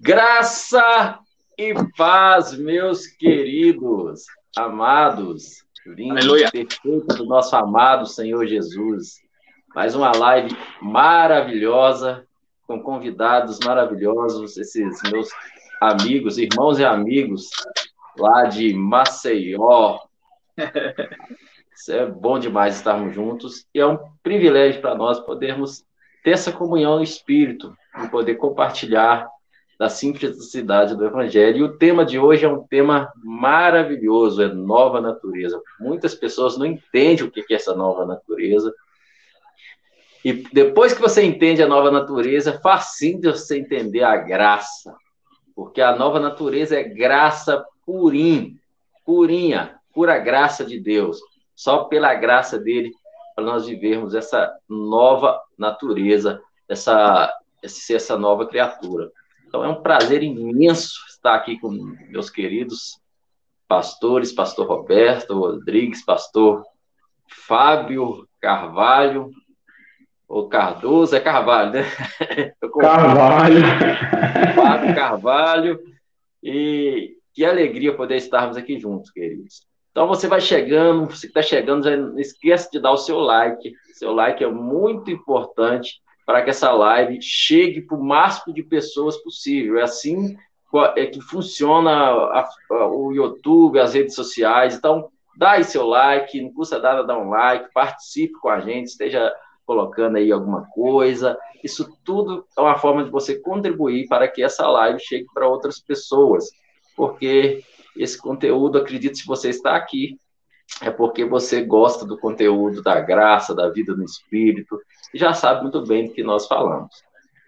Graça e paz, meus queridos, amados, lindo, Aleluia. perfeito do nosso amado Senhor Jesus. Mais uma live maravilhosa, com convidados maravilhosos, esses meus amigos, irmãos e amigos lá de Maceió. Isso é bom demais estarmos juntos e é um privilégio para nós podermos ter essa comunhão no espírito e poder compartilhar da simplicidade do Evangelho. E o tema de hoje é um tema maravilhoso, é nova natureza. Muitas pessoas não entendem o que é essa nova natureza. E depois que você entende a nova natureza, é facinho de você entender a graça. Porque a nova natureza é graça purim, purinha, pura graça de Deus. Só pela graça dele para nós vivermos essa nova natureza, essa, essa nova criatura. Então é um prazer imenso estar aqui com meus queridos pastores, pastor Roberto Rodrigues, pastor Fábio Carvalho, ou Cardoso, é Carvalho, né? Carvalho. Fábio Carvalho. E que alegria poder estarmos aqui juntos, queridos. Então você vai chegando, você que está chegando, já não esqueça de dar o seu like. Seu like é muito importante para que essa live chegue para o máximo de pessoas possível. É assim é que funciona a, a, o YouTube, as redes sociais. Então, dá aí seu like, não custa nada dar um like, participe com a gente, esteja colocando aí alguma coisa. Isso tudo é uma forma de você contribuir para que essa live chegue para outras pessoas, porque esse conteúdo, acredito, se você está aqui, é porque você gosta do conteúdo da graça, da vida no Espírito, e já sabe muito bem do que nós falamos.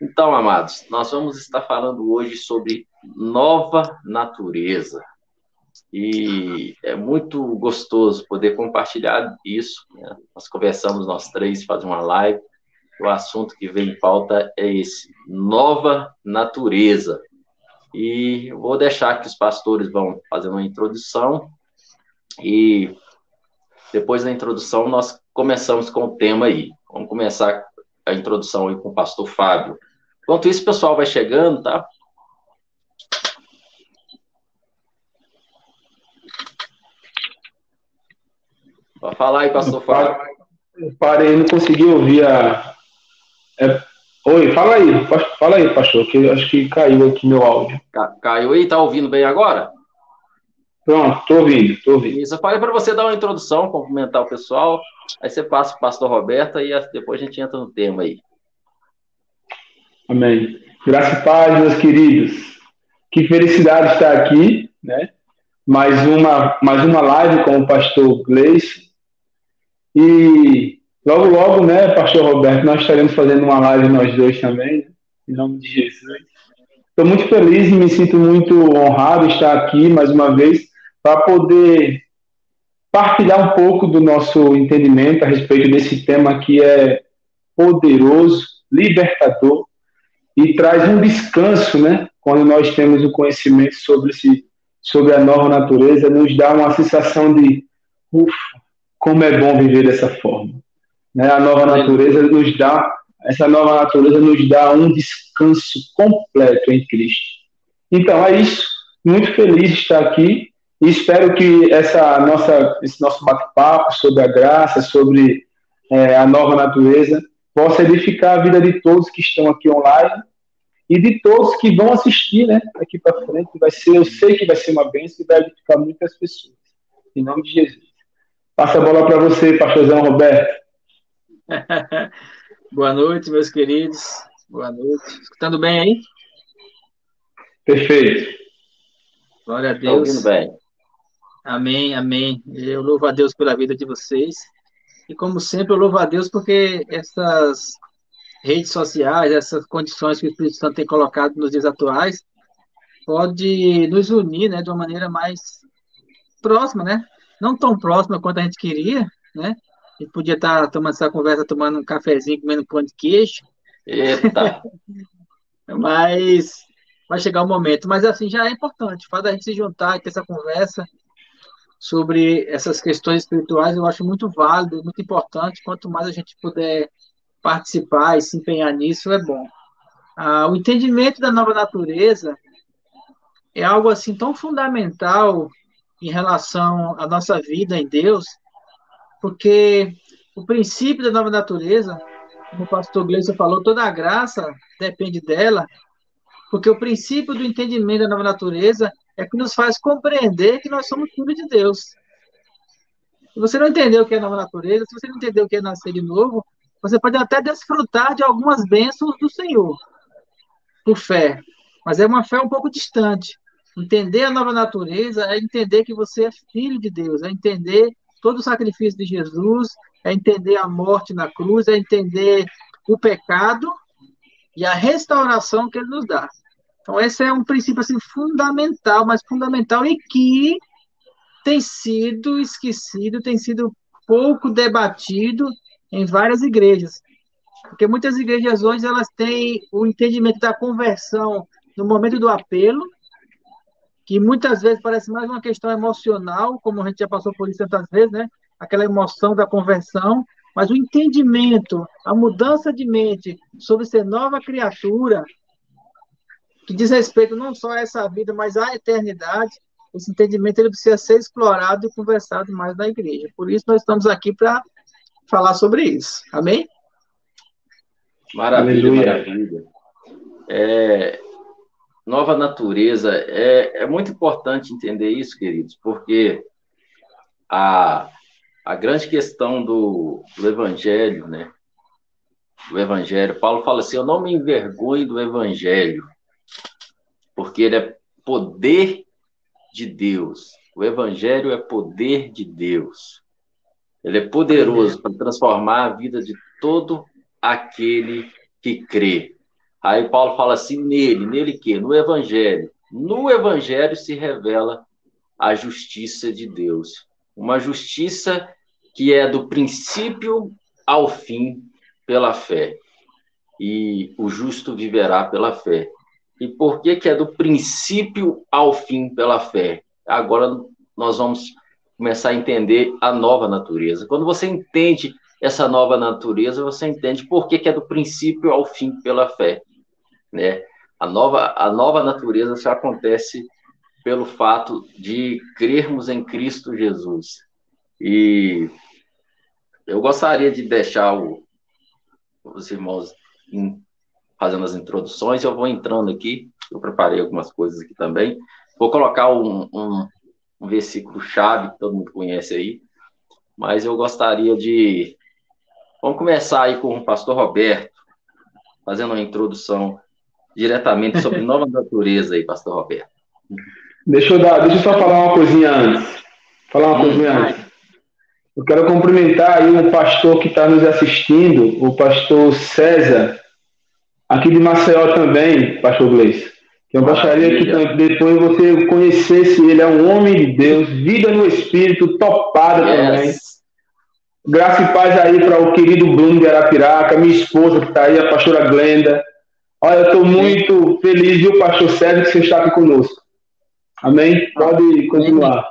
Então, amados, nós vamos estar falando hoje sobre nova natureza. E é muito gostoso poder compartilhar isso. Né? Nós conversamos nós três, fazer uma live. O assunto que vem em pauta é esse: nova natureza. E vou deixar que os pastores vão fazer uma introdução e depois da introdução, nós começamos com o tema aí. Vamos começar a introdução aí com o pastor Fábio. Enquanto isso, o pessoal vai chegando, tá? Pode falar aí, pastor Fábio. Parei, não consegui ouvir a. É... Oi, fala aí, fala aí, pastor, que acho que caiu aqui meu áudio. Caiu aí, tá ouvindo bem agora? Pronto, estou ouvindo, estou ouvindo. Isso, eu falei para você dar uma introdução, cumprimentar o pessoal, aí você passa para o pastor Roberto e depois a gente entra no tema aí. Amém. Graças e paz, meus queridos. Que felicidade estar aqui, né? Mais uma, mais uma live com o pastor Gleice. E logo, logo, né, pastor Roberto, nós estaremos fazendo uma live nós dois também, né? em nome de Jesus. Estou muito feliz e me sinto muito honrado estar aqui mais uma vez para poder partilhar um pouco do nosso entendimento a respeito desse tema que é poderoso, libertador e traz um descanso, né? Quando nós temos o conhecimento sobre esse, sobre a nova natureza, nos dá uma sensação de ufa, como é bom viver dessa forma. Né? A nova natureza nos dá essa nova natureza nos dá um descanso completo em Cristo. Então é isso. Muito feliz de estar aqui e espero que essa nossa, esse nosso bate-papo sobre a graça, sobre é, a nova natureza, possa edificar a vida de todos que estão aqui online e de todos que vão assistir né, aqui para frente. Vai ser, eu sei que vai ser uma bênção e vai edificar muitas pessoas. Em nome de Jesus. Passa a bola para você, pastorzão Roberto. Boa noite, meus queridos. Boa noite. Escutando bem aí? Perfeito. Glória a Deus. ouvindo bem. Amém, amém. Eu louvo a Deus pela vida de vocês. E como sempre, eu louvo a Deus porque essas redes sociais, essas condições que o Espírito Santo tem colocado nos dias atuais, pode nos unir, né, de uma maneira mais próxima, né? Não tão próxima quanto a gente queria, né? A gente podia estar tomando essa conversa, tomando um cafezinho, comendo pão de queijo. Eita! Mas vai chegar o um momento. Mas assim, já é importante. O fato da gente se juntar e ter essa conversa, sobre essas questões espirituais, eu acho muito válido, muito importante. Quanto mais a gente puder participar e se empenhar nisso é bom. Ah, o entendimento da nova natureza é algo assim tão fundamental em relação à nossa vida em Deus, porque o princípio da nova natureza, como o pastor Gleison falou, toda a graça depende dela, porque o princípio do entendimento da nova natureza é que nos faz compreender que nós somos filhos de Deus. Se você não entendeu o que é nova natureza, se você não entendeu o que é nascer de novo, você pode até desfrutar de algumas bênçãos do Senhor, por fé, mas é uma fé um pouco distante. Entender a nova natureza é entender que você é filho de Deus, é entender todo o sacrifício de Jesus, é entender a morte na cruz, é entender o pecado e a restauração que ele nos dá. Então, esse é um princípio assim, fundamental, mas fundamental e que tem sido esquecido, tem sido pouco debatido em várias igrejas. Porque muitas igrejas hoje elas têm o entendimento da conversão no momento do apelo, que muitas vezes parece mais uma questão emocional, como a gente já passou por isso tantas vezes, né? Aquela emoção da conversão, mas o entendimento, a mudança de mente sobre ser nova criatura, que diz respeito não só a essa vida, mas à eternidade, esse entendimento ele precisa ser explorado e conversado mais na igreja. Por isso nós estamos aqui para falar sobre isso. Amém? Maravilha, Aleluia. maravilha. É, nova natureza, é, é muito importante entender isso, queridos, porque a, a grande questão do, do evangelho, né? O evangelho, Paulo fala assim: eu não me envergonho do evangelho, porque ele é poder de Deus. O Evangelho é poder de Deus. Ele é poderoso para transformar a vida de todo aquele que crê. Aí Paulo fala assim: nele, nele que? No Evangelho. No Evangelho se revela a justiça de Deus. Uma justiça que é do princípio ao fim pela fé. E o justo viverá pela fé. E por que, que é do princípio ao fim pela fé? Agora nós vamos começar a entender a nova natureza. Quando você entende essa nova natureza, você entende por que, que é do princípio ao fim pela fé. Né? A, nova, a nova natureza só acontece pelo fato de crermos em Cristo Jesus. E eu gostaria de deixar o, os irmãos em fazendo as introduções, eu vou entrando aqui, eu preparei algumas coisas aqui também. Vou colocar um, um, um versículo-chave que todo mundo conhece aí, mas eu gostaria de. Vamos começar aí com o pastor Roberto, fazendo uma introdução diretamente sobre nova natureza aí, pastor Roberto. Deixa eu, dar, deixa eu só falar uma coisinha antes. Falar uma hum, coisinha antes. Eu quero cumprimentar aí um pastor que está nos assistindo, o pastor César aqui de Maceió também, pastor Gleice. Eu gostaria que depois você conhecesse ele, é um homem de Deus, vida no Espírito, topada yes. também. Graça e paz aí para o querido Bruno de Arapiraca, minha esposa que está aí, a pastora Glenda. Olha, eu estou muito feliz, viu, pastor Sérgio, que você está aqui conosco. Amém? Pode continuar.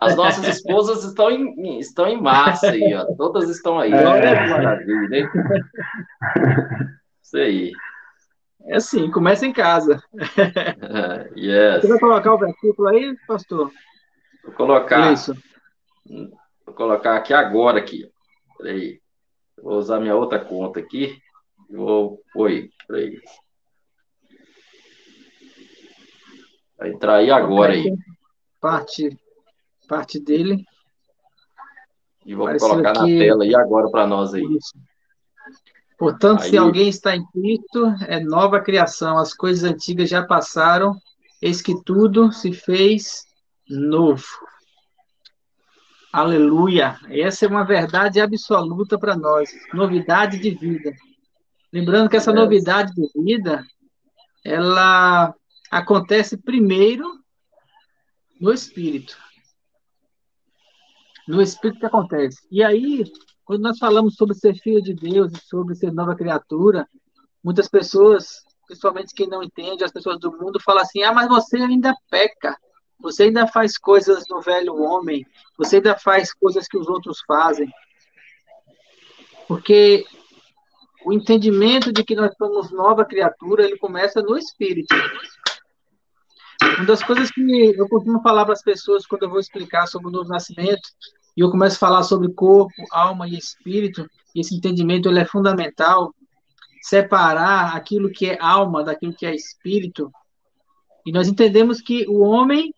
As nossas esposas estão em, estão em massa aí, ó. Todas estão aí. É. Olha que maravilha, hein? Isso aí. É assim, começa em casa. yes. Você vai colocar o versículo aí, pastor? Vou colocar. Isso. Vou colocar aqui agora aqui. Peraí. Vou usar minha outra conta aqui. Vou. Oi, peraí. Vai entrar aí agora aí. Parte, parte dele. E vou colocar na tela aí agora para nós aí. Isso. Portanto, Aí... se alguém está em Cristo, é nova criação, as coisas antigas já passaram, eis que tudo se fez novo. Aleluia! Essa é uma verdade absoluta para nós, novidade de vida. Lembrando que essa novidade de vida, ela acontece primeiro no espírito. No espírito que acontece. E aí, quando nós falamos sobre ser filho de Deus e sobre ser nova criatura, muitas pessoas, principalmente quem não entende, as pessoas do mundo, falam assim: ah, mas você ainda peca, você ainda faz coisas do velho homem, você ainda faz coisas que os outros fazem. Porque o entendimento de que nós somos nova criatura, ele começa no espírito. Uma das coisas que eu costumo falar para as pessoas quando eu vou explicar sobre o novo nascimento, e eu começo a falar sobre corpo, alma e espírito, e esse entendimento ele é fundamental, separar aquilo que é alma daquilo que é espírito. E nós entendemos que o homem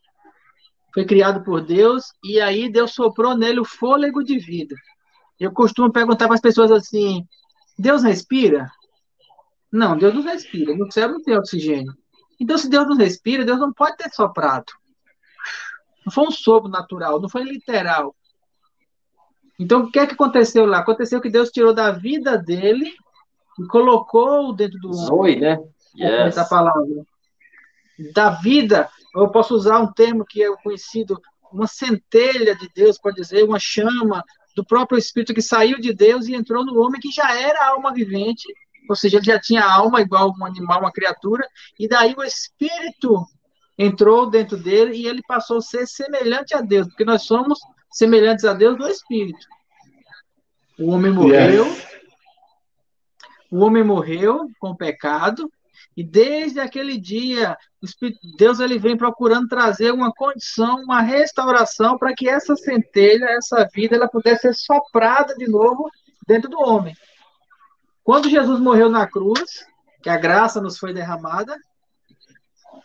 foi criado por Deus e aí Deus soprou nele o fôlego de vida. Eu costumo perguntar para as pessoas assim: Deus respira? Não, Deus não respira. No céu não tem oxigênio. Então, se Deus não respira, Deus não pode ter soprado. Não foi um sopro natural, não foi literal. Então, o que é que aconteceu lá? Aconteceu que Deus tirou da vida dele e colocou dentro do homem. Zoe, né? Yes. Essa palavra. Da vida, eu posso usar um termo que é conhecido, uma centelha de Deus, pode dizer, uma chama do próprio Espírito que saiu de Deus e entrou no homem que já era alma vivente, ou seja, ele já tinha alma igual um animal, uma criatura, e daí o Espírito entrou dentro dele e ele passou a ser semelhante a Deus, porque nós somos semelhantes a Deus no Espírito. O homem morreu, yes. o homem morreu com o pecado, e desde aquele dia, Deus ele vem procurando trazer uma condição, uma restauração para que essa centelha, essa vida, ela pudesse ser soprada de novo dentro do homem. Quando Jesus morreu na cruz, que a graça nos foi derramada,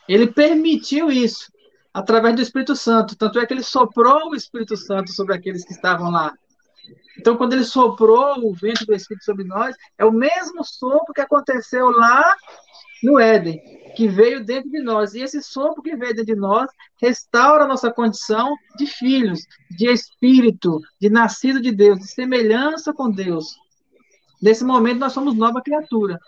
ele permitiu isso através do Espírito Santo. Tanto é que ele soprou o Espírito Santo sobre aqueles que estavam lá. Então, quando ele soprou o vento do Espírito sobre nós, é o mesmo sopro que aconteceu lá no Éden, que veio dentro de nós. E esse sopro que veio dentro de nós restaura a nossa condição de filhos, de espírito, de nascido de Deus, de semelhança com Deus. Nesse momento, nós somos nova criatura.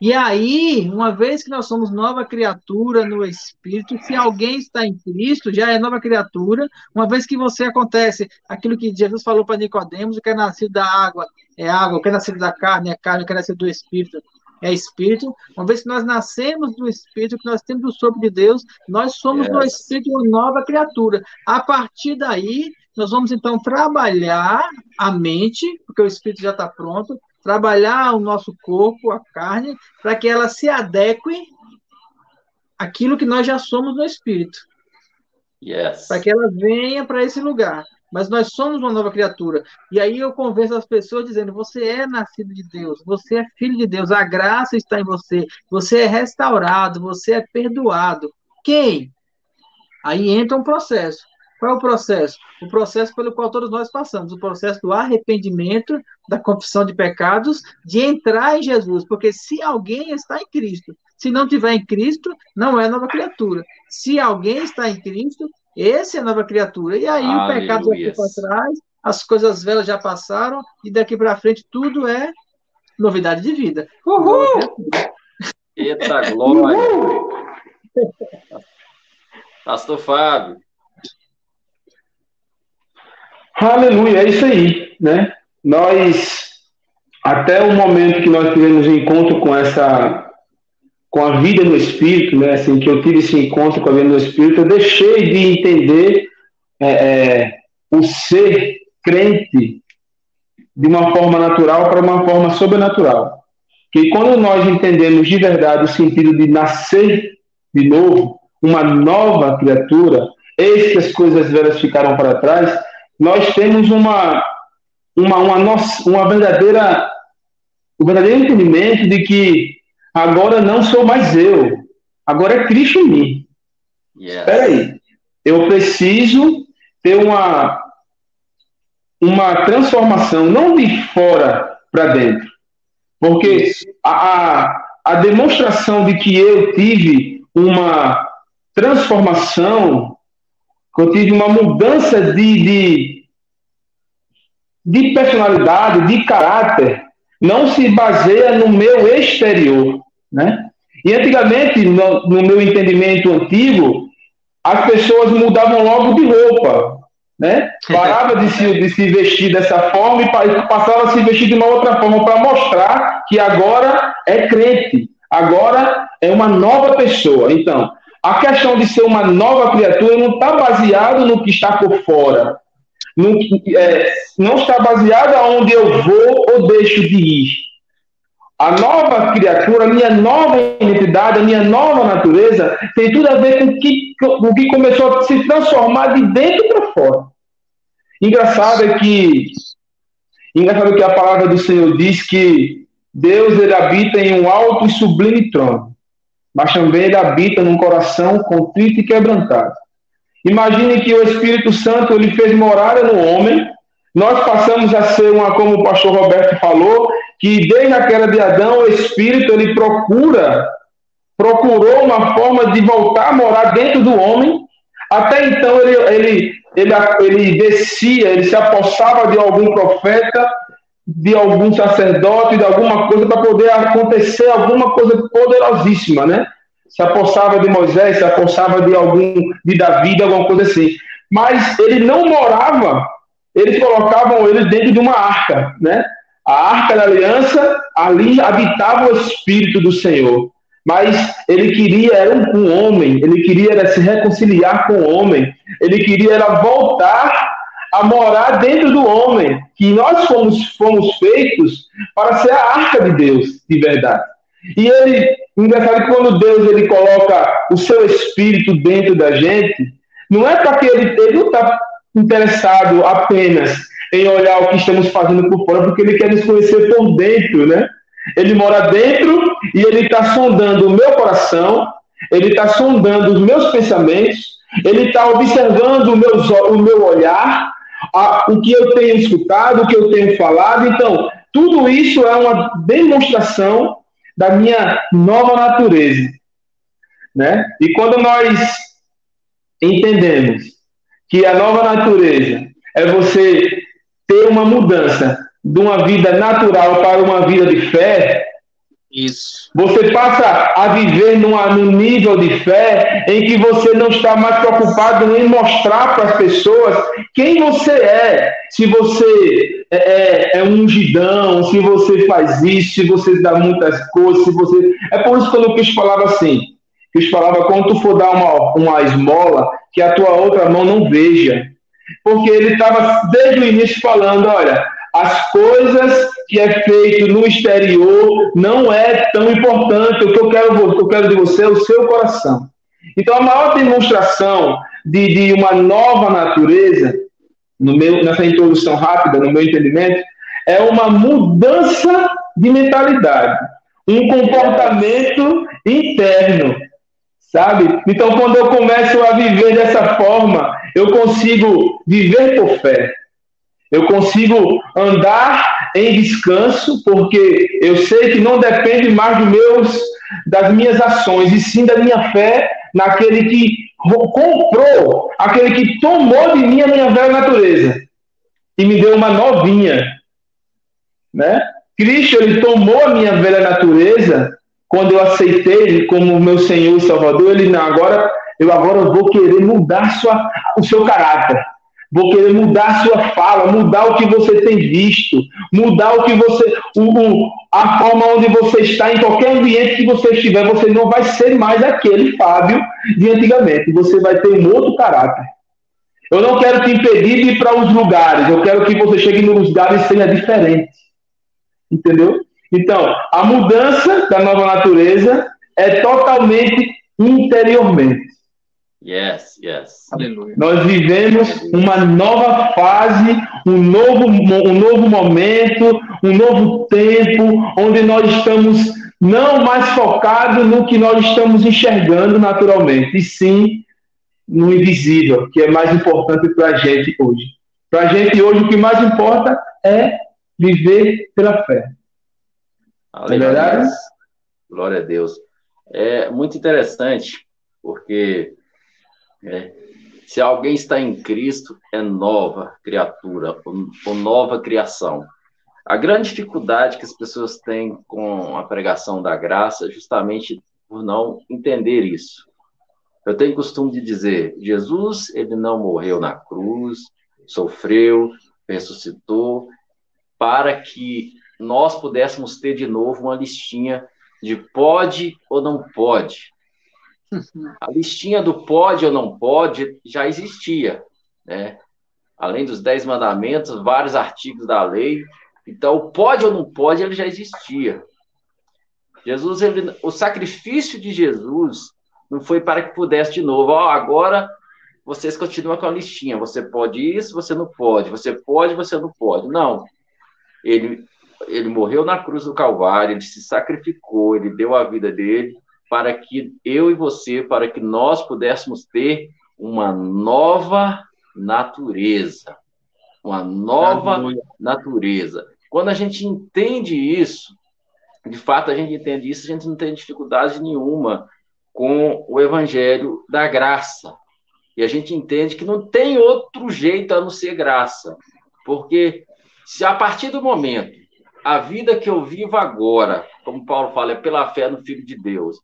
E aí, uma vez que nós somos nova criatura no Espírito, se alguém está em Cristo, já é nova criatura. Uma vez que você acontece aquilo que Jesus falou para Nicodemos, o que é nascido da água é água, o que é nascido da carne é carne, o que é nascido do Espírito é Espírito. Uma vez que nós nascemos do Espírito, que nós temos o sopro de Deus, nós somos yes. no Espírito uma nova criatura. A partir daí, nós vamos então trabalhar a mente, porque o Espírito já está pronto, trabalhar o nosso corpo, a carne, para que ela se adeque àquilo que nós já somos no Espírito. Yes. Para que ela venha para esse lugar mas nós somos uma nova criatura. E aí eu converso as pessoas dizendo: você é nascido de Deus, você é filho de Deus, a graça está em você, você é restaurado, você é perdoado. Quem? Aí entra um processo. Qual é o processo? O processo pelo qual todos nós passamos, o processo do arrependimento, da confissão de pecados, de entrar em Jesus, porque se alguém está em Cristo, se não tiver em Cristo, não é nova criatura. Se alguém está em Cristo, esse é a nova criatura. E aí Aleluia. o pecado já ficou para trás, as coisas velhas já passaram, e daqui para frente tudo é novidade de vida. Uhul! Eita glória! Uhul! Pastor Fábio. Aleluia, é isso aí, né? Nós, até o momento que nós tivemos encontro com essa com a vida no Espírito, né, assim, que eu tive esse encontro com a vida no Espírito, eu deixei de entender é, é, o ser crente de uma forma natural para uma forma sobrenatural. Que quando nós entendemos de verdade o sentido de nascer de novo, uma nova criatura, eis que as coisas velhas ficaram para trás, nós temos uma, uma, uma, nossa, uma verdadeira, um verdadeiro entendimento de que Agora não sou mais eu. Agora é Cristo em mim. Espera aí. Eu preciso ter uma, uma transformação, não de fora para dentro. Porque a, a, a demonstração de que eu tive uma transformação, eu tive uma mudança de, de, de personalidade, de caráter, não se baseia no meu exterior, né? E antigamente, no, no meu entendimento antigo, as pessoas mudavam logo de roupa, né? Parava de se, de se vestir dessa forma e passava a se vestir de uma outra forma para mostrar que agora é crente, agora é uma nova pessoa. Então, a questão de ser uma nova criatura não está baseado no que está por fora, não, é, não está baseado aonde eu vou ou deixo de ir. a nova criatura, a minha nova identidade, a minha nova natureza, tem tudo a ver com o que, com o que começou a se transformar de dentro para fora. Engraçado é que, engraçado que a palavra do Senhor diz que Deus ele habita em um alto e sublime trono, mas também ele habita num coração contrito e quebrantado. Imagine que o Espírito Santo ele fez morada no homem. Nós passamos a ser uma, como o pastor Roberto falou, que desde a queda de Adão, o Espírito ele procura, procurou uma forma de voltar a morar dentro do homem. Até então ele, ele, ele, ele descia, ele se apossava de algum profeta, de algum sacerdote, de alguma coisa para poder acontecer alguma coisa poderosíssima, né? Se apossava de Moisés, se apossava de algum de Davi, de alguma coisa assim. Mas ele não morava, eles colocavam ele dentro de uma arca, né? A arca da aliança, ali habitava o Espírito do Senhor. Mas ele queria, era um, um homem, ele queria era se reconciliar com o homem, ele queria era voltar a morar dentro do homem, que nós fomos, fomos feitos para ser a arca de Deus, de verdade. E ele, engraçado que quando Deus ele coloca o seu espírito dentro da gente, não é para que ele, ele não está interessado apenas em olhar o que estamos fazendo por fora, porque ele quer nos conhecer por dentro, né? Ele mora dentro e ele está sondando o meu coração, ele está sondando os meus pensamentos, ele está observando o meu, o meu olhar, a, o que eu tenho escutado, o que eu tenho falado. Então, tudo isso é uma demonstração da minha nova natureza. Né? E quando nós entendemos que a nova natureza é você ter uma mudança de uma vida natural para uma vida de fé, isso. Você passa a viver numa, num nível de fé em que você não está mais preocupado em mostrar para as pessoas quem você é. Se você é, é, é um ungidão, se você faz isso, se você dá muitas coisas, se você. É por isso que eu quis falava assim. Quis falava quando tu for dar uma, uma esmola, que a tua outra mão não veja porque ele estava desde o início falando: olha, as coisas que é feito no exterior não é tão importante. O que eu quero, o que eu quero de você é o seu coração. Então, a maior demonstração de, de uma nova natureza, no meu, nessa introdução rápida, no meu entendimento, é uma mudança de mentalidade, um comportamento interno, sabe? Então, quando eu começo a viver dessa forma, eu consigo viver por fé. Eu consigo andar em descanso, porque eu sei que não depende mais dos meus, das minhas ações, e sim da minha fé naquele que comprou, aquele que tomou de mim a minha velha natureza e me deu uma novinha. Né? Cristo ele tomou a minha velha natureza quando eu aceitei ele como meu Senhor e Salvador. Ele agora eu agora vou querer mudar sua, o seu caráter. Vou querer mudar sua fala, mudar o que você tem visto, mudar o que você. O, o, a forma onde você está, em qualquer ambiente que você estiver, você não vai ser mais aquele Fábio de antigamente. Você vai ter um outro caráter. Eu não quero te impedir de ir para os lugares, eu quero que você chegue nos lugares e seja diferente. Entendeu? Então, a mudança da nova natureza é totalmente interiormente. Yes, yes. Aleluia. Nós vivemos uma nova fase, um novo, um novo momento, um novo tempo, onde nós estamos não mais focados no que nós estamos enxergando naturalmente, e sim no invisível, que é mais importante para a gente hoje. Para a gente hoje, o que mais importa é viver pela fé. Aleluia. Glória a Deus. É muito interessante, porque é. Se alguém está em Cristo, é nova criatura, ou nova criação. A grande dificuldade que as pessoas têm com a pregação da graça é justamente por não entender isso. Eu tenho costume de dizer, Jesus, ele não morreu na cruz, sofreu, ressuscitou, para que nós pudéssemos ter de novo uma listinha de pode ou não pode. A listinha do pode ou não pode já existia, né? Além dos dez mandamentos, vários artigos da lei. Então, o pode ou não pode, ele já existia. Jesus, ele, o sacrifício de Jesus não foi para que pudesse de novo, oh, agora vocês continuam com a listinha, você pode isso, você não pode, você pode, você não pode. Não. Ele, ele morreu na cruz do Calvário, ele se sacrificou, ele deu a vida dele para que eu e você, para que nós pudéssemos ter uma nova natureza. Uma nova natureza. Quando a gente entende isso, de fato a gente entende isso, a gente não tem dificuldade nenhuma com o evangelho da graça. E a gente entende que não tem outro jeito a não ser graça. Porque se a partir do momento a vida que eu vivo agora, como Paulo fala, é pela fé no Filho de Deus,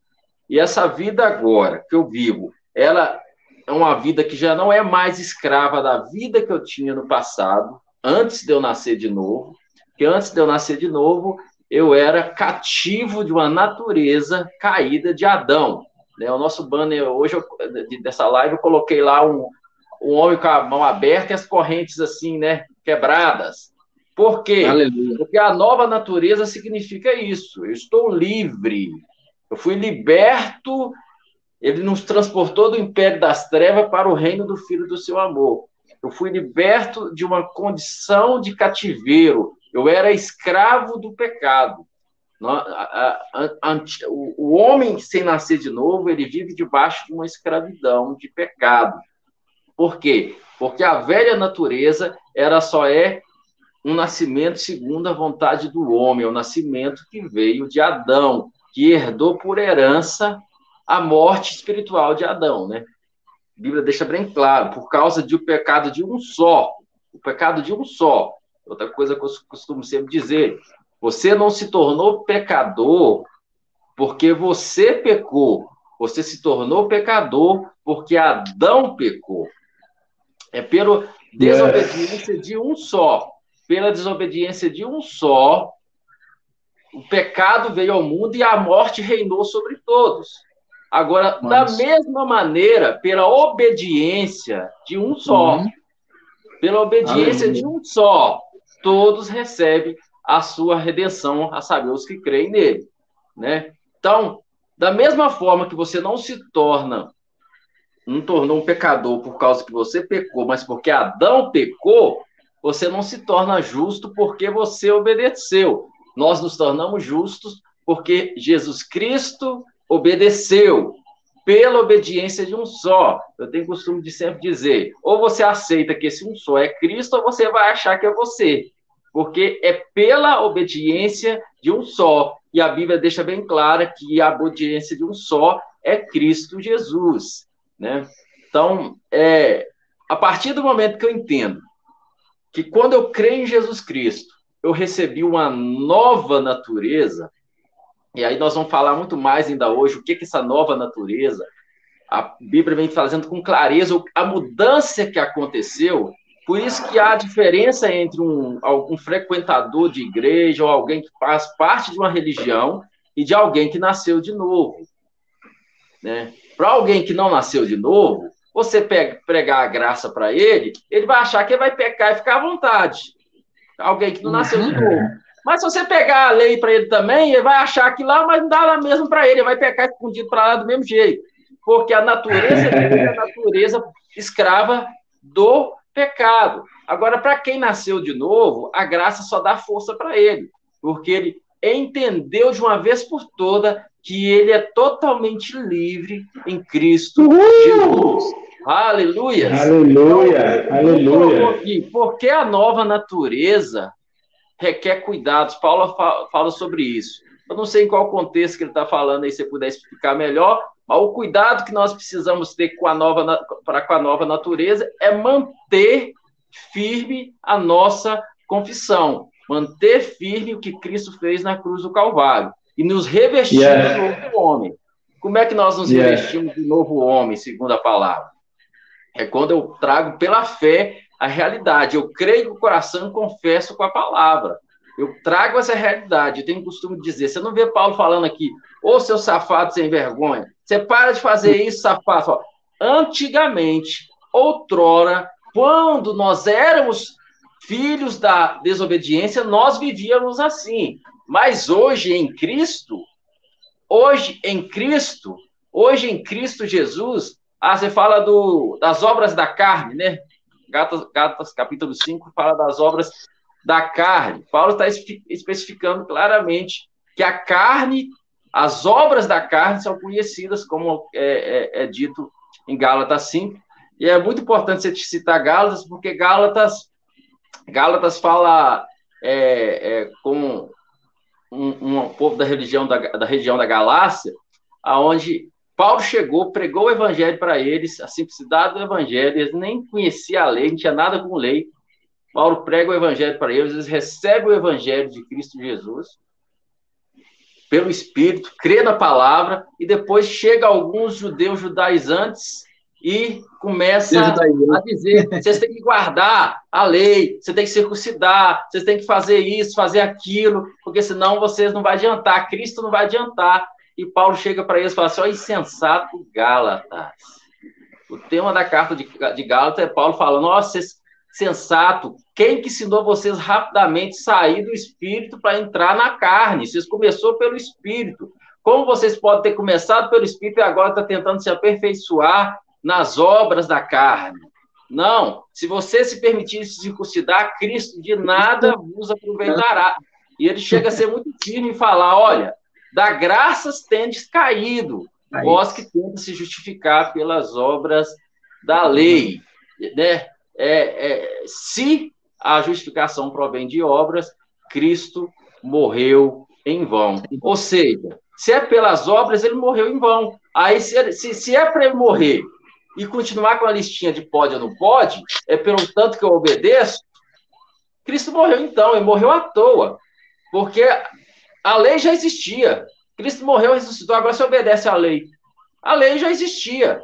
e essa vida agora que eu vivo, ela é uma vida que já não é mais escrava da vida que eu tinha no passado, antes de eu nascer de novo, que antes de eu nascer de novo, eu era cativo de uma natureza caída de Adão. Né? O nosso banner hoje, eu, dessa live, eu coloquei lá um, um homem com a mão aberta e as correntes assim, né, quebradas. Por quê? Aleluia. Porque a nova natureza significa isso. Eu estou livre. Eu fui liberto. Ele nos transportou do império das trevas para o reino do Filho do seu amor. Eu fui liberto de uma condição de cativeiro. Eu era escravo do pecado. O homem sem nascer de novo, ele vive debaixo de uma escravidão de pecado. Por quê? Porque a velha natureza era só é um nascimento segundo a vontade do homem, o nascimento que veio de Adão, que herdou por herança a morte espiritual de Adão, né? A Bíblia deixa bem claro, por causa do pecado de um só, o pecado de um só. Outra coisa que eu costumo sempre dizer, você não se tornou pecador porque você pecou. Você se tornou pecador porque Adão pecou. É pela desobediência de um só. Pela desobediência de um só, o pecado veio ao mundo e a morte reinou sobre todos. Agora, da mesma maneira, pela obediência de um só, uhum. pela obediência Aleluia. de um só, todos recebem a sua redenção, a saber, os que creem nele. Né? Então, da mesma forma que você não se torna, não tornou um pecador por causa que você pecou, mas porque Adão pecou, você não se torna justo porque você obedeceu. Nós nos tornamos justos porque Jesus Cristo obedeceu pela obediência de um só. Eu tenho costume de sempre dizer: ou você aceita que esse um só é Cristo, ou você vai achar que é você porque é pela obediência de um só. E a Bíblia deixa bem clara que a obediência de um só é Cristo Jesus, né? Então, é, a partir do momento que eu entendo que quando eu creio em Jesus Cristo, eu recebi uma nova natureza, e aí nós vamos falar muito mais ainda hoje o que é essa nova natureza. A Bíblia vem fazendo com clareza a mudança que aconteceu por isso que há diferença entre um, um frequentador de igreja ou alguém que faz parte de uma religião e de alguém que nasceu de novo. Né? Para alguém que não nasceu de novo, você pega, pregar a graça para ele, ele vai achar que ele vai pecar e ficar à vontade. Alguém que não nasceu de novo. Mas se você pegar a lei para ele também, ele vai achar que lá, mas não dá lá mesmo para ele, ele vai pecar escondido para lá do mesmo jeito. Porque a natureza é a natureza escrava do pecado. Agora, para quem nasceu de novo, a graça só dá força para ele, porque ele entendeu de uma vez por toda que ele é totalmente livre em Cristo Jesus. Aleluia! Aleluia! Aleluia! Porque a nova natureza requer cuidados. Paulo fala sobre isso. Eu não sei em qual contexto que ele está falando aí, se você puder explicar melhor, mas o cuidado que nós precisamos ter com a nova, para com a nova natureza é manter firme a nossa confissão, manter firme o que Cristo fez na cruz do Calvário e nos revestir yes. de novo homem. Como é que nós nos yes. revestimos de novo homem, segundo a palavra? É quando eu trago pela fé a realidade. Eu creio com o coração e confesso com a palavra. Eu trago essa realidade. Eu tenho o costume de dizer. Você não vê Paulo falando aqui, ô oh, seu safado sem vergonha. Você para de fazer isso, safado. Antigamente, outrora, quando nós éramos filhos da desobediência, nós vivíamos assim. Mas hoje, em Cristo, hoje em Cristo, hoje em Cristo Jesus, ah, você fala do, das obras da carne, né? Gatas, Gatas capítulo 5 fala das obras da carne. Paulo está especificando claramente que a carne, as obras da carne são conhecidas, como é, é, é dito em Gálatas 5. E é muito importante você citar Gálatas, porque Gálatas, Gálatas fala é, é, com um, um, povo da religião da, da região da Galácia, aonde Paulo chegou, pregou o evangelho para eles, a simplicidade do evangelho, eles nem conheciam a lei, não tinha nada com lei. Paulo prega o evangelho para eles, eles recebem o evangelho de Cristo Jesus pelo Espírito, crê na palavra, e depois chega alguns judeus judaizantes e começa a dizer: vocês têm que guardar a lei, você tem que circuncidar, vocês têm que fazer isso, fazer aquilo, porque senão vocês não vai adiantar, Cristo não vai adiantar. E Paulo chega para eles e fala assim: ó, insensato Gálatas. O tema da carta de, de Gálatas é Paulo falando: nossa, sensato, quem que ensinou vocês rapidamente sair do espírito para entrar na carne? Vocês começou pelo espírito. Como vocês podem ter começado pelo espírito e agora está tentando se aperfeiçoar nas obras da carne? Não. Se você se permitir se circuncidar, Cristo de nada vos aproveitará. E ele chega a ser muito firme e falar: olha, da graças tendes caído, Aí. vós que tenta se justificar pelas obras da lei. Né? É, é, se a justificação provém de obras, Cristo morreu em vão. Ou seja, se é pelas obras, ele morreu em vão. Aí, se, se, se é para ele morrer e continuar com a listinha de pode ou não pode, é pelo tanto que eu obedeço, Cristo morreu então, ele morreu à toa. Porque a lei já existia. Cristo morreu, ressuscitou, agora você obedece à lei. A lei já existia.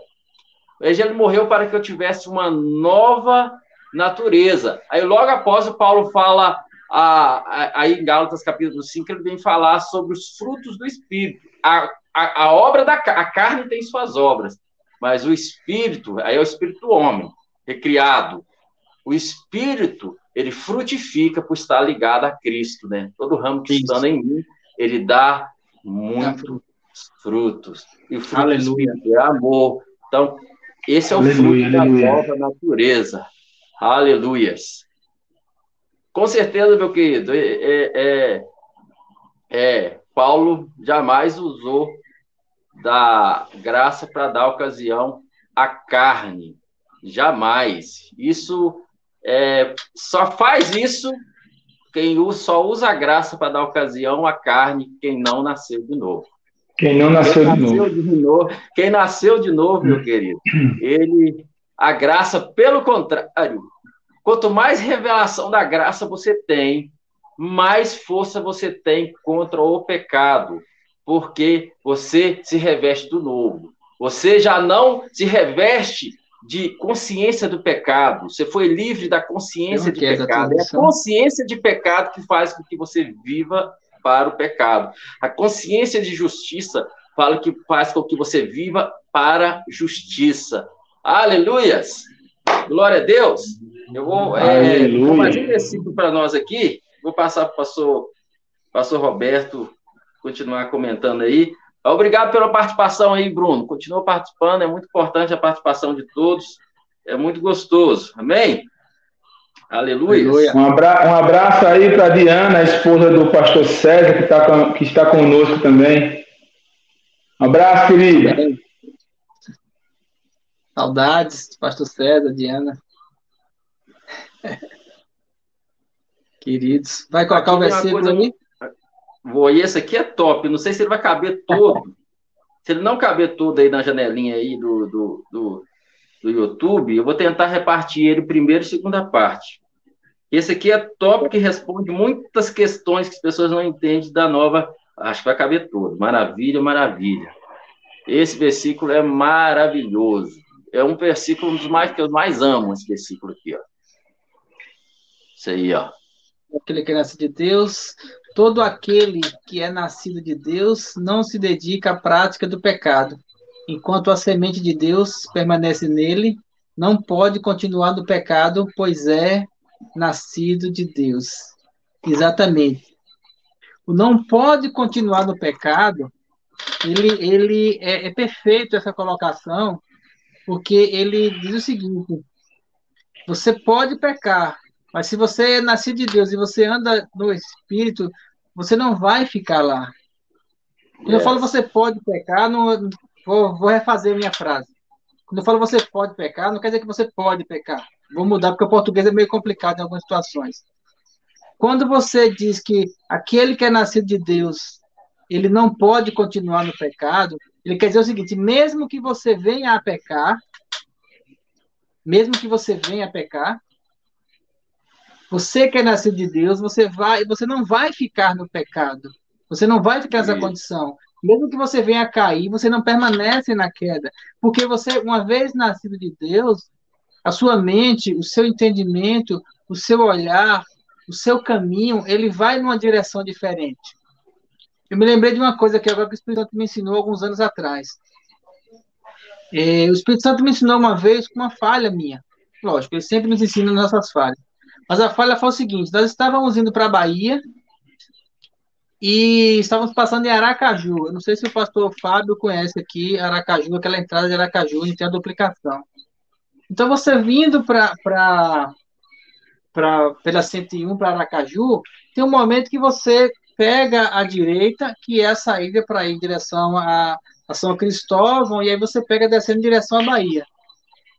Ele morreu para que eu tivesse uma nova natureza. Aí, logo após, o Paulo fala, aí em Gálatas capítulo 5, ele vem falar sobre os frutos do Espírito. A, a, a obra da a carne tem suas obras, mas o Espírito, aí é o Espírito do homem, recriado. O Espírito, ele frutifica por estar ligado a Cristo, né? Todo ramo que está em mim, ele dá muitos frutos. E o fruto Aleluia. é amor. Então, esse é o aleluia, fruto aleluia. da nova natureza. Aleluias. Com certeza, meu querido, é, é, é, é Paulo jamais usou da graça para dar ocasião à carne. Jamais. Isso é, só faz isso quem só usa a graça para dar ocasião à carne, quem não nasceu de novo. Quem não nasceu, quem nasceu de, novo. de, novo. Quem nasceu de novo, meu querido, ele, a graça, pelo contrário, quanto mais revelação da graça você tem, mais força você tem contra o pecado, porque você se reveste do novo. Você já não se reveste de consciência do pecado. Você foi livre da consciência de pecado. É a consciência de pecado que faz com que você viva para o pecado. A consciência de justiça fala que faz com que você viva para justiça. Aleluias! Glória a Deus! Eu vou, é, vou fazer um versículo para nós aqui. Vou passar para o pastor, pastor Roberto continuar comentando aí. Obrigado pela participação aí, Bruno. Continua participando, é muito importante a participação de todos. É muito gostoso. Amém? Aleluia. Um, abra um abraço aí para Diana, a esposa do pastor César, que, tá com, que está conosco também. Um abraço, querida. Saudades, pastor César, Diana. Queridos. Vai colocar o versículo aí? Vou, e esse aqui é top. Não sei se ele vai caber todo. se ele não caber todo aí na janelinha aí do, do, do, do YouTube, eu vou tentar repartir ele primeiro e segunda parte. Esse aqui é top que responde muitas questões que as pessoas não entendem da nova. Acho que vai caber todo. Maravilha, maravilha. Esse versículo é maravilhoso. É um versículo dos mais que eu mais amo, esse versículo aqui, ó. Isso aí, ó. Aquele que nasce de Deus Todo aquele que é nascido de Deus não se dedica à prática do pecado. Enquanto a semente de Deus permanece nele, não pode continuar no pecado, pois é nascido de Deus. Exatamente. O não pode continuar no pecado ele, ele é, é perfeito essa colocação, porque ele diz o seguinte: você pode pecar, mas se você é nascido de Deus e você anda no Espírito, você não vai ficar lá. Quando yes. eu falo você pode pecar, não, vou, vou refazer minha frase. Quando eu falo você pode pecar, não quer dizer que você pode pecar. Vou mudar, porque o português é meio complicado em algumas situações. Quando você diz que aquele que é nascido de Deus, ele não pode continuar no pecado, ele quer dizer o seguinte: mesmo que você venha a pecar, mesmo que você venha a pecar, você que é nascido de Deus, você vai, você não vai ficar no pecado. Você não vai ficar nessa condição. Mesmo que você venha a cair, você não permanece na queda, porque você, uma vez nascido de Deus, a sua mente, o seu entendimento, o seu olhar, o seu caminho, ele vai numa direção diferente. Eu me lembrei de uma coisa que agora que o Espírito Santo me ensinou alguns anos atrás. É, o Espírito Santo me ensinou uma vez com uma falha minha. Lógico, ele sempre nos ensina nossas falhas. Mas a falha foi o seguinte: nós estávamos indo para a Bahia e estávamos passando em Aracaju. Eu não sei se o pastor Fábio conhece aqui Aracaju, aquela entrada de Aracaju, onde tem a duplicação. Então, você vindo para pela 101 para Aracaju, tem um momento que você pega a direita, que é a saída para ir em direção a, a, São Cristóvão, e aí você pega descendo em direção à Bahia.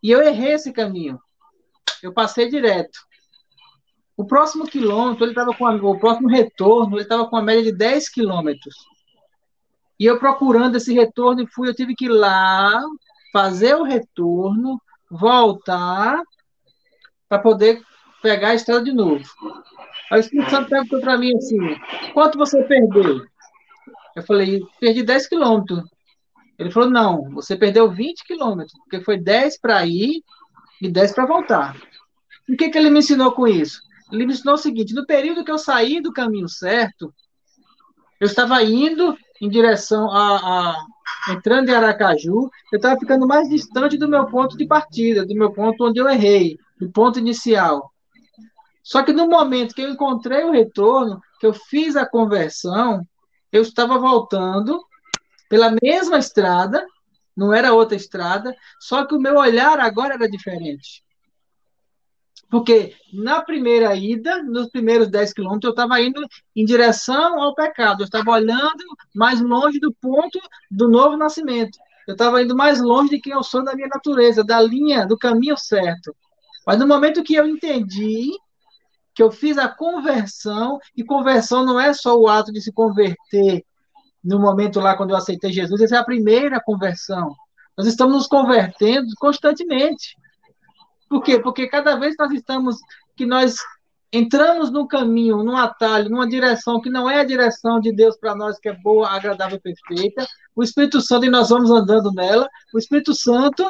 E eu errei esse caminho. Eu passei direto. O próximo quilômetro, ele estava com a, o próximo retorno, ele estava com a média de 10 quilômetros. E eu procurando esse retorno e fui, eu tive que ir lá fazer o retorno, voltar para poder pegar a estrada de novo. Aí o Espírito Santo perguntou para mim assim: quanto você perdeu? Eu falei: perdi 10 quilômetros. Ele falou: não, você perdeu 20 quilômetros, porque foi 10 para ir e 10 para voltar. O que, que ele me ensinou com isso? Ele me ensinou o seguinte: no período que eu saí do caminho certo, eu estava indo em direção a, a entrando em Aracaju, eu estava ficando mais distante do meu ponto de partida, do meu ponto onde eu errei, do ponto inicial. Só que no momento que eu encontrei o retorno, que eu fiz a conversão, eu estava voltando pela mesma estrada, não era outra estrada, só que o meu olhar agora era diferente. Porque na primeira ida, nos primeiros 10 quilômetros, eu estava indo em direção ao pecado. Eu estava olhando mais longe do ponto do novo nascimento. Eu estava indo mais longe de quem eu sou da minha natureza, da linha, do caminho certo. Mas no momento que eu entendi que eu fiz a conversão, e conversão não é só o ato de se converter no momento lá quando eu aceitei Jesus, essa é a primeira conversão. Nós estamos nos convertendo constantemente. Por quê? Porque cada vez que nós estamos, que nós entramos no caminho, num atalho, numa direção que não é a direção de Deus para nós, que é boa, agradável e perfeita, o Espírito Santo, e nós vamos andando nela, o Espírito Santo,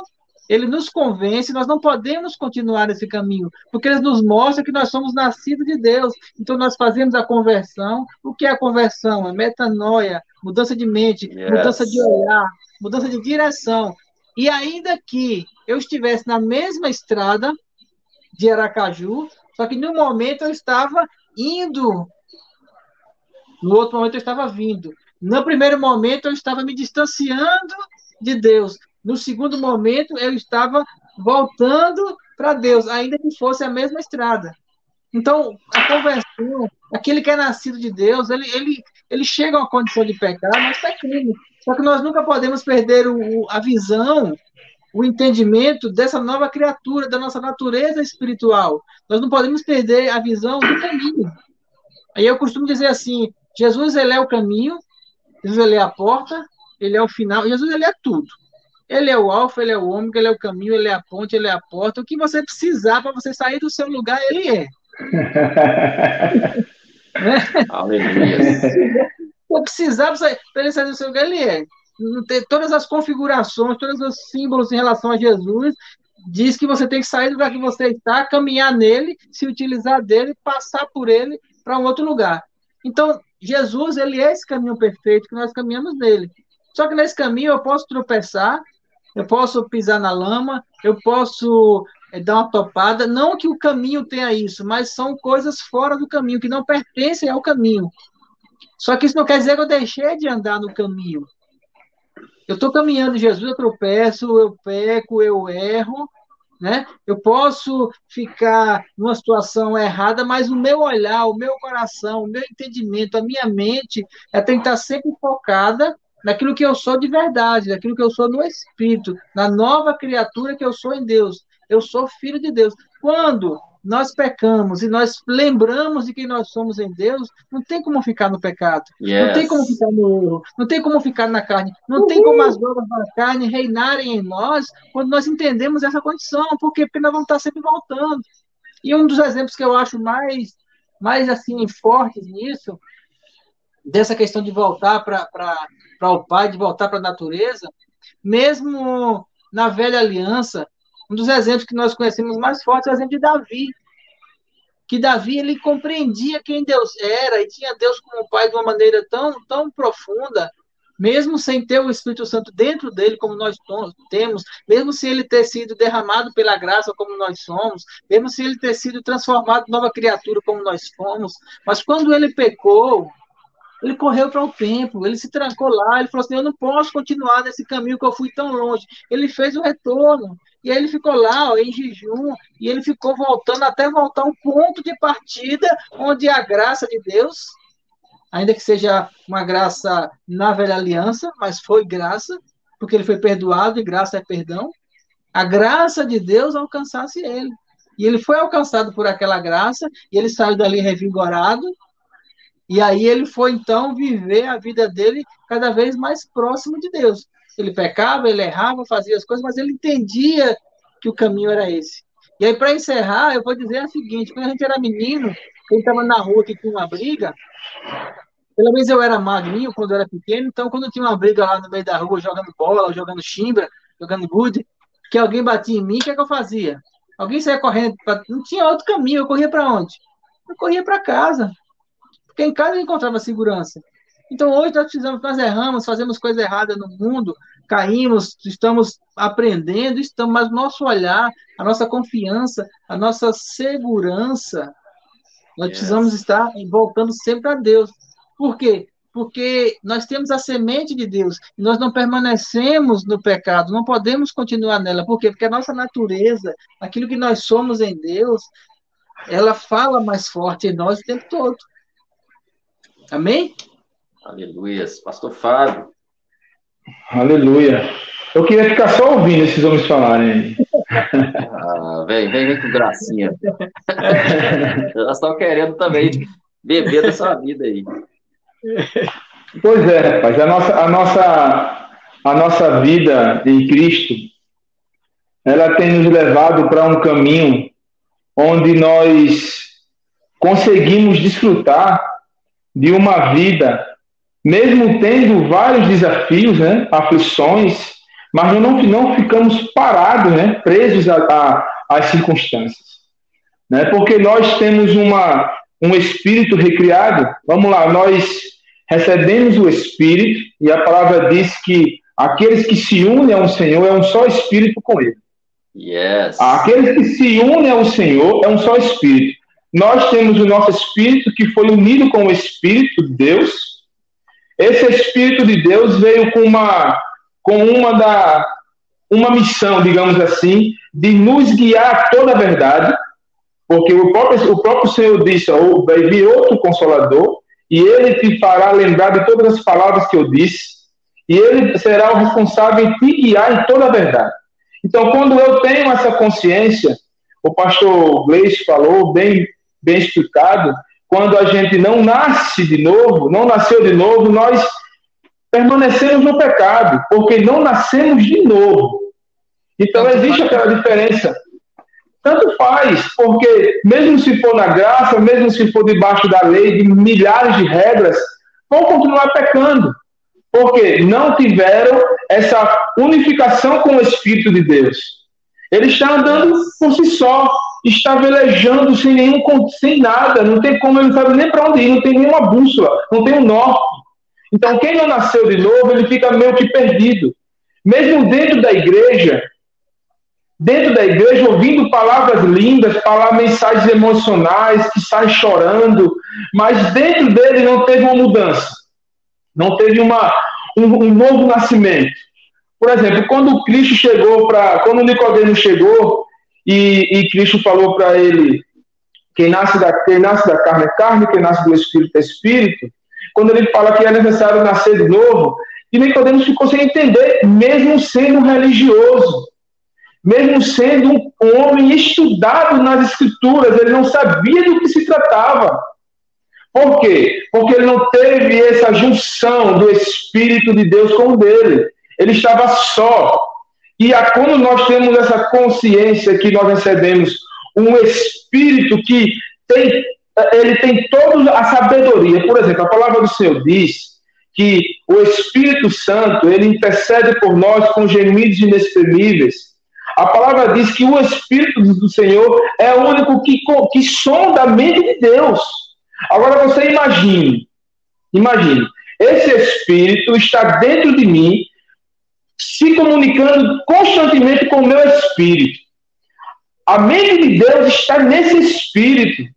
ele nos convence, nós não podemos continuar nesse caminho, porque ele nos mostra que nós somos nascidos de Deus. Então nós fazemos a conversão. O que é a conversão? É metanoia, mudança de mente, yes. mudança de olhar, mudança de direção. E ainda que eu estivesse na mesma estrada de Aracaju, só que no momento eu estava indo, no outro momento eu estava vindo. No primeiro momento eu estava me distanciando de Deus. No segundo momento eu estava voltando para Deus, ainda que fosse a mesma estrada. Então, a conversão, aquele que é nascido de Deus, ele, ele, ele chega a uma condição de pecar, mas pecando. Só que nós nunca podemos perder o, a visão o entendimento dessa nova criatura, da nossa natureza espiritual. Nós não podemos perder a visão do caminho. Aí eu costumo dizer assim: Jesus ele é o caminho, Jesus ele é a porta, ele é o final, Jesus ele é tudo. Ele é o alfa, ele é o ômega, ele é o caminho, ele é a ponte, ele é a porta. O que você precisar para você sair do seu lugar, ele é. Aleluia. Se precisar para ele sair do seu lugar, ele é todas as configurações, todos os símbolos em relação a Jesus, diz que você tem que sair do lugar que você está, caminhar nele, se utilizar dele, passar por ele para um outro lugar. Então, Jesus, ele é esse caminho perfeito que nós caminhamos nele. Só que nesse caminho eu posso tropeçar, eu posso pisar na lama, eu posso é, dar uma topada. Não que o caminho tenha isso, mas são coisas fora do caminho, que não pertencem ao caminho. Só que isso não quer dizer que eu deixei de andar no caminho. Eu estou caminhando Jesus, eu tropeço, eu peco, eu erro, né? Eu posso ficar numa situação errada, mas o meu olhar, o meu coração, o meu entendimento, a minha mente, é que estar sempre focada naquilo que eu sou de verdade, naquilo que eu sou no Espírito, na nova criatura que eu sou em Deus. Eu sou filho de Deus. Quando nós pecamos e nós lembramos de quem nós somos em Deus, não tem como ficar no pecado, yes. não tem como ficar no erro, não tem como ficar na carne, não Uhul. tem como as obras da carne reinarem em nós quando nós entendemos essa condição. Por quê? Porque nós vamos estar sempre voltando. E um dos exemplos que eu acho mais, mais assim, fortes nisso, dessa questão de voltar para o Pai, de voltar para a natureza, mesmo na velha aliança, um dos exemplos que nós conhecemos mais fortes é o exemplo de Davi. Que Davi ele compreendia quem Deus era e tinha Deus como pai de uma maneira tão, tão profunda, mesmo sem ter o Espírito Santo dentro dele, como nós temos, mesmo se ele ter sido derramado pela graça, como nós somos, mesmo se ele ter sido transformado em nova criatura, como nós fomos, mas quando ele pecou, ele correu para o templo, ele se trancou lá, ele falou assim: Eu não posso continuar nesse caminho que eu fui tão longe. Ele fez o retorno, e ele ficou lá ó, em jejum, e ele ficou voltando até voltar ao ponto de partida onde a graça de Deus, ainda que seja uma graça na velha aliança, mas foi graça, porque ele foi perdoado e graça é perdão, a graça de Deus alcançasse ele. E ele foi alcançado por aquela graça, e ele saiu dali revigorado, e aí ele foi então viver a vida dele cada vez mais próximo de Deus. Ele pecava, ele errava, fazia as coisas, mas ele entendia que o caminho era esse. E aí, para encerrar, eu vou dizer o seguinte: quando a gente era menino, quem estava na rua que tinha uma briga, pelo menos eu era magrinho quando eu era pequeno, então quando tinha uma briga lá no meio da rua, jogando bola, jogando chimbra, jogando gude, que alguém batia em mim, o que, é que eu fazia? Alguém saía correndo, pra... não tinha outro caminho, eu corria para onde? Eu corria para casa. Porque em casa eu encontrava segurança. Então hoje nós precisamos, nós erramos, fazemos coisa errada no mundo, caímos, estamos aprendendo, estamos, mas nosso olhar, a nossa confiança, a nossa segurança, nós yes. precisamos estar voltando sempre a Deus. Por quê? Porque nós temos a semente de Deus e nós não permanecemos no pecado, não podemos continuar nela. Por quê? Porque a nossa natureza, aquilo que nós somos em Deus, ela fala mais forte em nós o tempo todo. Amém? Aleluia. Pastor Fábio. Aleluia. Eu queria ficar só ouvindo esses homens falarem. Ah, vem, vem, vem com gracinha. Elas estão querendo também beber da sua vida aí. Pois é, rapaz. A nossa, a nossa, a nossa vida em Cristo, ela tem nos levado para um caminho onde nós conseguimos desfrutar de uma vida, mesmo tendo vários desafios, né, aflições, mas não, não ficamos parados, né, presos às circunstâncias. Né, porque nós temos uma, um espírito recriado. Vamos lá, nós recebemos o espírito, e a palavra diz que aqueles que se unem ao Senhor é um só espírito com ele. Yes. Aqueles que se unem ao Senhor é um só espírito nós temos o nosso espírito que foi unido com o Espírito de Deus. Esse Espírito de Deus veio com uma, com uma, da, uma missão, digamos assim, de nos guiar a toda a verdade, porque o próprio, o próprio Senhor disse: oh, vai vir outro consolador, e ele te fará lembrar de todas as palavras que eu disse, e ele será o responsável em te guiar em toda a verdade. Então, quando eu tenho essa consciência, o pastor Gleice falou bem bem explicado, quando a gente não nasce de novo, não nasceu de novo, nós permanecemos no pecado, porque não nascemos de novo. Então existe aquela diferença. Tanto faz, porque mesmo se for na graça, mesmo se for debaixo da lei, de milhares de regras, vão continuar pecando. Porque não tiveram essa unificação com o Espírito de Deus. Ele está andando por si só, está velejando sem nenhum, sem nada, não tem como, ele não sabe nem para onde ir, não tem nenhuma bússola, não tem um norte. Então, quem não nasceu de novo, ele fica meio que perdido. Mesmo dentro da igreja, dentro da igreja, ouvindo palavras lindas, palavras, mensagens emocionais, que sai chorando, mas dentro dele não teve uma mudança, não teve uma, um, um novo nascimento. Por exemplo, quando Cristo chegou para. Quando Nicodemo chegou e, e Cristo falou para ele: quem nasce, da, quem nasce da carne é carne, quem nasce do espírito é espírito. Quando ele fala que é necessário nascer de novo, e Nicodemos ficou sem entender, mesmo sendo religioso, mesmo sendo um homem estudado nas escrituras, ele não sabia do que se tratava. Por quê? Porque ele não teve essa junção do Espírito de Deus com o dele. Ele estava só. E a, quando nós temos essa consciência que nós recebemos um Espírito que tem, ele tem toda a sabedoria. Por exemplo, a palavra do Senhor diz que o Espírito Santo, ele intercede por nós com gemidos inexprimíveis. A palavra diz que o Espírito do Senhor é o único que, que sonda a mente de Deus. Agora você imagine, imagine, esse Espírito está dentro de mim, se comunicando constantemente com o meu Espírito. A mente de Deus está nesse Espírito.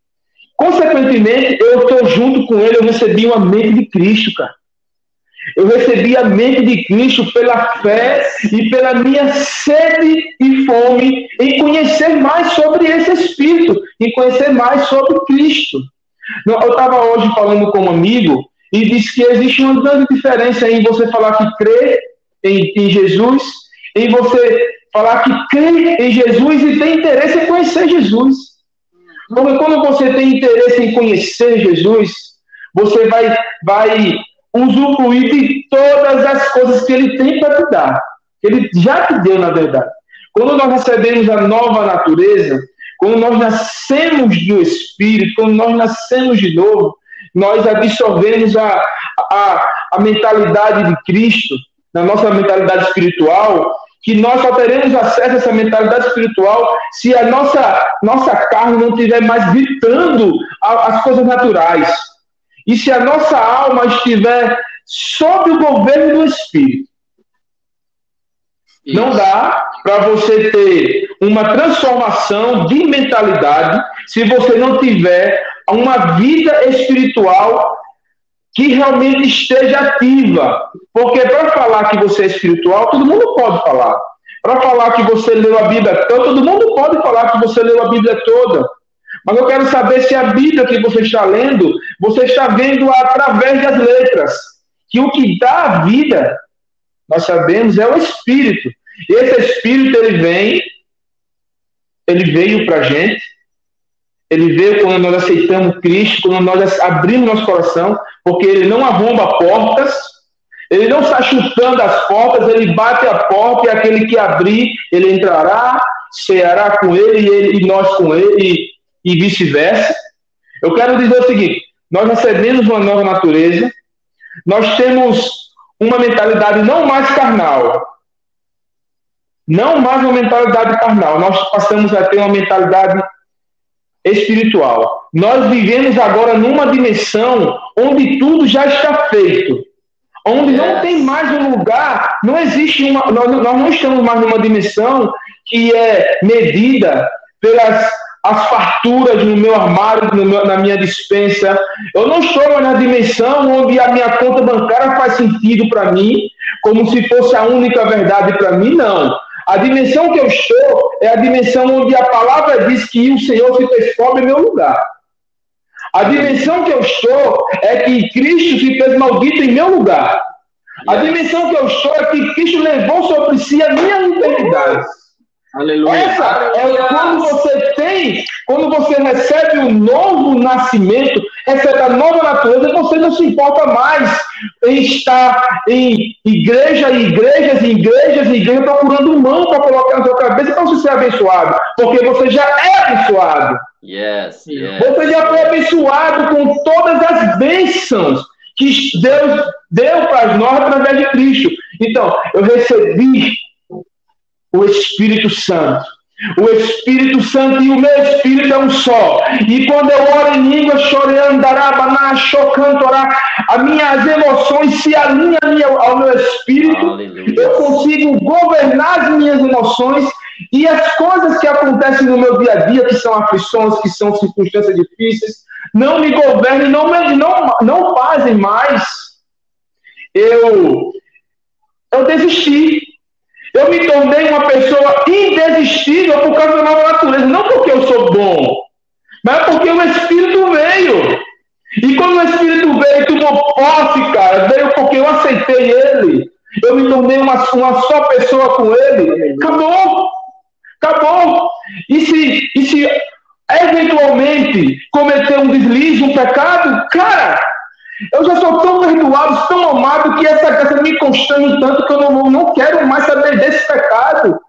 Consequentemente, eu estou junto com ele, eu recebi uma mente de Cristo, cara. Eu recebi a mente de Cristo pela fé e pela minha sede e fome em conhecer mais sobre esse Espírito, em conhecer mais sobre Cristo. Eu estava hoje falando com um amigo e disse que existe uma grande diferença em você falar que crê em, em Jesus, em você falar que crê em Jesus e tem interesse em conhecer Jesus. Porque quando você tem interesse em conhecer Jesus, você vai, vai usufruir de todas as coisas que ele tem para te dar. Ele já te deu, na verdade. Quando nós recebemos a nova natureza, quando nós nascemos do Espírito, quando nós nascemos de novo, nós absorvemos a, a, a mentalidade de Cristo, na nossa mentalidade espiritual, que nós só teremos acesso a essa mentalidade espiritual se a nossa, nossa carne não estiver mais gritando as coisas naturais. E se a nossa alma estiver sob o governo do Espírito. Não dá para você ter uma transformação de mentalidade se você não tiver uma vida espiritual que realmente esteja ativa. Porque para falar que você é espiritual, todo mundo pode falar. Para falar que você leu a Bíblia toda, todo mundo pode falar que você leu a Bíblia toda. Mas eu quero saber se a Bíblia que você está lendo, você está vendo através das letras. Que o que dá a vida, nós sabemos, é o Espírito. Esse Espírito, ele vem, ele veio para a gente, ele veio quando nós aceitamos Cristo, quando nós abrimos nosso coração, porque ele não arromba portas, ele não está chutando as portas, ele bate a porta e aquele que abrir, ele entrará, ceará com ele e, ele, e nós com ele, e, e vice-versa. Eu quero dizer o seguinte: nós recebemos uma nova natureza, nós temos uma mentalidade não mais carnal, não mais uma mentalidade carnal, nós passamos a ter uma mentalidade espiritual. Nós vivemos agora numa dimensão onde tudo já está feito. Onde não tem mais um lugar, não existe uma. Nós, nós não estamos mais numa dimensão que é medida pelas as farturas no meu armário, no meu, na minha dispensa. Eu não estou mais na dimensão onde a minha conta bancária faz sentido para mim, como se fosse a única verdade para mim, não. A dimensão que eu estou é a dimensão onde a palavra diz que o Senhor se fez pobre em meu lugar. A dimensão que eu estou é que Cristo se fez maldito em meu lugar. A dimensão que eu estou é que Cristo levou sobre si a minha enfermidade. Aleluia. Essa é quando você tem, quando você recebe um novo nascimento, recebe a nova natureza, você não se importa mais em estar em igreja e igrejas e igrejas e igrejas procurando mão para colocar na sua cabeça para você ser abençoado, porque você já é abençoado. Yes, yes. Você já foi abençoado com todas as bênçãos que Deus deu para nós através de Cristo. Então, eu recebi o Espírito Santo. O Espírito Santo e o meu Espírito é um só. E quando eu oro em língua, choreandarabana, chocantorá, as minhas emoções se alinham ao meu Espírito. Aleluia. Eu consigo governar as minhas emoções e as coisas que acontecem no meu dia a dia, que são aflições, que são circunstâncias difíceis, não me governam, não, não, não fazem mais eu eu desisti. Eu me tornei uma pessoa indesistível por causa da nova natureza. Não porque eu sou bom, mas porque o Espírito veio. E quando o Espírito veio tomou posse, cara, veio porque eu aceitei ele. Eu me tornei uma, uma só pessoa com ele. Acabou. Acabou. E se, e se eventualmente cometer um deslize, um pecado, cara, eu já sou tão perdoado, tão amado, que essa graça me constrange tanto que eu não, não quero mais saber desse pecado.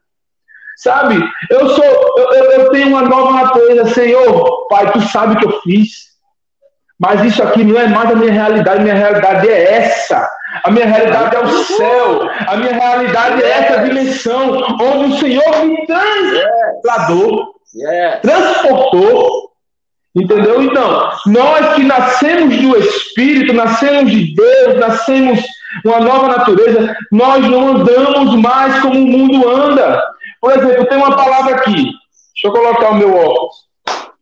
Sabe? Eu sou, eu, eu tenho uma nova natureza, Senhor, Pai, tu sabe o que eu fiz. Mas isso aqui não é mais a minha realidade, minha realidade é essa. A minha realidade é o céu. A minha realidade é essa dimensão onde o Senhor me trasladou, transportou. Entendeu? Então, nós que nascemos do Espírito, nascemos de Deus, nascemos uma nova natureza, nós não andamos mais como o mundo anda. Por exemplo, tem uma palavra aqui. Deixa eu colocar o meu óculos.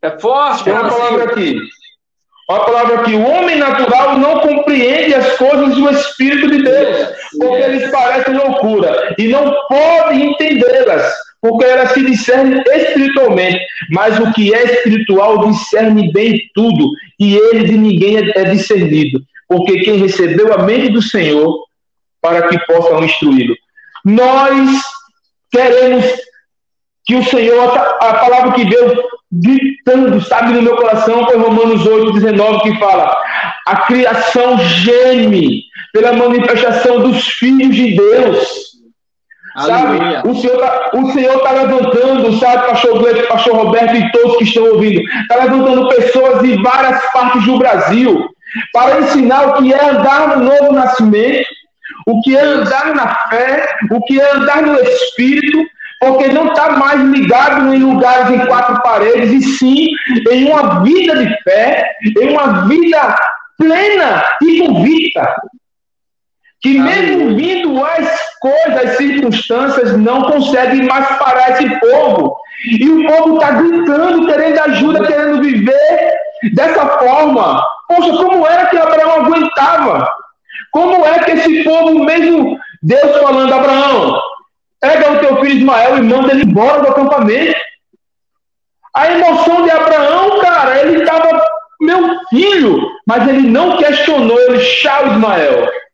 É forte, Tem uma palavra aqui. Uma palavra aqui. O homem natural não compreende as coisas do Espírito de Deus, porque eles parecem loucura e não pode entendê-las, porque elas se discernem espiritualmente. Mas o que é espiritual discerne bem tudo, e ele de ninguém é, é discernido, porque quem recebeu a mente do Senhor para que possam instruí-lo. Nós queremos que o Senhor, a palavra que veio gritando, sabe, no meu coração, foi Romanos 8, 19, que fala: a criação geme pela manifestação dos filhos de Deus. Sabe? O Senhor, tá, o Senhor está levantando, sabe, pastor Gleito, pastor Roberto e todos que estão ouvindo, está levantando pessoas em várias partes do Brasil para ensinar o que é andar no novo nascimento, o que é andar na fé, o que é andar no Espírito, porque não está mais ligado em lugares em quatro paredes, e sim em uma vida de fé, em uma vida plena e convicta. Que mesmo vindo as coisas, as circunstâncias, não conseguem mais parar esse povo. E o povo está gritando, querendo ajuda, querendo viver dessa forma. Poxa, como era que Abraão aguentava? Como é que esse povo, mesmo Deus falando, Abraão, pega o teu filho Ismael e manda ele embora do acampamento. A emoção de Abraão, cara, ele estava, meu filho, mas ele não questionou, ele chau Ismael.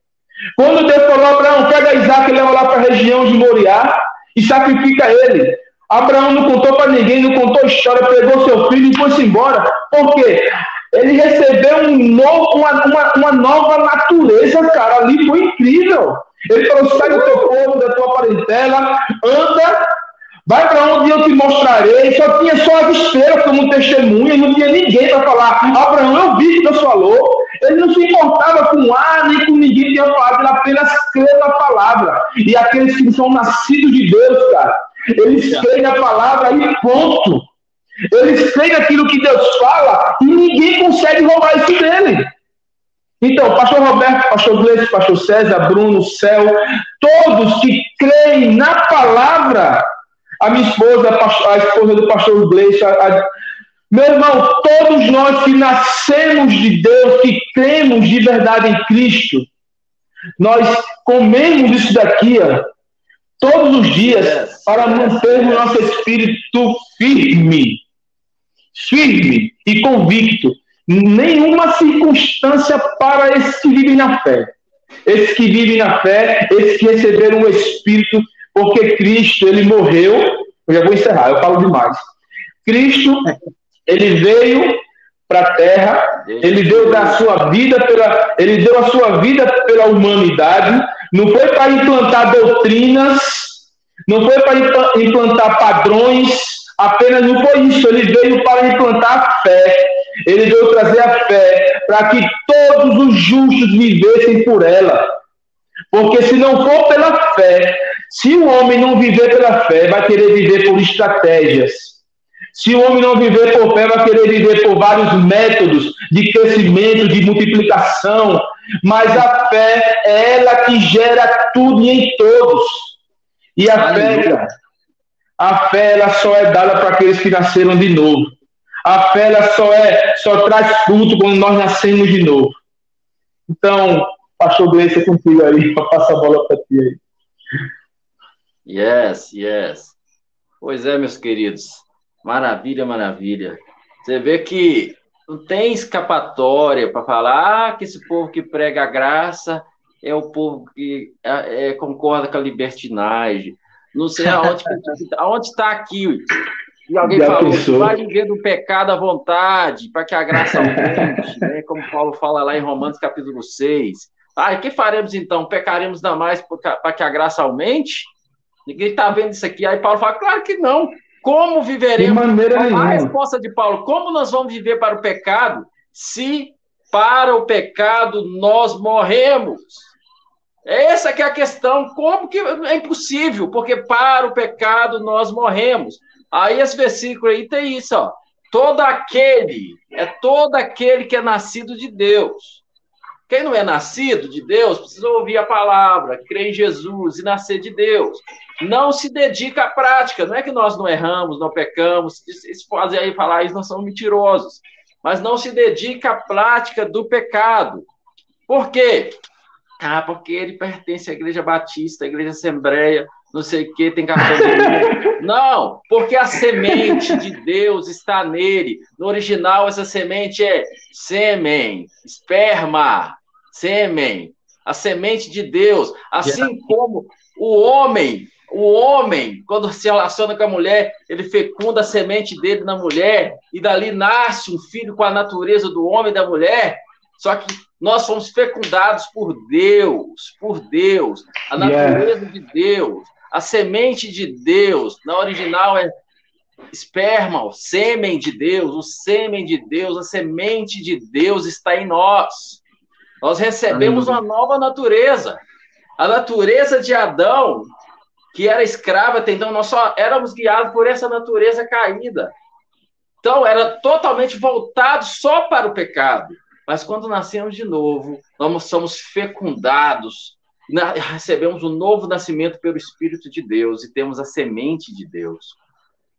Quando Deus falou, Abraão, pega Isaac e leva lá para a região de Moriá e sacrifica ele. Abraão não contou para ninguém, não contou história, pegou seu filho e foi-se embora. Por quê? Ele recebeu um novo, uma, uma, uma nova natureza, cara. Ali foi incrível. Ele falou: sai do teu povo, da tua parentela, anda, vai para onde eu te mostrarei. Só tinha só as estrelas como testemunha, não tinha ninguém para falar. Abraão, eu vi que Deus falou. Ele não se importava com ar nem com ninguém que tinha falado, ele apenas crê na palavra. E aqueles que são nascidos de Deus, cara, eles creem na palavra e ponto. Eles creem naquilo que Deus fala e ninguém consegue roubar isso dele. Então, pastor Roberto, pastor Gleice, pastor César, Bruno, Céu, todos que creem na palavra, a minha esposa, a esposa do pastor Gleice, a, meu irmão, todos nós que nascemos de Deus, que cremos de verdade em Cristo, nós comemos isso daqui, ó, todos os dias, para mantermos nosso espírito firme, firme e convicto nenhuma circunstância para esses que vivem na fé. Esses que vivem na fé, esses que receberam o Espírito, porque Cristo, ele morreu. Eu já vou encerrar, eu falo demais. Cristo, ele veio para a terra, ele deu da sua vida pela, ele deu a sua vida pela humanidade, não foi para implantar doutrinas, não foi para implantar padrões, apenas não foi isso, ele veio para implantar a fé. Ele veio trazer a fé para que todos os justos vivessem por ela. Porque se não for pela fé, se o homem não viver pela fé, vai querer viver por estratégias. Se o homem não viver por fé, vai querer viver por vários métodos de crescimento, de multiplicação. Mas a fé é ela que gera tudo e em todos. E a fé, a fé ela só é dada para aqueles que nasceram de novo. A fé ela só é, só traz fruto quando nós nascemos de novo. Então, pastor Gleice, é contigo aí, para passar a bola para ti aí. Yes, yes. Pois é, meus queridos. Maravilha, maravilha. Você vê que não tem escapatória para falar ah, que esse povo que prega a graça é o povo que é, é, concorda com a libertinagem. Não sei aonde, aonde está aqui. E alguém Já falou pensou? vai viver do pecado à vontade, para que a graça aumente, né? como Paulo fala lá em Romanos capítulo 6. Ah, e que faremos então? Pecaremos ainda mais para que a graça aumente? Ninguém está vendo isso aqui. Aí Paulo fala, claro que não. Como viveremos? A resposta de Paulo? Como nós vamos viver para o pecado se para o pecado nós morremos? Essa que é a questão. Como que é impossível? Porque para o pecado nós morremos. Aí esse versículo aí tem isso, ó. Todo aquele, é todo aquele que é nascido de Deus. Quem não é nascido de Deus precisa ouvir a palavra, crer em Jesus e nascer de Deus. Não se dedica à prática. Não é que nós não erramos, não pecamos. Se fazer aí falar isso, nós somos mentirosos. Mas não se dedica à prática do pecado. Por quê? Ah, porque ele pertence à Igreja Batista, à Igreja Assembleia, não sei o que, tem cartão de Não, porque a semente de Deus está nele. No original, essa semente é sêmen, esperma, sêmen, a semente de Deus. Assim como o homem, o homem, quando se relaciona com a mulher, ele fecunda a semente dele na mulher, e dali nasce um filho com a natureza do homem e da mulher. Só que nós fomos fecundados por Deus, por Deus, a natureza yeah. de Deus, a semente de Deus. Na original é esperma, o sêmen de Deus, o sêmen de Deus, a semente de Deus está em nós. Nós recebemos uma nova natureza. A natureza de Adão, que era escrava até então, nós só éramos guiados por essa natureza caída. Então, era totalmente voltado só para o pecado. Mas quando nascemos de novo, nós somos fecundados, recebemos um novo nascimento pelo Espírito de Deus e temos a semente de Deus.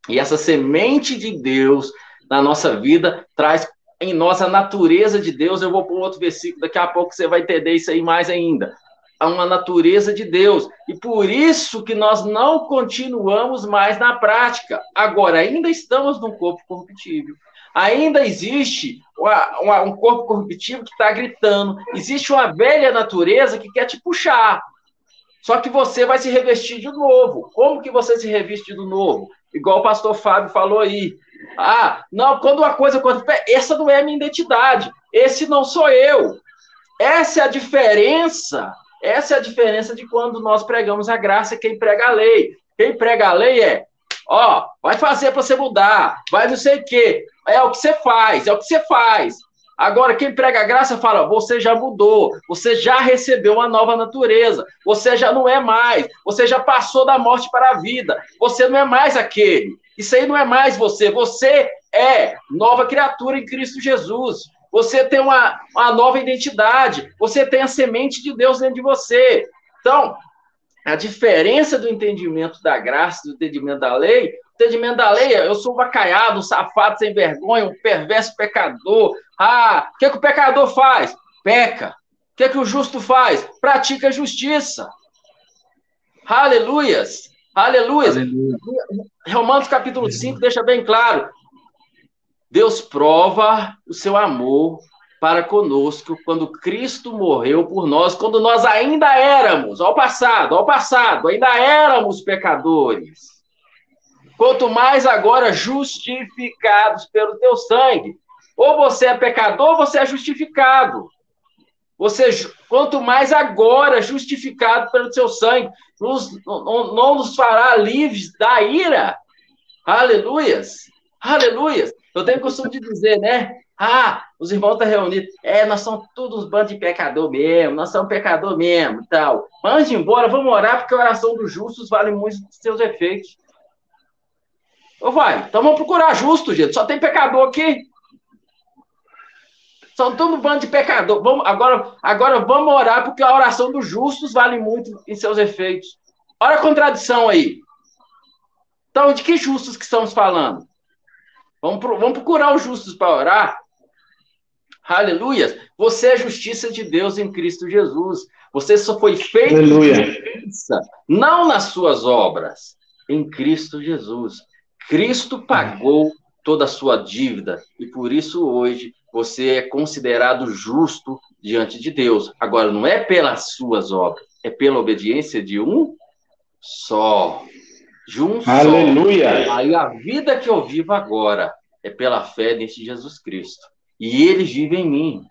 E essa semente de Deus na nossa vida traz em nós a natureza de Deus. Eu vou para um outro versículo, daqui a pouco você vai entender isso aí mais ainda. Há uma natureza de Deus. E por isso que nós não continuamos mais na prática. Agora, ainda estamos num corpo corruptível ainda existe uma, uma, um corpo corruptivo que está gritando, existe uma velha natureza que quer te puxar. Só que você vai se revestir de novo. Como que você se reveste do novo? Igual o pastor Fábio falou aí. Ah, não, quando uma coisa acontece, essa não é a minha identidade. Esse não sou eu. Essa é a diferença. Essa é a diferença de quando nós pregamos a graça quem prega a lei. Quem prega a lei é, ó, vai fazer para você mudar, vai não sei o quê. É o que você faz, é o que você faz. Agora, quem prega a graça fala: você já mudou, você já recebeu uma nova natureza, você já não é mais, você já passou da morte para a vida, você não é mais aquele. Isso aí não é mais você, você é nova criatura em Cristo Jesus. Você tem uma, uma nova identidade, você tem a semente de Deus dentro de você. Então, a diferença do entendimento da graça, do entendimento da lei, entendimento da lei, eu sou um vacaiado, um safado sem vergonha, um perverso pecador. Ah, o que, que o pecador faz? Peca. O que, que o justo faz? Pratica justiça. Aleluias. Aleluias. Aleluia. Romanos capítulo 5 deixa bem claro. Deus prova o seu amor para conosco quando Cristo morreu por nós, quando nós ainda éramos, ao passado, ao passado, ainda éramos pecadores. Quanto mais agora justificados pelo teu sangue. Ou você é pecador, ou você é justificado. Você, quanto mais agora justificado pelo seu sangue, nos, não, não nos fará livres da ira. Aleluias. Aleluias. Eu tenho costume de dizer, né? Ah, os irmãos estão reunidos. É, nós somos todos bandos de pecador mesmo, nós somos pecador mesmo tal. Mande embora, vamos orar, porque a oração dos justos vale muito dos seus efeitos. Ou vai, então vamos procurar justo, gente. Só tem pecador aqui. São todo um bando de pecador. Vamos, agora, agora vamos orar, porque a oração dos justos vale muito em seus efeitos. Olha a contradição aí. Então, de que justos que estamos falando? Vamos, vamos procurar os justos para orar? Aleluia! Você é justiça de Deus em Cristo Jesus. Você só foi feito justiça, não nas suas obras, em Cristo Jesus. Cristo pagou toda a sua dívida e por isso hoje você é considerado justo diante de Deus. Agora, não é pelas suas obras, é pela obediência de um só. De um Aleluia. só. Aí a vida que eu vivo agora é pela fé neste Jesus Cristo. E ele vive em mim.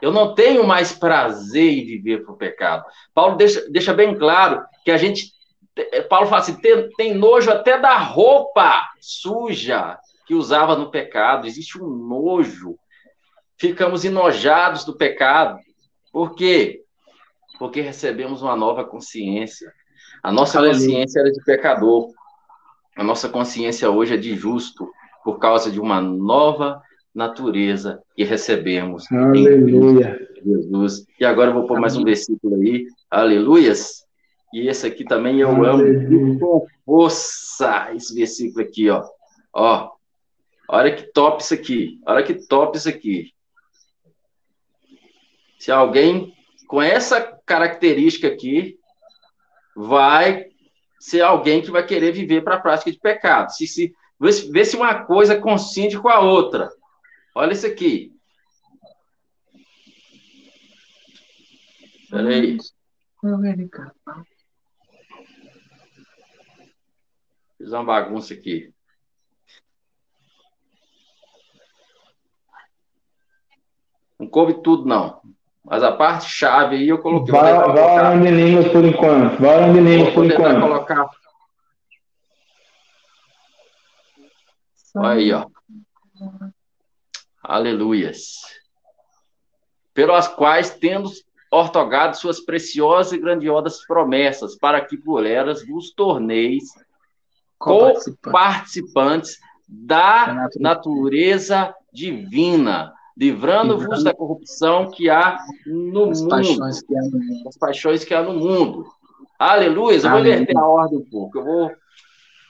Eu não tenho mais prazer em viver para o pecado. Paulo deixa, deixa bem claro que a gente. Paulo fala assim: tem, tem nojo até da roupa suja que usava no pecado. Existe um nojo. Ficamos enojados do pecado. Por quê? Porque recebemos uma nova consciência. A nossa Aleluia. consciência era de pecador. A nossa consciência hoje é de justo, por causa de uma nova natureza que recebemos Aleluia. em Jesus. E agora eu vou pôr Amém. mais um versículo aí. Aleluias. E esse aqui também eu Aleluia. amo com força. Esse versículo aqui, ó. Ó. Olha que top isso aqui. Olha que top isso aqui. Se alguém com essa característica aqui vai ser alguém que vai querer viver para a prática de pecado. Se, se, vê se uma coisa coincide com a outra. Olha isso aqui. Espera aí. Fiz uma bagunça aqui. Não coube tudo, não. Mas a parte chave aí eu coloquei. Vai, vai de línguas por enquanto. Vai de línguas por enquanto. Colocar. Olha aí, ó. Aleluias. Pelas quais tendo ortogado suas preciosas e grandiosas promessas, para que por elas vos torneis co-participantes da natureza divina livrando-vos da corrupção que há no as mundo, paixões que há no mundo. as paixões que há no mundo. Aleluia, eu vou inverter a ordem um pouco, eu vou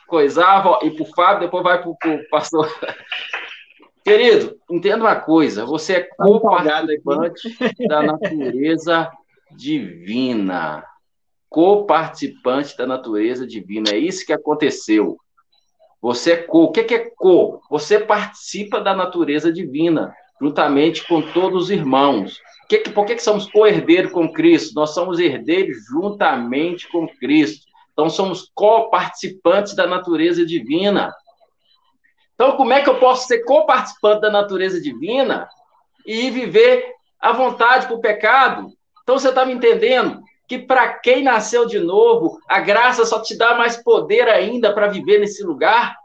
coisar e para o Fábio, depois vai para o pastor. Querido, entenda uma coisa, você é tá co-participante da natureza divina. Co-participante da natureza divina. É isso que aconteceu. Você é co. O que é co? Você participa da natureza divina juntamente com todos os irmãos. Que, por que, que somos co-herdeiros com Cristo? Nós somos herdeiros juntamente com Cristo. Então, somos co-participantes da natureza divina. Então, como é que eu posso ser co-participante da natureza divina e viver à vontade com o pecado? Então, você está me entendendo? Que para quem nasceu de novo, a graça só te dá mais poder ainda para viver nesse lugar.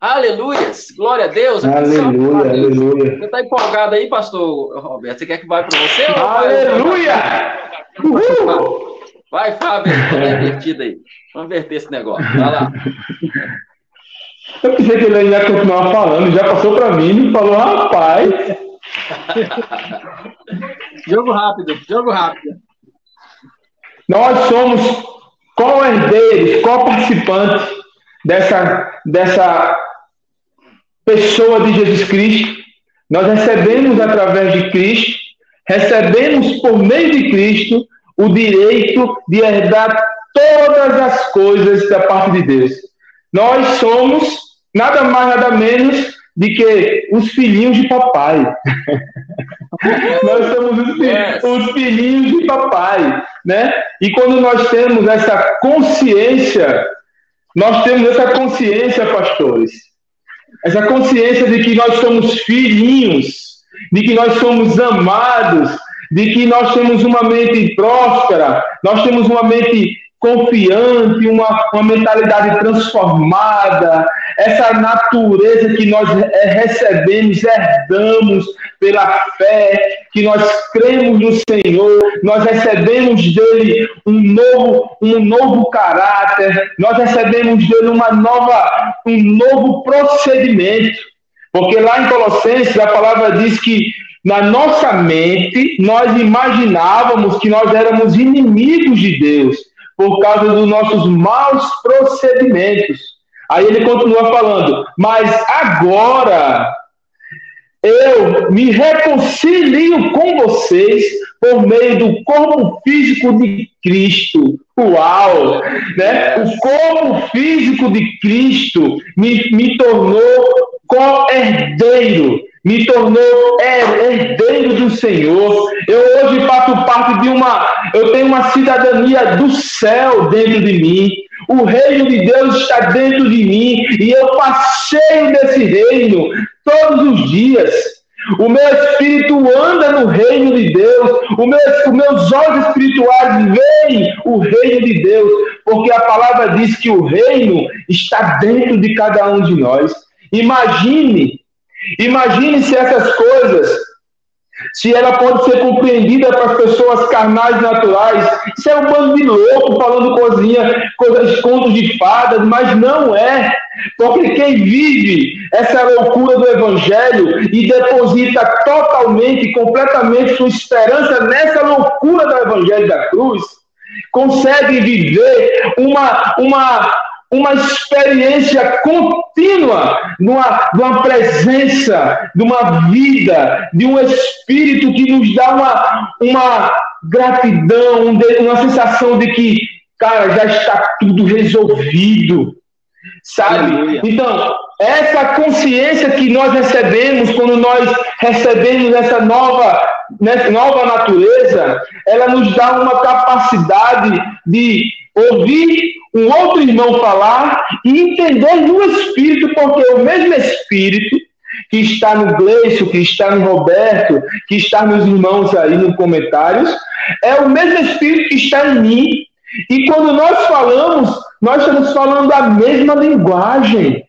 Aleluias! Glória a Deus! Aleluia, aleluia. Você está empolgado aí, pastor Roberto? Você quer que vá para você? Aleluia! Vai, Fábio, vai invertido aí. Vamos inverter esse negócio. Vai lá. Eu pensei que ele ia continuar falando, já passou para mim e falou, rapaz. jogo rápido, jogo rápido. Nós somos co-herdeiros, co-participantes dessa, dessa pessoa de Jesus Cristo, nós recebemos através de Cristo, recebemos por meio de Cristo o direito de herdar todas as coisas da parte de Deus. Nós somos nada mais, nada menos de que os filhinhos de papai. nós somos os, yes. os, filhinhos de papai, né? E quando nós temos essa consciência, nós temos essa consciência, pastores, essa consciência de que nós somos filhinhos, de que nós somos amados, de que nós temos uma mente próspera, nós temos uma mente confiante, uma, uma mentalidade transformada, essa natureza que nós recebemos, herdamos pela fé, que nós cremos no Senhor, nós recebemos dele um novo, um novo caráter, nós recebemos dele uma nova, um novo procedimento. Porque lá em Colossenses a palavra diz que na nossa mente nós imaginávamos que nós éramos inimigos de Deus por causa dos nossos maus procedimentos. Aí ele continua falando, mas agora eu me reconcilio com vocês por meio do corpo físico de Cristo. Uau! Né? O corpo físico de Cristo me, me tornou co-herdeiro, me tornou herdeiro do Senhor. Eu hoje faço parte de uma, eu tenho uma cidadania do céu dentro de mim. O reino de Deus está dentro de mim e eu passeio desse reino todos os dias. O meu espírito anda no reino de Deus. O meu, os meus olhos espirituais veem o reino de Deus, porque a palavra diz que o reino está dentro de cada um de nós. Imagine, imagine se essas coisas se ela pode ser compreendida para as pessoas carnais naturais. Isso é um bando de louco falando coisinha, coisas, contos de fadas, mas não é. Porque quem vive essa loucura do Evangelho e deposita totalmente, completamente sua esperança nessa loucura do Evangelho da cruz, consegue viver uma, uma uma experiência contínua de uma, de uma presença, de uma vida, de um espírito que nos dá uma, uma gratidão, uma sensação de que, cara, já está tudo resolvido. Sabe? Então, essa consciência que nós recebemos quando nós recebemos essa nova, nessa nova natureza, ela nos dá uma capacidade de ouvir um outro irmão falar e entender no Espírito, porque o mesmo Espírito que está no Gleicio, que está no Roberto, que está nos irmãos aí nos comentários, é o mesmo Espírito que está em mim. E quando nós falamos, nós estamos falando a mesma linguagem.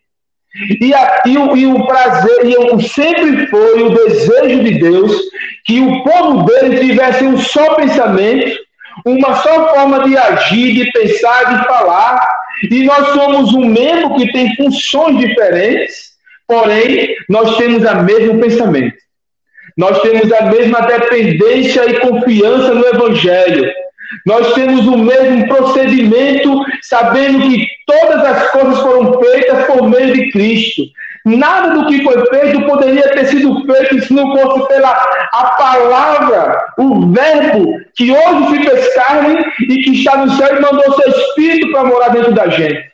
E, a, e, o, e o prazer, e o, sempre foi o desejo de Deus que o povo dele tivesse um só pensamento, uma só forma de agir, de pensar, de falar. E nós somos um membro que tem funções diferentes, porém, nós temos o mesmo pensamento. Nós temos a mesma dependência e confiança no Evangelho. Nós temos o mesmo procedimento, sabendo que todas as coisas foram feitas por meio de Cristo. Nada do que foi feito poderia ter sido feito se não fosse pela a palavra, o verbo que hoje se fez carne e que está no céu e mandou seu espírito para morar dentro da gente.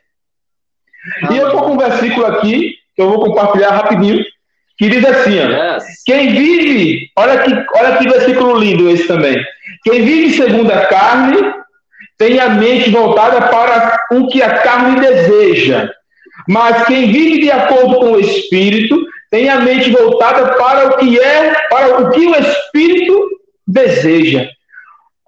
E eu estou com um versículo aqui, que eu vou compartilhar rapidinho, que diz assim: ó, quem vive, olha que, olha que versículo lindo esse também. Quem vive segundo a carne tem a mente voltada para o que a carne deseja. Mas quem vive de acordo com o Espírito tem a mente voltada para o que é, para o que o Espírito deseja.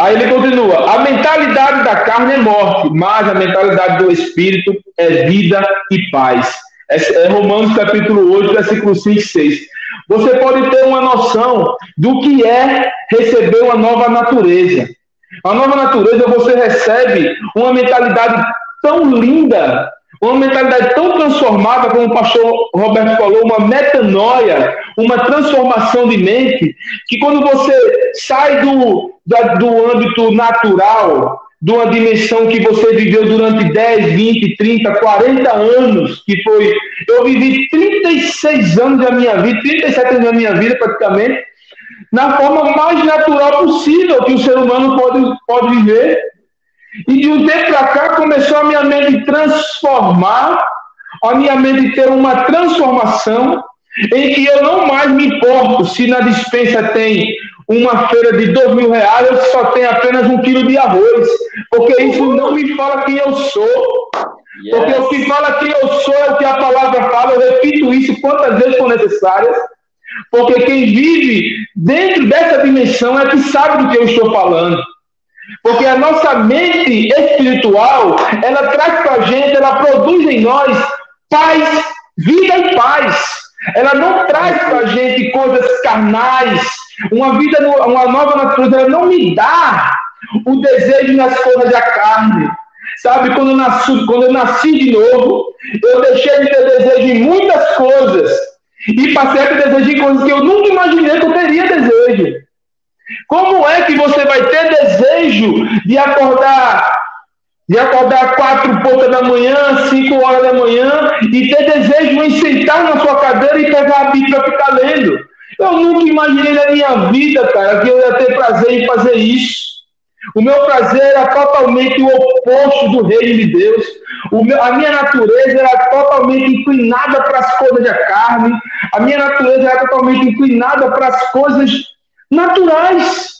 Aí ele continua: a mentalidade da carne é morte, mas a mentalidade do Espírito é vida e paz. É Romanos capítulo 8, versículo 5 e 6. Você pode ter uma noção do que é receber uma nova natureza. A nova natureza você recebe uma mentalidade tão linda uma mentalidade tão transformada, como o pastor Roberto falou, uma metanoia, uma transformação de mente, que quando você sai do, do âmbito natural, de uma dimensão que você viveu durante 10, 20, 30, 40 anos, que foi. Eu vivi 36 anos da minha vida, 37 anos da minha vida praticamente, na forma mais natural possível que o ser humano pode, pode viver. E de um tempo para cá começou a minha mente transformar, a minha mente ter uma transformação em que eu não mais me importo se na dispensa tem uma feira de dois mil reais ou se só tem apenas um quilo de arroz, porque isso não me fala quem eu sou. Yes. Porque o que fala quem eu sou é o que a palavra fala, eu repito isso quantas vezes for necessárias, porque quem vive dentro dessa dimensão é que sabe do que eu estou falando. Porque a nossa mente espiritual, ela traz para a gente, ela produz em nós paz, vida e paz. Ela não traz para a gente coisas carnais, uma vida, uma nova natureza. Ela não me dá o desejo nas coisas da carne. Sabe, quando eu, nasci, quando eu nasci de novo, eu deixei de ter desejo em muitas coisas e passei a ter desejo em coisas que eu nunca imaginei que eu teria desejo. Como é que você vai ter desejo de acordar, de acordar quatro e pouca da manhã, cinco horas da manhã, e ter desejo em sentar na sua cadeira e pegar a Bíblia para ficar lendo? Eu nunca imaginei na minha vida, cara, que eu ia ter prazer em fazer isso. O meu prazer era totalmente o oposto do reino de Deus. Meu, a minha natureza era totalmente inclinada para as coisas da carne. A minha natureza era totalmente inclinada para as coisas naturais.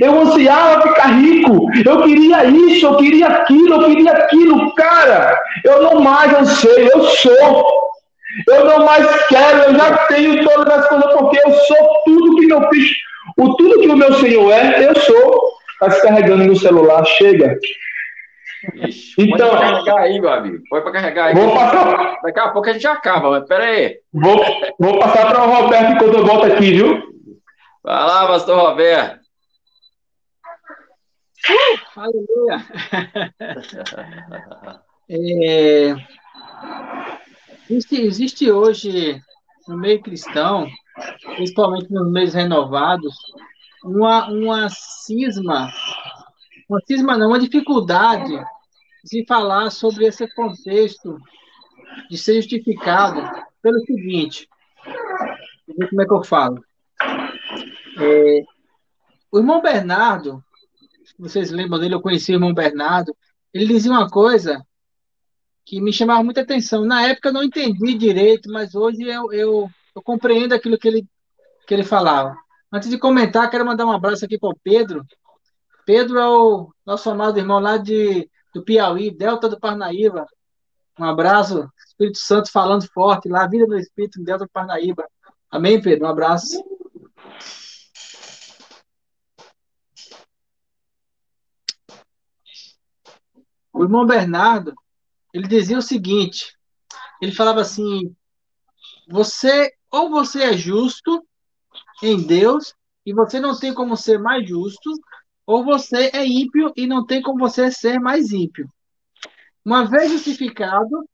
Eu ansiava ficar rico. Eu queria isso, eu queria aquilo, eu queria aquilo. Cara, eu não mais anseio, eu sou. Eu não mais quero, eu já tenho todas as coisas, porque eu sou tudo que meu filho, o tudo que o meu Senhor é, eu sou. Está se carregando no celular, chega. Ixi, então, pode carregar aí, meu amigo. Pode para carregar aí. Vou passar... Daqui a pouco a gente acaba, mas pera aí. Vou, vou passar para o Roberto enquanto eu volto aqui, viu? Vai lá, pastor Roberto. Uh, aleluia! é, existe, existe hoje no meio cristão, principalmente nos meios renovados, uma, uma cisma, uma cisma não, uma dificuldade de falar sobre esse contexto de ser justificado pelo seguinte, como é que eu falo. É, o irmão Bernardo, vocês lembram dele, eu conheci o irmão Bernardo, ele dizia uma coisa que me chamava muita atenção. Na época eu não entendi direito, mas hoje eu, eu, eu compreendo aquilo que ele, que ele falava. Antes de comentar, quero mandar um abraço aqui para o Pedro. Pedro é o nosso amado irmão lá de, do Piauí, Delta do Parnaíba. Um abraço, Espírito Santo falando forte lá, vida no Espírito, Delta do Parnaíba. Amém, Pedro? Um abraço. O irmão Bernardo, ele dizia o seguinte: ele falava assim, você ou você é justo em Deus e você não tem como ser mais justo, ou você é ímpio e não tem como você ser mais ímpio. Uma vez justificado,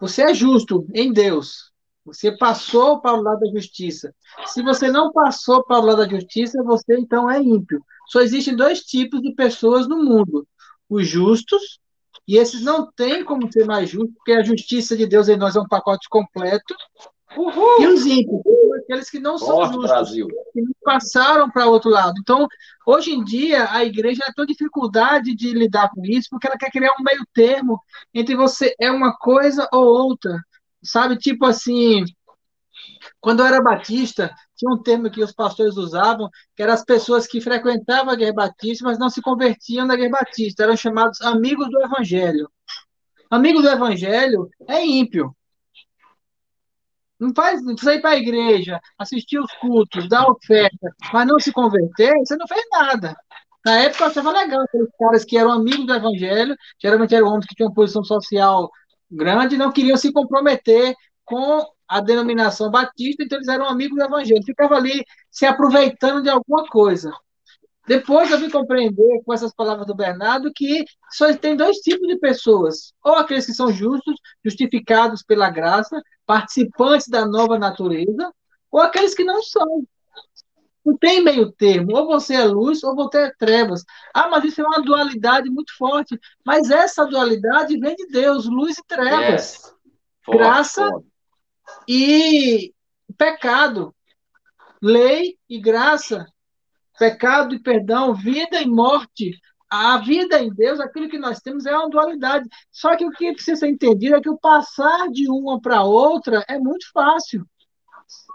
você é justo em Deus. Você passou para o lado da justiça. Se você não passou para o lado da justiça, você então é ímpio. Só existem dois tipos de pessoas no mundo: os justos, e esses não têm como ser mais justos, porque a justiça de Deus em nós é um pacote completo, Uhul. E os ímpios, aqueles que não são justos, Brasil. que não passaram para outro lado. Então, hoje em dia, a igreja tem dificuldade de lidar com isso, porque ela quer criar um meio termo entre você é uma coisa ou outra. Sabe, tipo assim, quando eu era batista, tinha um termo que os pastores usavam, que eram as pessoas que frequentavam a guerra batista, mas não se convertiam na guerra batista, eram chamados amigos do evangelho. Amigo do evangelho é ímpio. Não faz, não precisa ir para a igreja, assistir os cultos, dar oferta, mas não se converter, você não fez nada. Na época achava legal aqueles caras que eram amigos do evangelho, geralmente eram homens que tinham posição social grande, não queriam se comprometer com a denominação batista, então eles eram amigos do evangelho, ficava ali se aproveitando de alguma coisa. Depois eu vim compreender com essas palavras do Bernardo que só tem dois tipos de pessoas: ou aqueles que são justos, justificados pela graça, participantes da nova natureza, ou aqueles que não são. Não tem meio termo. Ou você é luz, ou você é trevas. Ah, mas isso é uma dualidade muito forte. Mas essa dualidade vem de Deus, luz e trevas. Yes. Graça e pecado. Lei e graça pecado e perdão, vida e morte. A vida em Deus, aquilo que nós temos é uma dualidade. Só que o que precisa ser entendido é que o passar de uma para outra é muito fácil.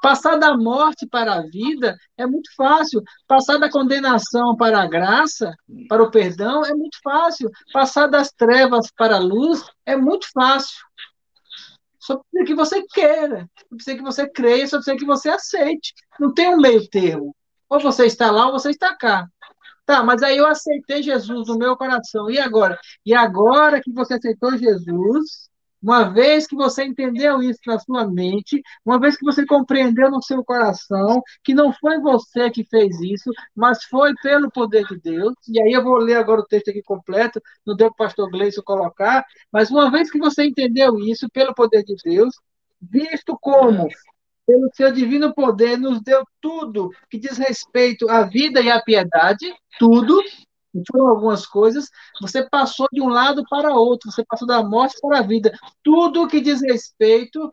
Passar da morte para a vida é muito fácil. Passar da condenação para a graça, para o perdão, é muito fácil. Passar das trevas para a luz é muito fácil. Só precisa que você queira, só precisa que você creia, só precisa que você aceite. Não tem um meio termo. Ou você está lá ou você está cá. Tá, mas aí eu aceitei Jesus no meu coração. E agora? E agora que você aceitou Jesus, uma vez que você entendeu isso na sua mente, uma vez que você compreendeu no seu coração que não foi você que fez isso, mas foi pelo poder de Deus. E aí eu vou ler agora o texto aqui completo, não deu para o pastor Gleison colocar, mas uma vez que você entendeu isso pelo poder de Deus, visto como pelo seu divino poder, nos deu tudo que diz respeito à vida e à piedade, tudo, foram algumas coisas, você passou de um lado para outro, você passou da morte para a vida. Tudo que diz respeito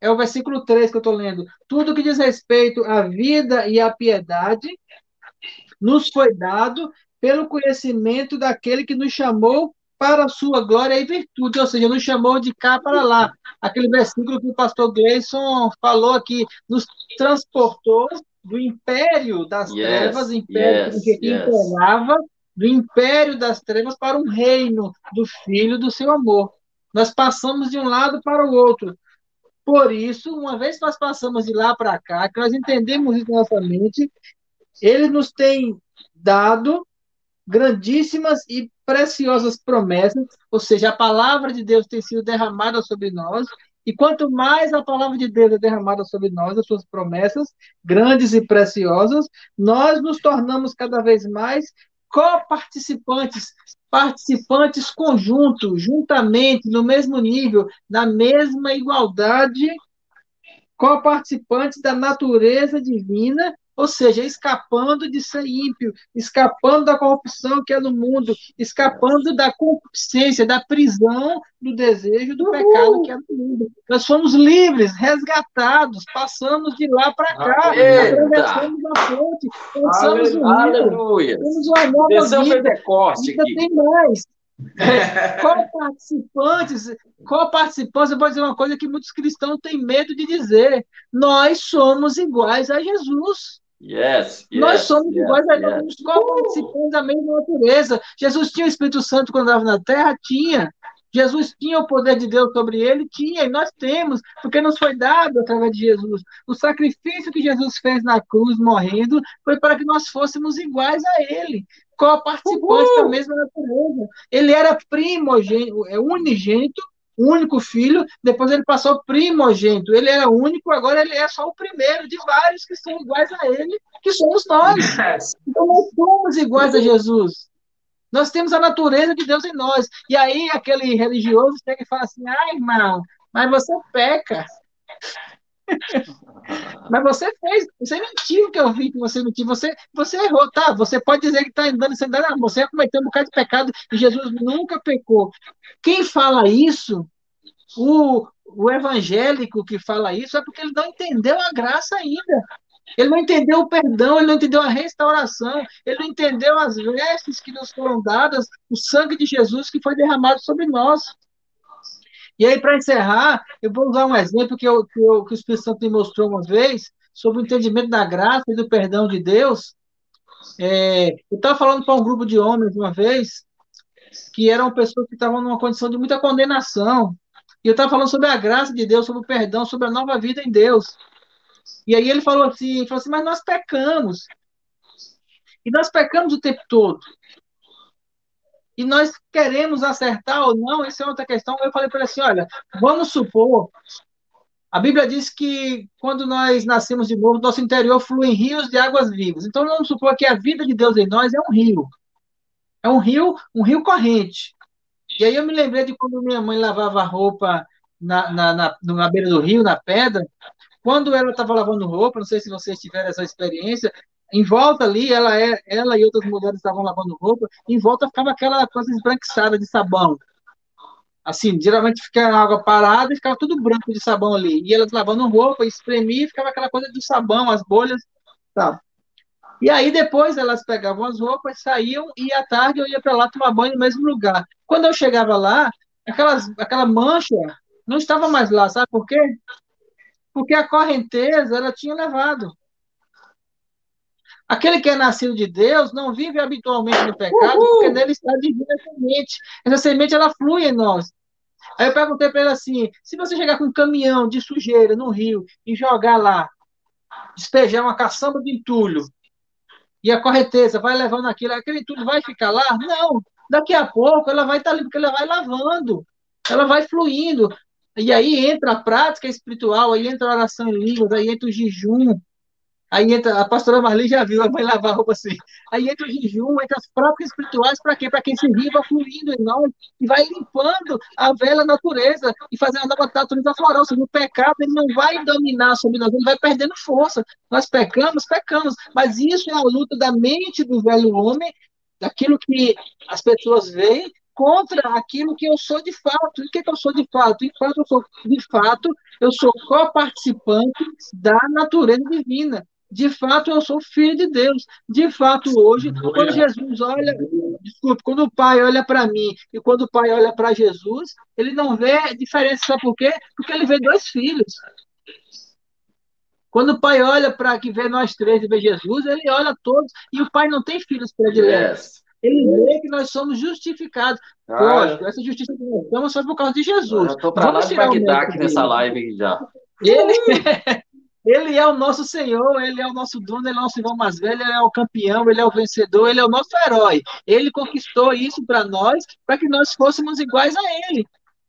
é o versículo 3 que eu estou lendo. Tudo que diz respeito à vida e à piedade nos foi dado pelo conhecimento daquele que nos chamou para a sua glória e virtude, ou seja, nos chamou de cá para lá. Aquele versículo que o pastor Gleison falou aqui, nos transportou do império das yes, trevas, império yes, que yes. imperava, do império das trevas para um reino do Filho do seu amor. Nós passamos de um lado para o outro. Por isso, uma vez que nós passamos de lá para cá, que nós entendemos isso na nossa mente, ele nos tem dado grandíssimas e preciosas promessas, ou seja, a palavra de Deus tem sido derramada sobre nós, e quanto mais a palavra de Deus é derramada sobre nós, as suas promessas, grandes e preciosas, nós nos tornamos cada vez mais coparticipantes, participantes conjuntos, juntamente, no mesmo nível, na mesma igualdade, coparticipantes da natureza divina ou seja, escapando de ser ímpio, escapando da corrupção que é no mundo, escapando da concupiscência, da prisão, do desejo, do pecado que é no mundo. Nós fomos livres, resgatados, passamos de lá para cá, atravessamos a ponte, pensamos no Aleluia. Temos uma nova Desceu vida. Ainda tem mais. É, co-participantes, co-participantes, eu vou dizer uma coisa que muitos cristãos têm medo de dizer: nós somos iguais a Jesus. Yes, yes, Nós somos yes, iguais, yes. nós somos co-participantes da mesma natureza. Jesus tinha o Espírito Santo quando estava na terra? Tinha. Jesus tinha o poder de Deus sobre ele? Tinha, e nós temos, porque nos foi dado através de Jesus. O sacrifício que Jesus fez na cruz, morrendo, foi para que nós fôssemos iguais a ele, co-participantes da mesma natureza. Ele era primogênito, é unigênito, único filho, depois ele passou primogênito. Ele era único, agora ele é só o primeiro de vários que são iguais a ele, que somos nós. Então nós somos iguais a Jesus. Nós temos a natureza de Deus em nós. E aí aquele religioso chega e fala assim: ah, irmão, mas você peca. Mas você fez, você mentiu que eu vi que você mentiu, você, você errou, tá? Você pode dizer que está andando sem dar, você cometeu um bocado de pecado e Jesus nunca pecou. Quem fala isso, o, o evangélico que fala isso, é porque ele não entendeu a graça ainda. Ele não entendeu o perdão, ele não entendeu a restauração, ele não entendeu as vestes que nos foram dadas, o sangue de Jesus que foi derramado sobre nós. E aí, para encerrar, eu vou usar um exemplo que, eu, que, eu, que o Espírito Santo me mostrou uma vez, sobre o entendimento da graça e do perdão de Deus. É, eu estava falando para um grupo de homens uma vez, que eram pessoas que estavam numa condição de muita condenação. E eu estava falando sobre a graça de Deus, sobre o perdão, sobre a nova vida em Deus. E aí ele falou assim, falou assim, mas nós pecamos. E nós pecamos o tempo todo e nós queremos acertar ou não, isso é outra questão. Eu falei para ele assim: olha, vamos supor. A Bíblia diz que quando nós nascemos de novo, nosso interior flui em rios de águas vivas. Então vamos supor que a vida de Deus em nós é um rio. É um rio, um rio corrente. E aí eu me lembrei de quando minha mãe lavava roupa na, na, na, na beira do rio, na pedra. Quando ela estava lavando roupa, não sei se vocês tiveram essa experiência, em volta ali, ela, é, ela e outras mulheres estavam lavando roupa, em volta ficava aquela coisa esbranquiçada de sabão. Assim, geralmente ficava água parada e ficava tudo branco de sabão ali. E elas lavando roupa, espremia e ficava aquela coisa do sabão, as bolhas, tal. E aí depois elas pegavam as roupas, saíam e à tarde eu ia para lá tomar banho no mesmo lugar. Quando eu chegava lá, aquelas, aquela mancha não estava mais lá, sabe por quê? Porque a correnteza ela tinha levado. Aquele que é nascido de Deus não vive habitualmente no pecado, Uhul. porque nele está a divina semente. Essa semente, ela flui em nós. Aí eu perguntei para ele assim: se você chegar com um caminhão de sujeira no rio e jogar lá, despejar uma caçamba de entulho, e a correnteza vai levando aquilo, aquele entulho vai ficar lá? Não. Daqui a pouco ela vai estar tá ali, porque ela vai lavando, ela vai fluindo. E aí entra a prática espiritual, aí entra a oração em línguas, aí entra o jejum, Aí entra, a pastora Marli já viu a mãe lavar roupa assim. Aí entra o jejum, entra as próprias espirituais, para quê? Para que esse rio vá fluindo em nós e vai limpando a velha natureza e fazendo a nova natureza florar. Ou seja, o pecado ele não vai dominar sobre nós, ele vai perdendo força. Nós pecamos, pecamos, mas isso é a luta da mente do velho homem, daquilo que as pessoas veem contra aquilo que eu sou de fato. E o que, que eu sou de fato? Fato, eu sou, de fato, eu sou coparticipante da natureza divina. De fato, eu sou filho de Deus. De fato, hoje, quando Jesus olha, desculpe, quando o Pai olha para mim e quando o Pai olha para Jesus, ele não vê diferença. Sabe por quê? Porque ele vê dois filhos. Quando o pai olha para que vê nós três e vê Jesus, ele olha todos, e o pai não tem filhos prediletos. Yes. Ele vê que nós somos justificados. Ah, Lógico, essa justiça que nós temos foi por causa de Jesus. Eu estou para lá de Bagdá aqui nessa live já. Ele, ele é o nosso Senhor, ele é o nosso dono, ele é o nosso irmão mais velho, ele é o campeão, ele é o vencedor, ele é o nosso herói. Ele conquistou isso para nós, para que nós fôssemos iguais a ele.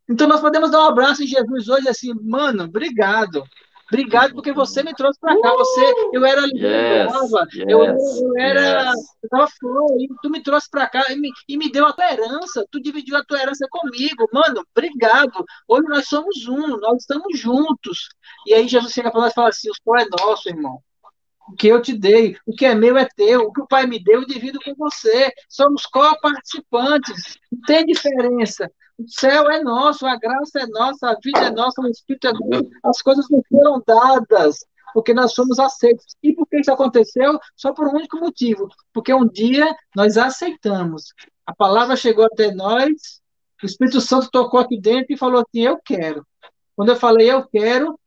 Então nós podemos dar um abraço em Jesus hoje assim, mano, obrigado. Obrigado porque você me trouxe para cá. Você, eu era yes, yes, eu, eu, era, yes. eu tava fora, e tu me trouxe para cá e me, e me deu a tua herança. Tu dividiu a tua herança comigo, mano. Obrigado. Hoje nós somos um, nós estamos juntos. E aí Jesus chega para nós e fala assim: o pão é nosso, irmão. O que eu te dei, o que é meu é teu, o que o Pai me deu, eu divido com você. Somos co-participantes, não tem diferença. O céu é nosso, a graça é nossa, a vida é nossa, o Espírito é nosso. As coisas não foram dadas porque nós somos aceitos. E por que isso aconteceu? Só por um único motivo. Porque um dia nós aceitamos. A palavra chegou até nós, o Espírito Santo tocou aqui dentro e falou assim: Eu quero. Quando eu falei eu quero,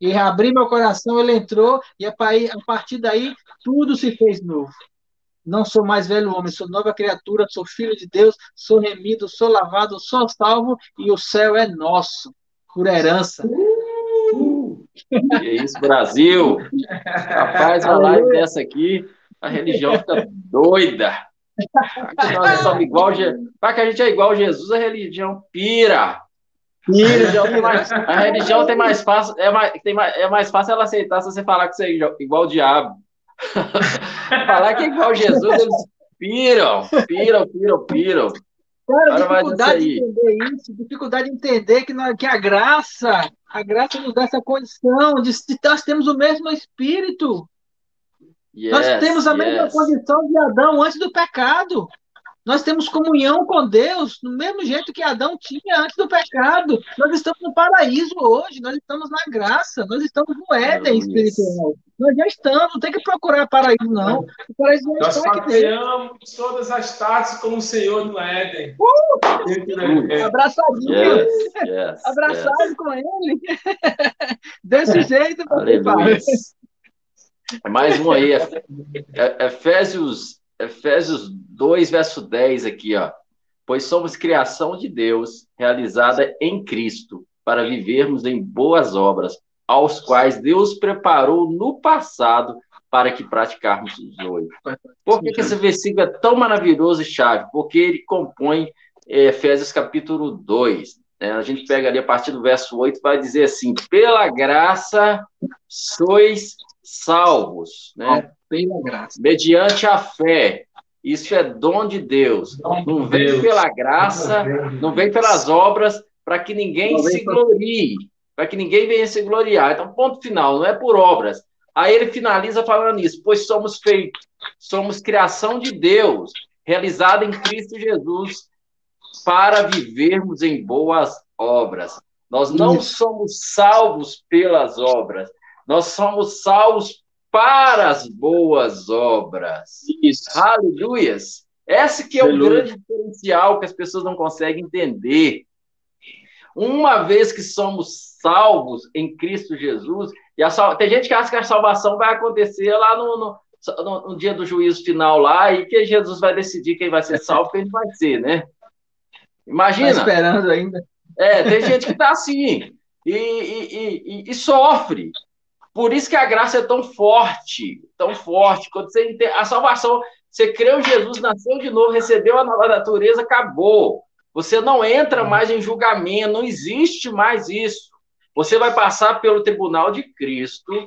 e abri meu coração, ele entrou, e a partir daí tudo se fez novo. Não sou mais velho homem, sou nova criatura, sou filho de Deus, sou remido, sou lavado, sou salvo e o céu é nosso, por herança. Uh, que isso, Brasil! Rapaz, uma live dessa aqui, a religião fica doida. Nós somos igual, para que a gente é igual a Jesus, a religião pira. A religião tem mais, a religião tem mais fácil, é mais, tem mais, é mais fácil ela aceitar se você falar que você é igual o diabo. Falar que é igual Jesus, eles piram, piram, piram, piram. Cara, dificuldade de entender isso, dificuldade de entender que, nós, que a graça, a graça nos dá essa condição de, de nós temos o mesmo espírito. Yes, nós temos a yes. mesma condição de Adão antes do pecado. Nós temos comunhão com Deus do mesmo jeito que Adão tinha antes do pecado. Nós estamos no paraíso hoje, nós estamos na graça, nós estamos no Éden espiritual. Nós já estamos, não tem que procurar paraíso, não. O paraíso não nós papeamos todas as tardes com o Senhor no Éden. Uh! Abraçadinho. Yes, yes, Abraçado yes. com ele. Desse jeito, Aleluia. Mais um aí, Efésios Efésios 2, verso 10 aqui, ó. Pois somos criação de Deus, realizada em Cristo, para vivermos em boas obras, aos quais Deus preparou no passado para que praticarmos hoje. Por que, que esse versículo é tão maravilhoso e chave? Porque ele compõe é, Efésios capítulo 2. Né? A gente pega ali a partir do verso 8, vai dizer assim: pela graça sois salvos, né? Pela graça. Mediante a fé. Isso é dom de Deus. Não vem pela graça, não vem pelas obras, para que ninguém se glorie, para que ninguém venha se gloriar. Então, ponto final, não é por obras. Aí ele finaliza falando isso, pois somos feitos, somos criação de Deus, realizada em Cristo Jesus, para vivermos em boas obras. Nós não somos salvos pelas obras, nós somos salvos para as boas obras. Isso. Aleluias. Esse que é Aleluia. o grande diferencial que as pessoas não conseguem entender. Uma vez que somos salvos em Cristo Jesus, e sal... tem gente que acha que a salvação vai acontecer lá no, no, no, no dia do juízo final lá, e que Jesus vai decidir quem vai ser salvo e quem vai ser, né? Imagina. Tá esperando ainda. É, tem gente que está assim, e, e, e, e sofre. Por isso que a graça é tão forte, tão forte. Quando você entende, a salvação, você creu em Jesus, nasceu de novo, recebeu a nova natureza, acabou. Você não entra mais em julgamento, não existe mais isso. Você vai passar pelo tribunal de Cristo,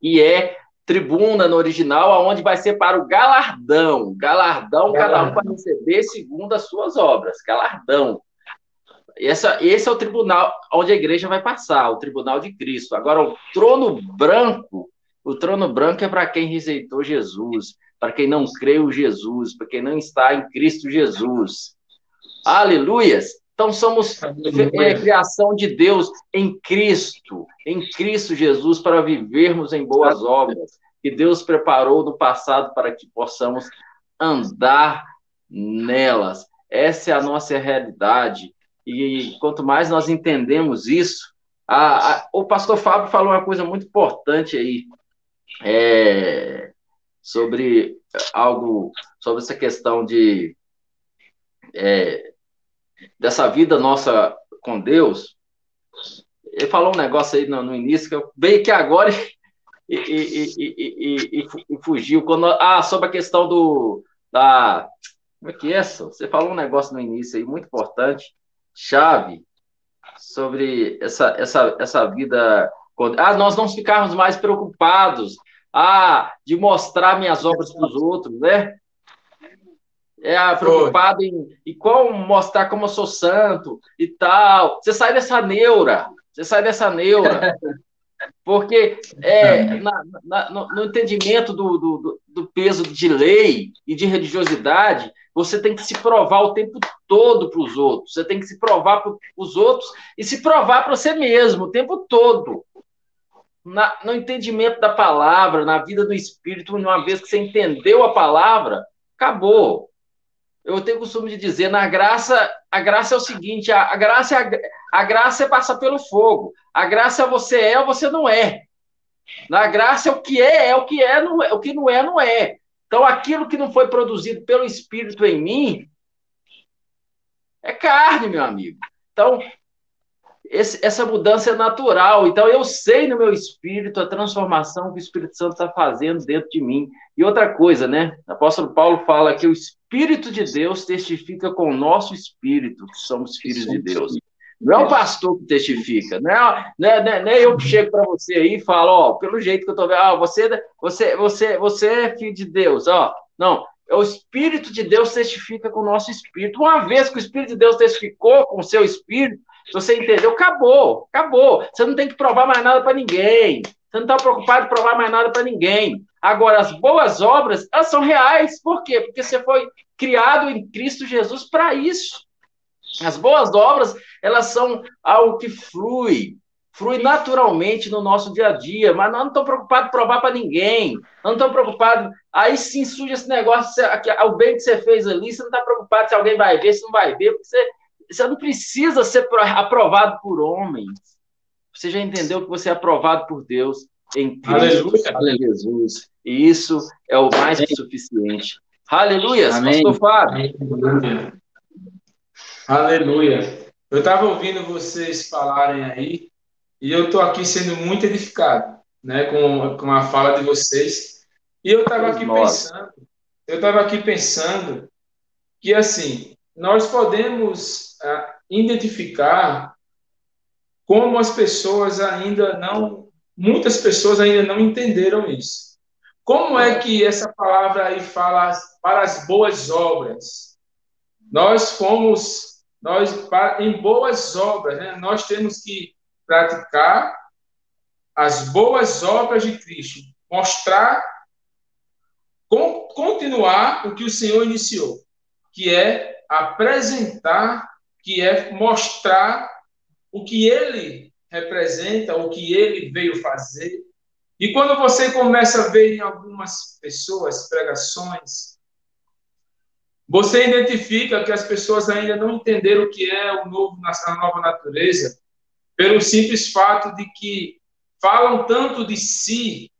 e é tribuna no original, aonde vai ser para o galardão. Galardão, cada um vai receber segundo as suas obras. Galardão. Essa, esse é o tribunal onde a igreja vai passar, o tribunal de Cristo. Agora, o trono branco, o trono branco é para quem rejeitou Jesus, para quem não creu em Jesus, para quem não está em Cristo Jesus. Aleluias! Então somos é, criação de Deus em Cristo, em Cristo Jesus, para vivermos em boas obras que Deus preparou no passado para que possamos andar nelas. Essa é a nossa realidade. E quanto mais nós entendemos isso, a, a, o pastor Fábio falou uma coisa muito importante aí, é, sobre algo, sobre essa questão de é, dessa vida nossa com Deus. Ele falou um negócio aí no, no início que eu veio que agora e, e, e, e, fugiu. Quando, ah, sobre a questão do da como é que é, isso? Você falou um negócio no início aí muito importante, chave, sobre essa, essa, essa vida. Ah, nós não ficarmos mais preocupados ah, de mostrar minhas obras para os outros, né? É ah, preocupado em, em como mostrar como eu sou santo e tal. Você sai dessa neura, você sai dessa neura. Porque é, na, na, no, no, entendimento do, do, do, peso de lei e de religiosidade, você tem que se provar o tempo todo para os outros. Você tem que se provar para os outros e se provar para você mesmo o tempo todo. Na, no entendimento da palavra, na vida do Espírito, uma vez que você entendeu a palavra, acabou. Eu tenho o costume de dizer, na graça, a graça é o seguinte, a, a graça é a, a graça é passar pelo fogo. A graça é você é ou você não é. Na graça, o que é, é o que é, não é, o que não é, não é. Então, aquilo que não foi produzido pelo Espírito em mim é carne, meu amigo. Então, esse, essa mudança é natural. Então, eu sei no meu espírito a transformação que o Espírito Santo está fazendo dentro de mim. E outra coisa, né? O apóstolo Paulo fala que o Espírito de Deus testifica com o nosso espírito que somos filhos de Deus. Não é o pastor que testifica, não é, não é, não é eu que chego para você aí e falo, ó, pelo jeito que eu estou vendo, ah, você, você, você, você é filho de Deus, ó. Não, é o Espírito de Deus testifica com o nosso espírito. Uma vez que o Espírito de Deus testificou com o seu espírito, você entendeu, acabou, acabou. Você não tem que provar mais nada para ninguém. Você não está preocupado em provar mais nada para ninguém. Agora, as boas obras, elas são reais. Por quê? Porque você foi criado em Cristo Jesus para isso. As boas obras, elas são algo que flui, flui naturalmente no nosso dia a dia, mas nós não estamos preocupados em provar para ninguém, não estamos preocupados, aí sim surge esse negócio, o bem que você fez ali, você não está preocupado se alguém vai ver, se não vai ver, porque você, você não precisa ser aprovado por homens, você já entendeu que você é aprovado por Deus em Cristo Aleluia. Jesus, e isso é o mais que suficiente. Aleluia, pastor Fábio. Aleluia. Eu estava ouvindo vocês falarem aí e eu estou aqui sendo muito edificado, né, com, com a fala de vocês. E eu estava aqui pensando, eu estava aqui pensando que assim nós podemos ah, identificar como as pessoas ainda não, muitas pessoas ainda não entenderam isso. Como é que essa palavra aí fala para as boas obras? Nós fomos nós, em boas obras, né, nós temos que praticar as boas obras de Cristo, mostrar, continuar o que o Senhor iniciou, que é apresentar, que é mostrar o que ele representa, o que ele veio fazer. E quando você começa a ver em algumas pessoas pregações, você identifica que as pessoas ainda não entenderam o que é o novo, a nova natureza, pelo simples fato de que falam tanto de si,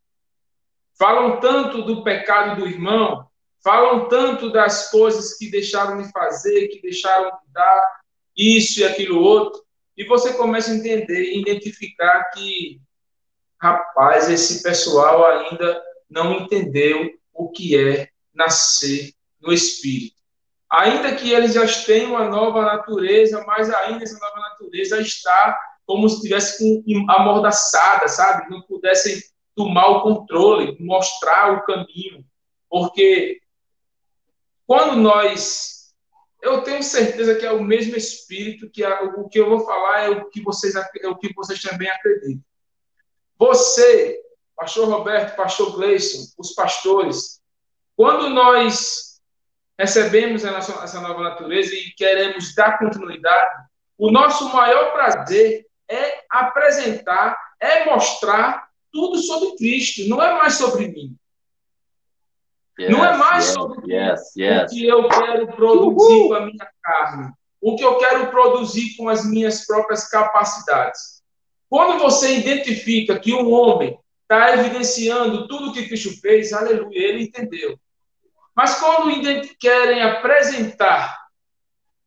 falam tanto do pecado do irmão, falam tanto das coisas que deixaram de fazer, que deixaram de dar, isso e aquilo outro, e você começa a entender e identificar que, rapaz, esse pessoal ainda não entendeu o que é nascer no Espírito ainda que eles já tenham uma nova natureza, mas ainda essa nova natureza está como se estivesse amordaçada, sabe? Não pudessem tomar o controle, mostrar o caminho. Porque quando nós. Eu tenho certeza que é o mesmo espírito que a, o que eu vou falar é o que vocês, é o que vocês também acreditam. Você, pastor Roberto, pastor Gleison, os pastores, quando nós recebemos essa nova natureza e queremos dar continuidade, o nosso maior prazer é apresentar, é mostrar tudo sobre Cristo, não é mais sobre mim. Yes, não é mais yes, sobre yes, o que eu quero produzir Uhul. com a minha carne, o que eu quero produzir com as minhas próprias capacidades. Quando você identifica que um homem está evidenciando tudo o que Cristo fez, aleluia, ele entendeu. Mas quando querem apresentar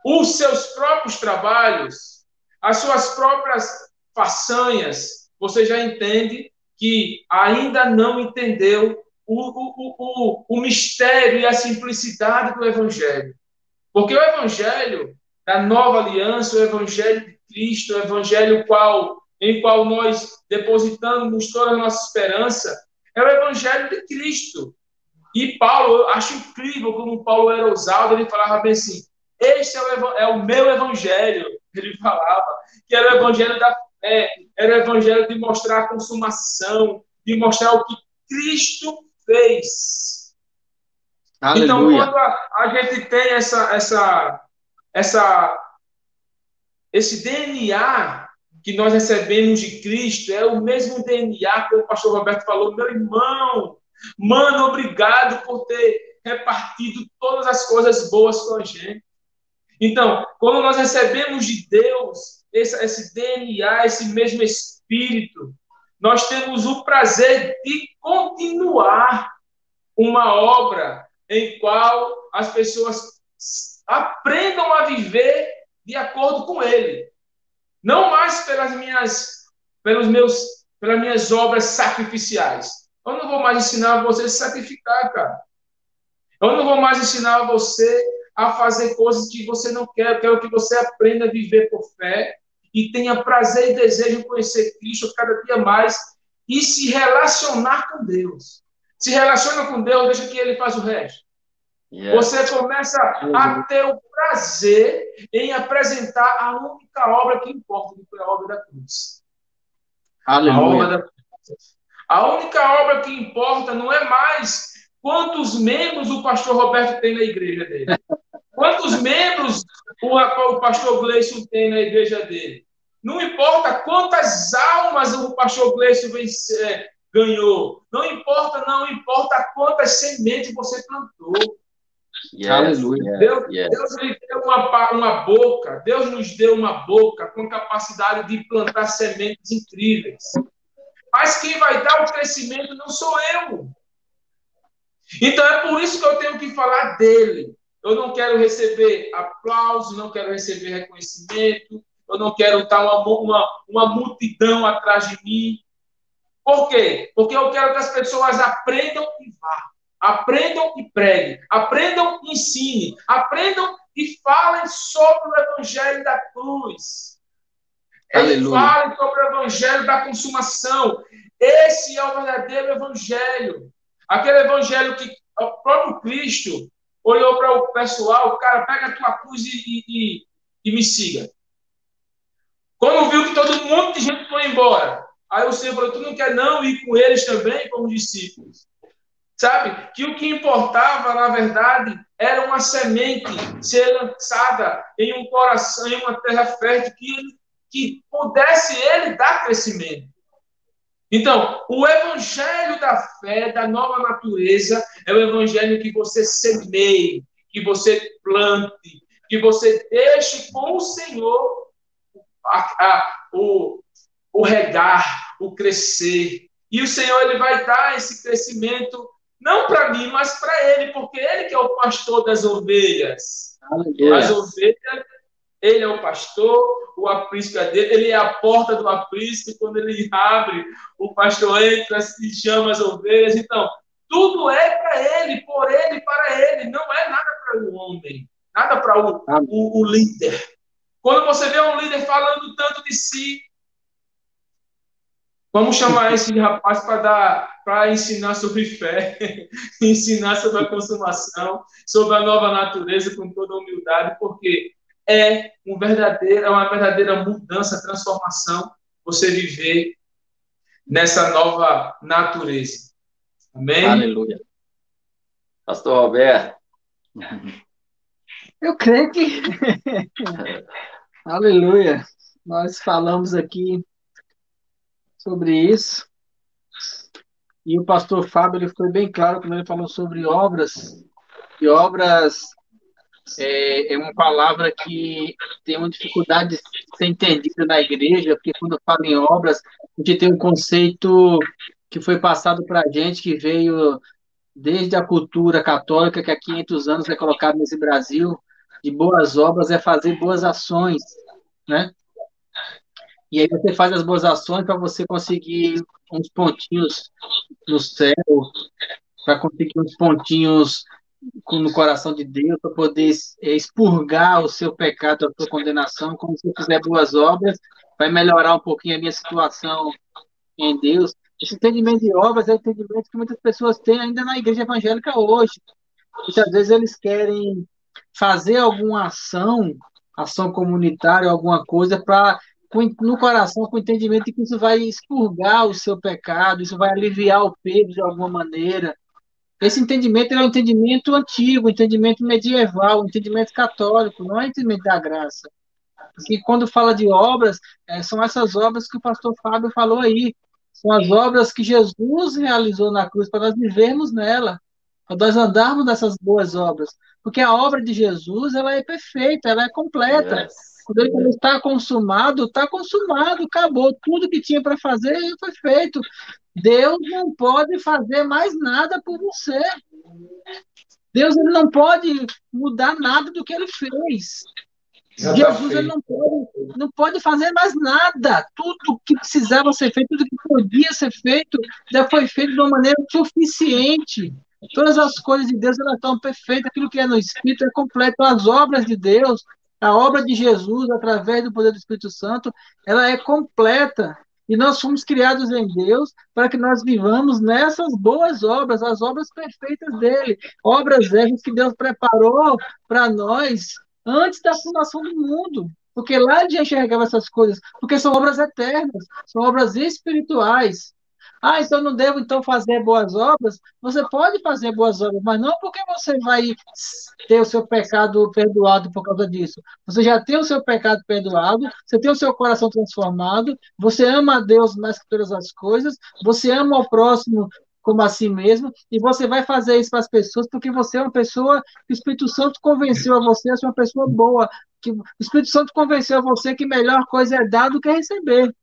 os seus próprios trabalhos, as suas próprias façanhas, você já entende que ainda não entendeu o, o, o, o mistério e a simplicidade do Evangelho. Porque o Evangelho da nova aliança, o Evangelho de Cristo, o Evangelho qual, em qual nós depositamos toda a nossa esperança, é o Evangelho de Cristo. E Paulo, eu acho incrível como Paulo era ousado, ele falava bem assim: Este é o, é o meu Evangelho, ele falava, que era o Evangelho da fé, era o Evangelho de mostrar a consumação, de mostrar o que Cristo fez. Aleluia. Então, quando a, a gente tem essa, essa, essa, esse DNA que nós recebemos de Cristo, é o mesmo DNA que o pastor Roberto falou, meu irmão, mano, obrigado por ter repartido todas as coisas boas com a gente. Então, quando nós recebemos de Deus esse, esse DNA, esse mesmo Espírito, nós temos o prazer de continuar uma obra em qual as pessoas aprendam a viver de acordo com ele. Não mais pelas minhas, pelos meus, pelas minhas obras sacrificiais. Eu não vou mais ensinar você a se sacrificar, cara. Eu não vou mais ensinar você a fazer coisas que você não quer. Eu quero que você aprenda a viver por fé e tenha prazer e desejo de conhecer Cristo cada dia mais e se relacionar com Deus. Se relaciona com Deus, deixa que Ele faz o resto. Yes. Você começa a ter o prazer em apresentar a única obra que importa, que foi a obra da cruz. Aleluia. A, da cruz. A única obra que importa não é mais quantos membros o pastor Roberto tem na igreja dele. Quantos membros o, o pastor Gleison tem na igreja dele. Não importa quantas almas o pastor Gleison é, ganhou. Não importa, não importa quantas sementes você plantou. Yes, Aleluia. Deus, yes. Deus lhe deu uma, uma boca, Deus nos deu uma boca com capacidade de plantar sementes incríveis. Mas quem vai dar o crescimento não sou eu. Então é por isso que eu tenho que falar dele. Eu não quero receber aplauso, não quero receber reconhecimento, eu não quero estar uma, uma, uma multidão atrás de mim. Por quê? Porque eu quero que as pessoas aprendam e vá. Aprendam e preguem. Aprendam e ensinem. Aprendam e falem sobre o Evangelho da cruz. Aleluia. Falem sobre o Evangelho da consumação. Esse é o verdadeiro Evangelho. Aquele Evangelho que o próprio Cristo olhou para o pessoal, cara, pega a tua cruz e, e, e me siga. Quando viu que todo mundo de gente foi embora, aí o Senhor falou: Tu não quer não ir com eles também, como discípulos? Sabe? Que o que importava, na verdade, era uma semente ser lançada em um coração, em uma terra fértil, que, que pudesse ele dar crescimento. Então, o evangelho da fé, da nova natureza, é o evangelho que você semeie, que você plante, que você deixe com o Senhor a, a, o, o regar, o crescer. E o Senhor ele vai dar esse crescimento não para mim, mas para ele, porque ele que é o pastor das ovelhas. As ovelhas, ele é o pastor, o aprisco é dele, ele é a porta do aprisco, quando ele abre, o pastor entra e chama as ovelhas. Então, tudo é para ele, por ele, para ele, não é nada para o homem, nada para o, o, o líder. Quando você vê um líder falando tanto de si, vamos chamar esse rapaz para dar, para ensinar sobre fé, ensinar sobre a consumação, sobre a nova natureza com toda humildade, porque é um verdadeiro, é uma verdadeira mudança, transformação você viver nessa nova natureza. Amém? Aleluia. Pastor Roberto, Eu creio que. Aleluia. Nós falamos aqui sobre isso. E o pastor Fábio ele foi bem claro quando ele falou sobre obras. E obras é, é uma palavra que tem uma dificuldade de ser entendida na igreja, porque quando fala em obras, a gente tem um conceito que foi passado para a gente, que veio desde a cultura católica, que há 500 anos é colocado nesse Brasil, de boas obras é fazer boas ações, né? E aí você faz as boas ações para você conseguir uns pontinhos no céu, para conseguir uns pontinhos no coração de Deus, para poder é, expurgar o seu pecado, a sua condenação. Como se fizer boas obras, vai melhorar um pouquinho a minha situação em Deus. Esse entendimento de obras é o entendimento que muitas pessoas têm ainda na igreja evangélica hoje. Muitas vezes eles querem fazer alguma ação, ação comunitária, alguma coisa, para no coração, com o entendimento de que isso vai expurgar o seu pecado, isso vai aliviar o peso de alguma maneira. Esse entendimento é um entendimento antigo, entendimento medieval, um entendimento católico, não é um entendimento da graça. Porque quando fala de obras, é, são essas obras que o pastor Fábio falou aí. São as obras que Jesus realizou na cruz para nós vivermos nela, para nós andarmos nessas boas obras. Porque a obra de Jesus ela é perfeita, ela é completa. Yes. Quando ele está consumado, está consumado, acabou. Tudo que tinha para fazer foi feito. Deus não pode fazer mais nada por você. Deus ele não pode mudar nada do que ele fez. Já tá Jesus tá ele não, pode, não pode fazer mais nada. Tudo que precisava ser feito, tudo que podia ser feito, já foi feito de uma maneira suficiente. Todas as coisas de Deus elas estão perfeitas. Aquilo que é no Espírito é completo. As obras de Deus a obra de Jesus, através do poder do Espírito Santo, ela é completa. E nós fomos criados em Deus para que nós vivamos nessas boas obras, as obras perfeitas dele. Obras essas que Deus preparou para nós antes da fundação do mundo. Porque lá ele já enxergava essas coisas. Porque são obras eternas, são obras espirituais. Ah, então não devo então fazer boas obras? Você pode fazer boas obras, mas não porque você vai ter o seu pecado perdoado por causa disso. Você já tem o seu pecado perdoado, você tem o seu coração transformado, você ama a Deus mais que todas as coisas, você ama o próximo como a si mesmo, e você vai fazer isso para as pessoas porque você é uma pessoa que o Espírito Santo convenceu a você a ser uma pessoa boa, que o Espírito Santo convenceu a você que melhor coisa é dar do que receber.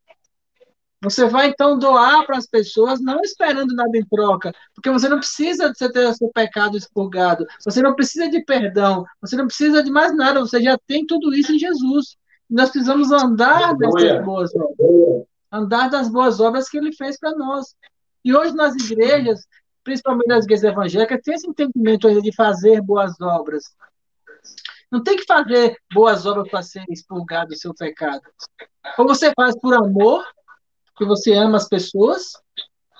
Você vai então doar para as pessoas, não esperando nada em troca, porque você não precisa de ter o seu pecado expurgado, você não precisa de perdão, você não precisa de mais nada, você já tem tudo isso em Jesus. Nós precisamos andar dessas boas obras, andar das boas obras que Ele fez para nós. E hoje nas igrejas, principalmente nas igrejas evangélicas, tem esse entendimento de fazer boas obras. Não tem que fazer boas obras para ser expurgado do seu pecado. Ou você faz por amor, porque você ama as pessoas,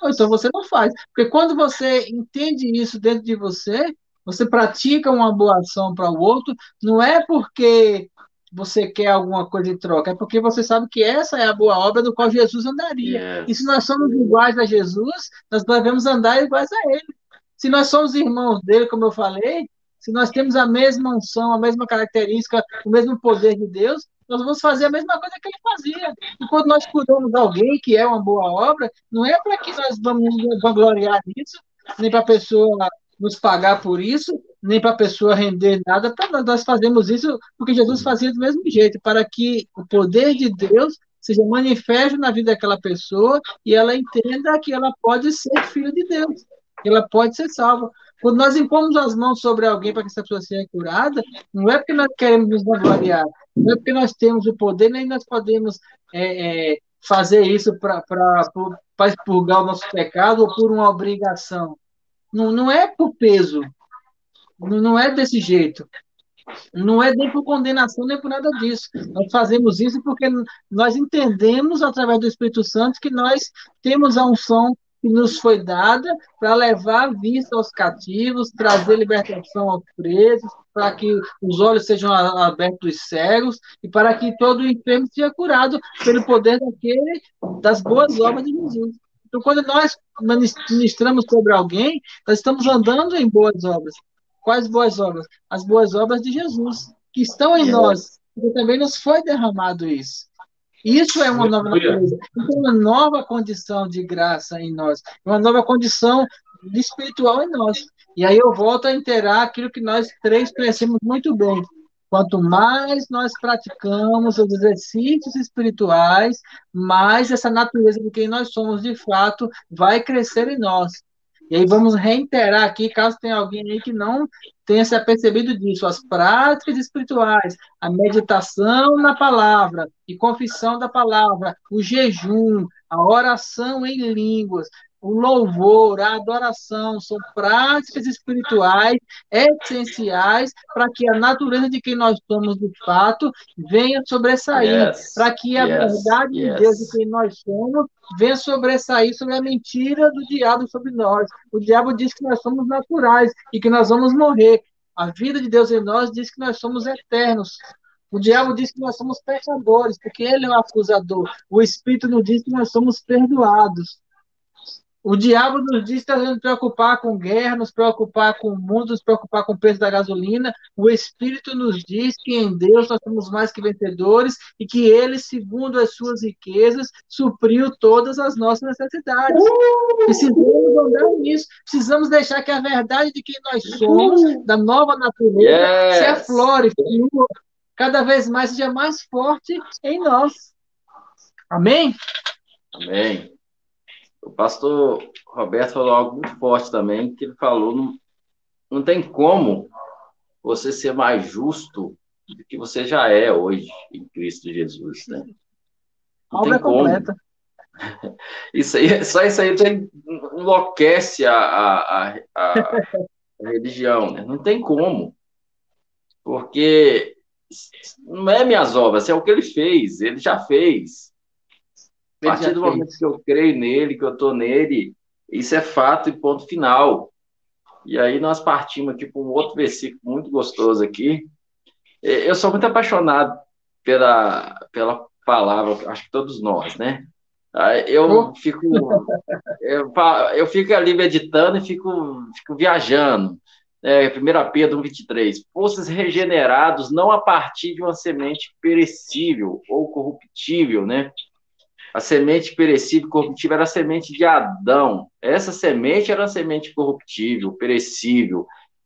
ou então você não faz. Porque quando você entende isso dentro de você, você pratica uma boa ação para o outro, não é porque você quer alguma coisa em troca, é porque você sabe que essa é a boa obra do qual Jesus andaria. E se nós somos iguais a Jesus, nós devemos andar iguais a Ele. Se nós somos irmãos dele, como eu falei, se nós temos a mesma unção, a mesma característica, o mesmo poder de Deus, nós vamos fazer a mesma coisa que ele fazia. E quando nós cuidamos de alguém que é uma boa obra, não é para que nós vamos vangloriar isso, nem para a pessoa nos pagar por isso, nem para a pessoa render nada nós. Fazemos isso porque Jesus fazia do mesmo jeito, para que o poder de Deus seja manifesto na vida daquela pessoa e ela entenda que ela pode ser filho de Deus, ela pode ser salva. Quando nós impomos as mãos sobre alguém para que essa pessoa seja curada, não é porque nós queremos nos vangloriar, não é porque nós temos o poder, nem nós podemos é, é, fazer isso para expurgar o nosso pecado ou por uma obrigação. Não, não é por peso, não, não é desse jeito. Não é nem por condenação, nem por nada disso. Nós fazemos isso porque nós entendemos, através do Espírito Santo, que nós temos a unção que nos foi dada para levar vista aos cativos, trazer libertação aos presos, para que os olhos sejam abertos dos cegos e para que todo o enfermo seja curado pelo poder daquele, das boas obras de Jesus. Então, quando nós ministramos sobre alguém, nós estamos andando em boas obras. Quais boas obras? As boas obras de Jesus, que estão em nós, porque também nos foi derramado isso. Isso é uma nova natureza, uma nova condição de graça em nós, uma nova condição espiritual em nós. E aí eu volto a inteirar aquilo que nós três conhecemos muito bem. Quanto mais nós praticamos os exercícios espirituais, mais essa natureza de quem nós somos de fato vai crescer em nós. E aí vamos reiterar aqui, caso tenha alguém aí que não tenha se apercebido disso, as práticas espirituais, a meditação na palavra e confissão da palavra, o jejum, a oração em línguas, o louvor, a adoração são práticas espirituais essenciais para que a natureza de quem nós somos de fato venha sobressair, yes, para que a yes, verdade yes. de Deus de quem nós somos venha sobressair sobre a mentira do diabo sobre nós. O diabo diz que nós somos naturais e que nós vamos morrer. A vida de Deus em nós diz que nós somos eternos. O diabo diz que nós somos pecadores, porque ele é o acusador. O Espírito nos diz que nós somos perdoados. O diabo nos diz que está nos preocupar com guerra, nos preocupar com o mundo, nos preocupar com o preço da gasolina. O Espírito nos diz que em Deus nós somos mais que vencedores e que Ele, segundo as suas riquezas, supriu todas as nossas necessidades. Precisamos andar nisso. Precisamos deixar que a verdade de quem nós somos, da nova natureza, yes. se aflore, cada vez mais seja mais forte em nós. Amém? Amém. O pastor Roberto falou algo muito forte também, que ele falou, não, não tem como você ser mais justo do que você já é hoje em Cristo Jesus, né? Não Obra tem como. completa. Isso aí, só isso aí tem, enlouquece a, a, a, a religião, né? Não tem como. Porque não é minhas obras, é o que ele fez, ele já fez. A partir do momento que eu creio nele, que eu estou nele, isso é fato e ponto final. E aí nós partimos aqui para um outro versículo muito gostoso aqui. Eu sou muito apaixonado pela, pela palavra, acho que todos nós, né? Eu fico, eu, eu fico ali meditando e fico, fico viajando. É, 1 Pedro 23. Fosses regenerados não a partir de uma semente perecível ou corruptível, né? A semente perecível, corruptível, era a semente de Adão. Essa semente era a semente corruptível, perecível,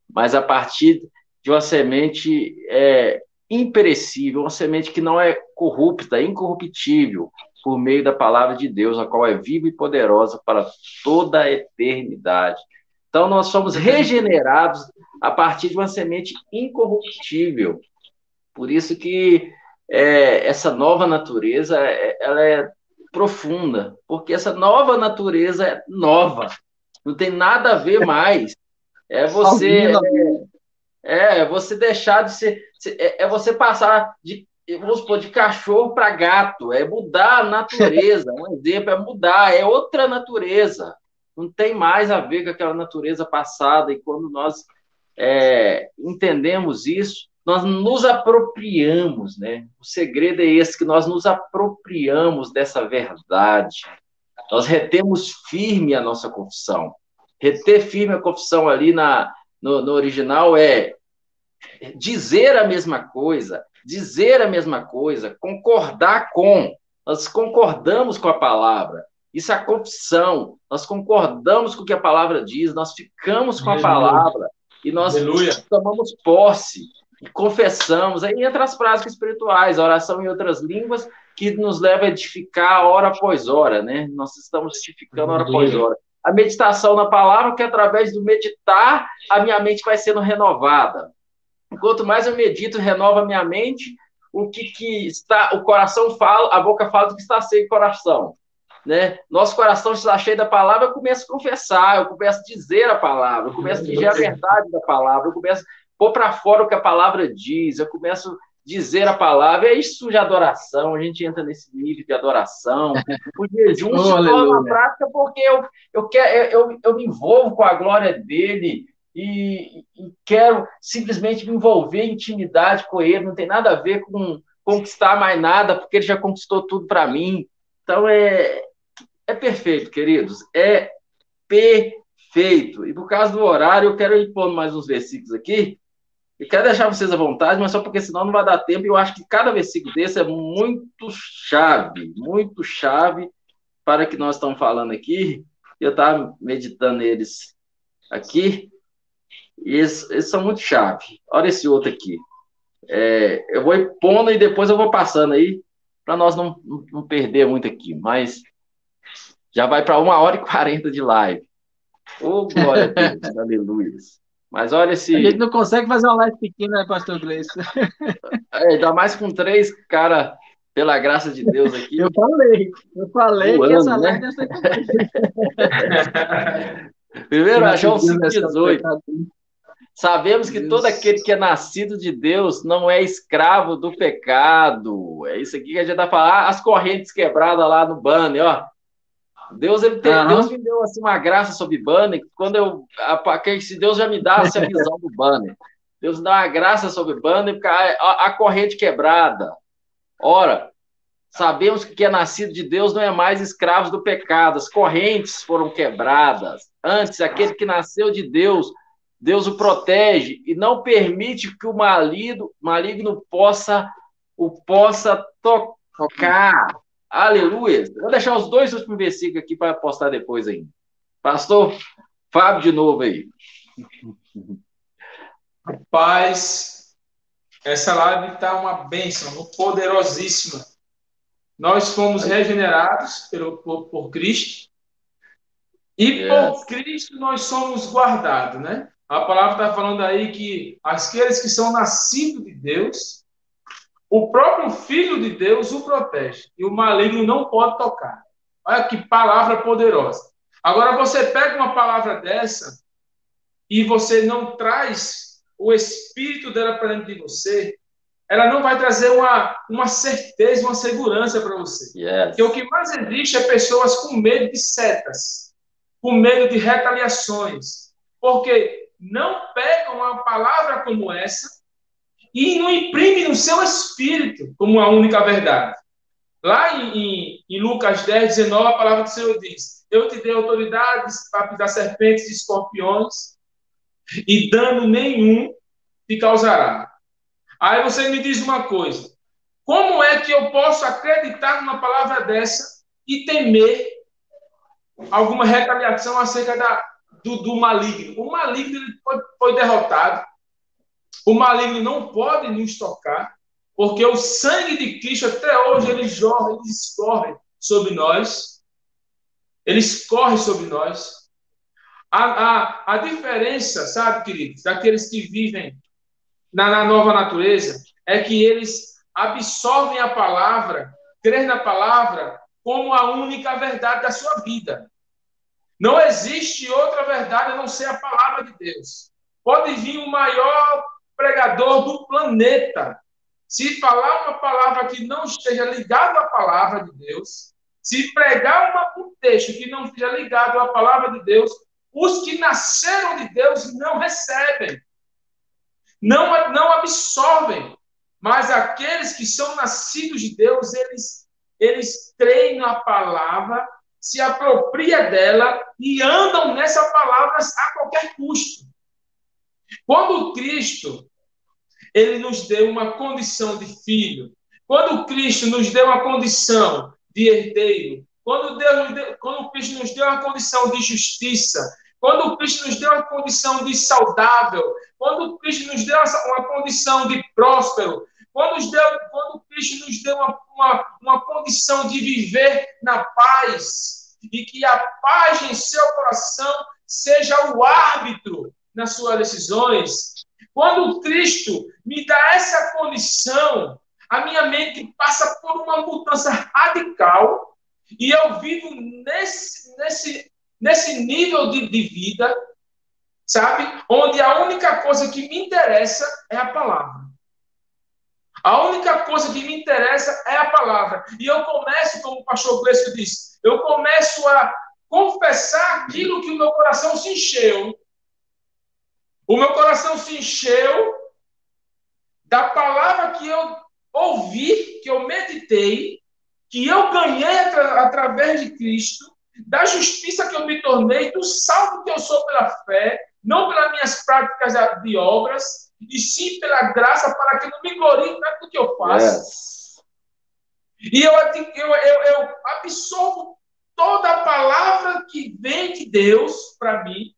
mas a partir de uma semente é, imperecível, uma semente que não é corrupta, incorruptível, por meio da palavra de Deus, a qual é viva e poderosa para toda a eternidade. Então, nós somos regenerados a partir de uma semente incorruptível. Por isso que é, essa nova natureza, é, ela é profunda, porque essa nova natureza é nova, não tem nada a ver mais. É você é, é você deixar de ser é, é você passar de vamos supor, de cachorro para gato, é mudar a natureza. Um exemplo é mudar, é outra natureza. Não tem mais a ver com aquela natureza passada. E quando nós é, entendemos isso, nós nos apropriamos, né? O segredo é esse, que nós nos apropriamos dessa verdade. Nós retemos firme a nossa confissão. Reter firme a confissão ali na, no, no original é dizer a mesma coisa, dizer a mesma coisa, concordar com. Nós concordamos com a palavra. Isso é a confissão. Nós concordamos com o que a palavra diz, nós ficamos com a palavra e nós Aleluia. tomamos posse confessamos. Aí entra as práticas espirituais, a oração em outras línguas, que nos leva a edificar hora após hora, né? Nós estamos edificando hora após hora. A meditação na palavra, que através do meditar, a minha mente vai sendo renovada. Quanto mais eu medito, renova a minha mente, o que, que está, o coração fala, a boca fala do que está sem coração. Né? Nosso coração está cheio da palavra, eu começo a confessar, eu começo a dizer a palavra, eu começo a dizer a verdade da palavra, eu começo pôr para fora o que a palavra diz, eu começo a dizer a palavra, é isso de adoração, a gente entra nesse nível de adoração. O jejum oh, se torna uma prática porque eu, eu, quero, eu, eu me envolvo com a glória dele e, e quero simplesmente me envolver em intimidade com ele, não tem nada a ver com conquistar mais nada, porque ele já conquistou tudo para mim. Então é, é perfeito, queridos. É perfeito feito. E por causa do horário, eu quero ir pondo mais uns versículos aqui. Eu quero deixar vocês à vontade, mas só porque senão não vai dar tempo. E eu acho que cada versículo desse é muito chave, muito chave para o que nós estamos falando aqui. Eu estava meditando eles aqui. E eles, eles, são muito chave. Olha esse outro aqui. É, eu vou pondo e depois eu vou passando aí, para nós não, não perder muito aqui. Mas já vai para uma hora e quarenta de live. Ô, oh, glória a Deus, aleluia. Mas olha esse. A gente não consegue fazer uma live pequena, né, pastor Gleison? É, ainda mais com três, cara, pela graça de Deus aqui. Eu falei, eu falei Voando, que essa né? live né? Primeiro, João 5,18. Sabemos que todo aquele que é nascido de Deus não é escravo do pecado. É isso aqui que a gente vai falar. As correntes quebradas lá no banner, ó. Deus, ele tem, uhum. Deus me deu assim, uma graça sobre banner, quando eu. A, se Deus já me dá a visão do banner. Deus me dá uma graça sobre banner, porque a, a, a corrente quebrada. Ora, sabemos que quem é nascido de Deus não é mais escravo do pecado, as correntes foram quebradas. Antes, aquele que nasceu de Deus, Deus o protege e não permite que o maligno, maligno possa o possa tocar. Aleluia. Vou deixar os dois últimos versículos aqui para postar depois ainda. Pastor Fábio, de novo aí. Paz, essa live está uma bênção, poderosíssima. Nós fomos regenerados pelo, por, por Cristo e yes. por Cristo nós somos guardados, né? A palavra está falando aí que aqueles que são nascidos de Deus o próprio Filho de Deus o protege e o maligno não pode tocar. Olha que palavra poderosa. Agora você pega uma palavra dessa e você não traz o espírito dela para dentro de você, ela não vai trazer uma, uma certeza, uma segurança para você. Yes. Porque o que mais existe é pessoas com medo de setas, com medo de retaliações, porque não pegam uma palavra como essa e não imprime no seu espírito como a única verdade. Lá em, em, Lucas 10, 19, a palavra do Senhor diz: Eu te dei autoridades para pisar serpentes e escorpiões, e dano nenhum te causará. Aí você me diz uma coisa: como é que eu posso acreditar numa palavra dessa e temer alguma retaliação acerca da, do, do maligno? O maligno foi, foi derrotado, o maligno não pode nos tocar, porque o sangue de Cristo até hoje ele jorra, ele escorre sobre nós. Ele escorre sobre nós. A, a, a diferença, sabe, queridos, daqueles que vivem na, na nova natureza, é que eles absorvem a palavra, creem na palavra como a única verdade da sua vida. Não existe outra verdade a não ser a palavra de Deus. Pode vir o maior pregador do planeta, se falar uma palavra que não esteja ligada à palavra de Deus, se pregar uma, um texto que não esteja ligado à palavra de Deus, os que nasceram de Deus não recebem, não, não absorvem, mas aqueles que são nascidos de Deus, eles, eles treinam a palavra, se apropria dela e andam nessa palavra a qualquer custo. Quando Cristo ele nos deu uma condição de filho. Quando Cristo nos deu uma condição de herdeiro, quando, Deus deu, quando Cristo nos deu uma condição de justiça, quando Cristo nos deu uma condição de saudável, quando Cristo nos deu uma condição de próspero, quando, deu, quando Cristo nos deu uma, uma, uma condição de viver na paz, e que a paz em seu coração seja o árbitro nas suas decisões, quando Cristo me dá essa condição, a minha mente passa por uma mudança radical e eu vivo nesse, nesse, nesse nível de, de vida, sabe? Onde a única coisa que me interessa é a palavra. A única coisa que me interessa é a palavra. E eu começo, como o pastor Gleison disse, eu começo a confessar aquilo que o meu coração se encheu o meu coração se encheu da palavra que eu ouvi, que eu meditei, que eu ganhei atra através de Cristo, da justiça que eu me tornei, do salvo que eu sou pela fé, não pelas minhas práticas de obras, e sim pela graça, para que não me glorie naquilo que eu faço. E eu, eu, eu, eu absorvo toda a palavra que vem de Deus para mim,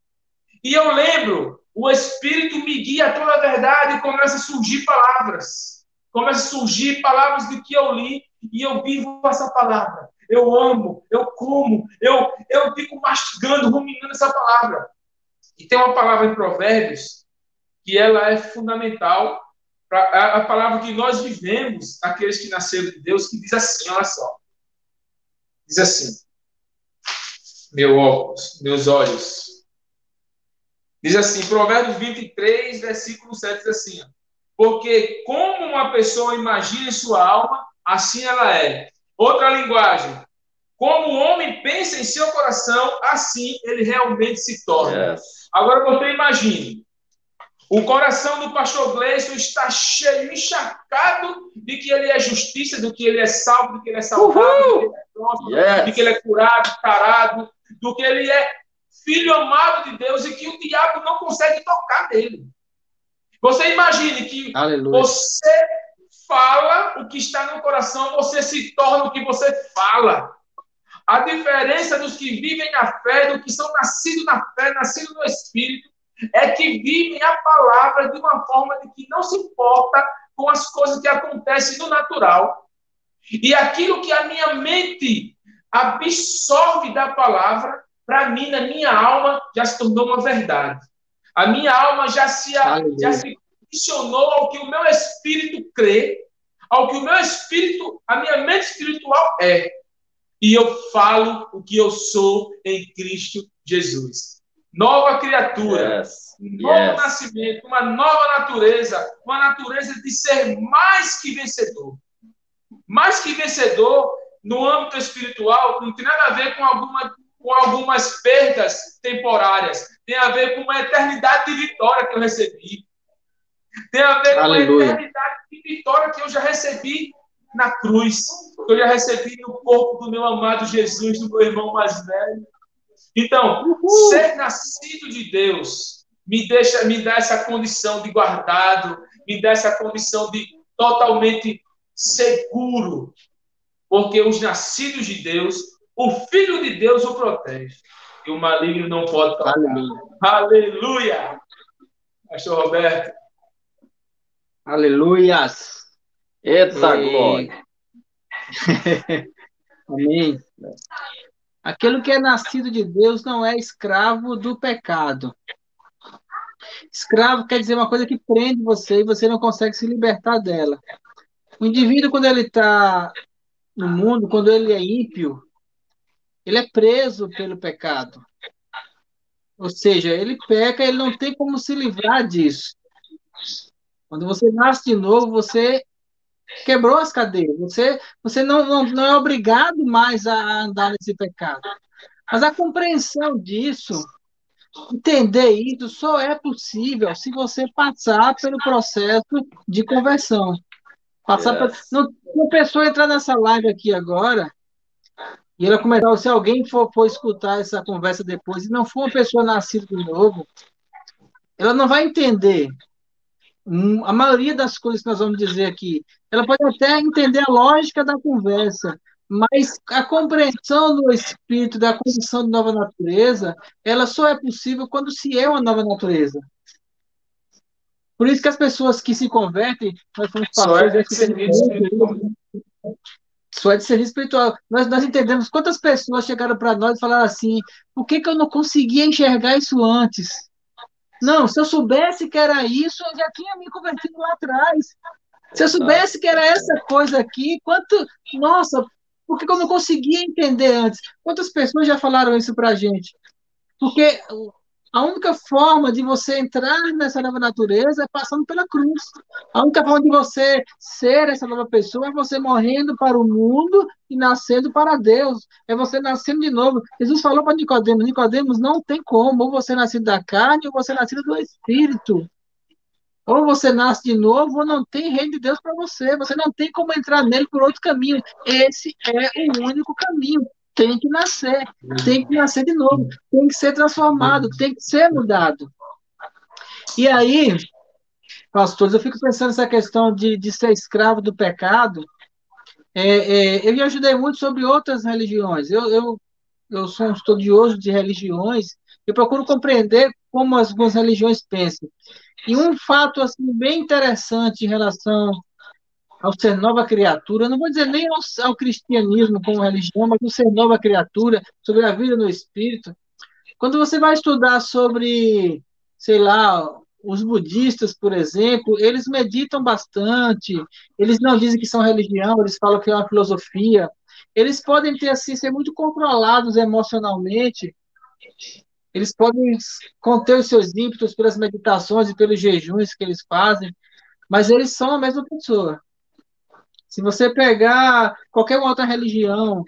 e eu lembro, o Espírito me guia a toda a verdade e começa a surgir palavras. Começa a surgir palavras do que eu li e eu vivo essa palavra. Eu amo, eu como, eu, eu fico mastigando, ruminando essa palavra. E tem uma palavra em Provérbios que ela é fundamental para a palavra que nós vivemos, aqueles que nasceram de Deus, que diz assim, olha só. Diz assim: Meu óculos, meus olhos Diz assim, Provérbios 23, versículo 7, diz assim, porque como uma pessoa imagina em sua alma, assim ela é. Outra linguagem, como o homem pensa em seu coração, assim ele realmente se torna. Yes. Agora você imagine, o coração do pastor Gleison está cheio, encharcado de que ele é justiça, do que ele é salvo, do que ele é salvado, do que ele é próximo, yes. de que ele é curado, tarado, do que ele é filho amado de Deus e que o diabo não consegue tocar nele. Você imagine que Aleluia. você fala o que está no coração, você se torna o que você fala. A diferença dos que vivem na fé, do que são nascidos na fé, nascidos no Espírito, é que vivem a palavra de uma forma de que não se importa com as coisas que acontecem no natural. E aquilo que a minha mente absorve da palavra, para mim, na minha alma, já se tornou uma verdade. A minha alma já se, já se condicionou ao que o meu espírito crê, ao que o meu espírito, a minha mente espiritual é. E eu falo o que eu sou em Cristo Jesus. Nova criatura, yes. novo yes. nascimento, uma nova natureza, uma natureza de ser mais que vencedor. Mais que vencedor no âmbito espiritual não tem nada a ver com alguma com algumas perdas temporárias. Tem a ver com uma eternidade de vitória que eu recebi. Tem a ver Aleluia. com uma eternidade de vitória que eu já recebi na cruz, que eu já recebi no corpo do meu amado Jesus, do meu irmão mais velho. Então, Uhul. ser nascido de Deus me deixa, me dá essa condição de guardado, me dá essa condição de totalmente seguro, porque os nascidos de Deus o Filho de Deus o protege. E o maligno não pode tocar. Aleluia. Aleluia. Pastor Roberto. Aleluias. Eita e... glória. Amém. Aquele que é nascido de Deus não é escravo do pecado. Escravo quer dizer uma coisa que prende você e você não consegue se libertar dela. O indivíduo, quando ele está no mundo, quando ele é ímpio, ele é preso pelo pecado. Ou seja, ele peca, ele não tem como se livrar disso. Quando você nasce de novo, você quebrou as cadeias. Você, você não, não, não é obrigado mais a andar nesse pecado. Mas a compreensão disso, entender isso, só é possível se você passar pelo processo de conversão. Passar yes. por... não, uma pessoa entrar nessa live aqui agora e ela começar, se alguém for, for escutar essa conversa depois e não for uma pessoa nascida de novo, ela não vai entender a maioria das coisas que nós vamos dizer aqui. Ela pode até entender a lógica da conversa, mas a compreensão do espírito, da condição de nova natureza, ela só é possível quando se é uma nova natureza. Por isso que as pessoas que se convertem, nós fomos pastores, é isso é discernimento espiritual. Nós, nós entendemos quantas pessoas chegaram para nós e falaram assim: por que, que eu não conseguia enxergar isso antes? Não, se eu soubesse que era isso, eu já tinha me convertido lá atrás. Se eu soubesse que era essa coisa aqui, quanto. Nossa, por que, eu não conseguia entender antes? Quantas pessoas já falaram isso para gente? Porque a única forma de você entrar nessa nova natureza é passando pela cruz. A única forma de você ser essa nova pessoa é você morrendo para o mundo e nascendo para Deus. É você nascendo de novo. Jesus falou para Nicodemos, Nicodemos não tem como, ou você nasce da carne ou você nasce do espírito. Ou você nasce de novo, ou não tem reino de Deus para você. Você não tem como entrar nele por outro caminho. Esse é o único caminho. Tem que nascer, tem que nascer de novo, tem que ser transformado, tem que ser mudado. E aí, pastores, eu fico pensando nessa questão de, de ser escravo do pecado. É, é, eu me ajudei muito sobre outras religiões. Eu, eu, eu sou um estudioso de religiões, eu procuro compreender como as algumas religiões pensam. E um fato assim bem interessante em relação ao ser nova criatura, não vou dizer nem ao, ao cristianismo como religião, mas ao ser nova criatura, sobre a vida no espírito. Quando você vai estudar sobre, sei lá, os budistas, por exemplo, eles meditam bastante, eles não dizem que são religião, eles falam que é uma filosofia. Eles podem ter assim ser muito controlados emocionalmente. Eles podem conter os seus ímpetos pelas meditações e pelos jejuns que eles fazem, mas eles são a mesma pessoa. Se você pegar qualquer outra religião,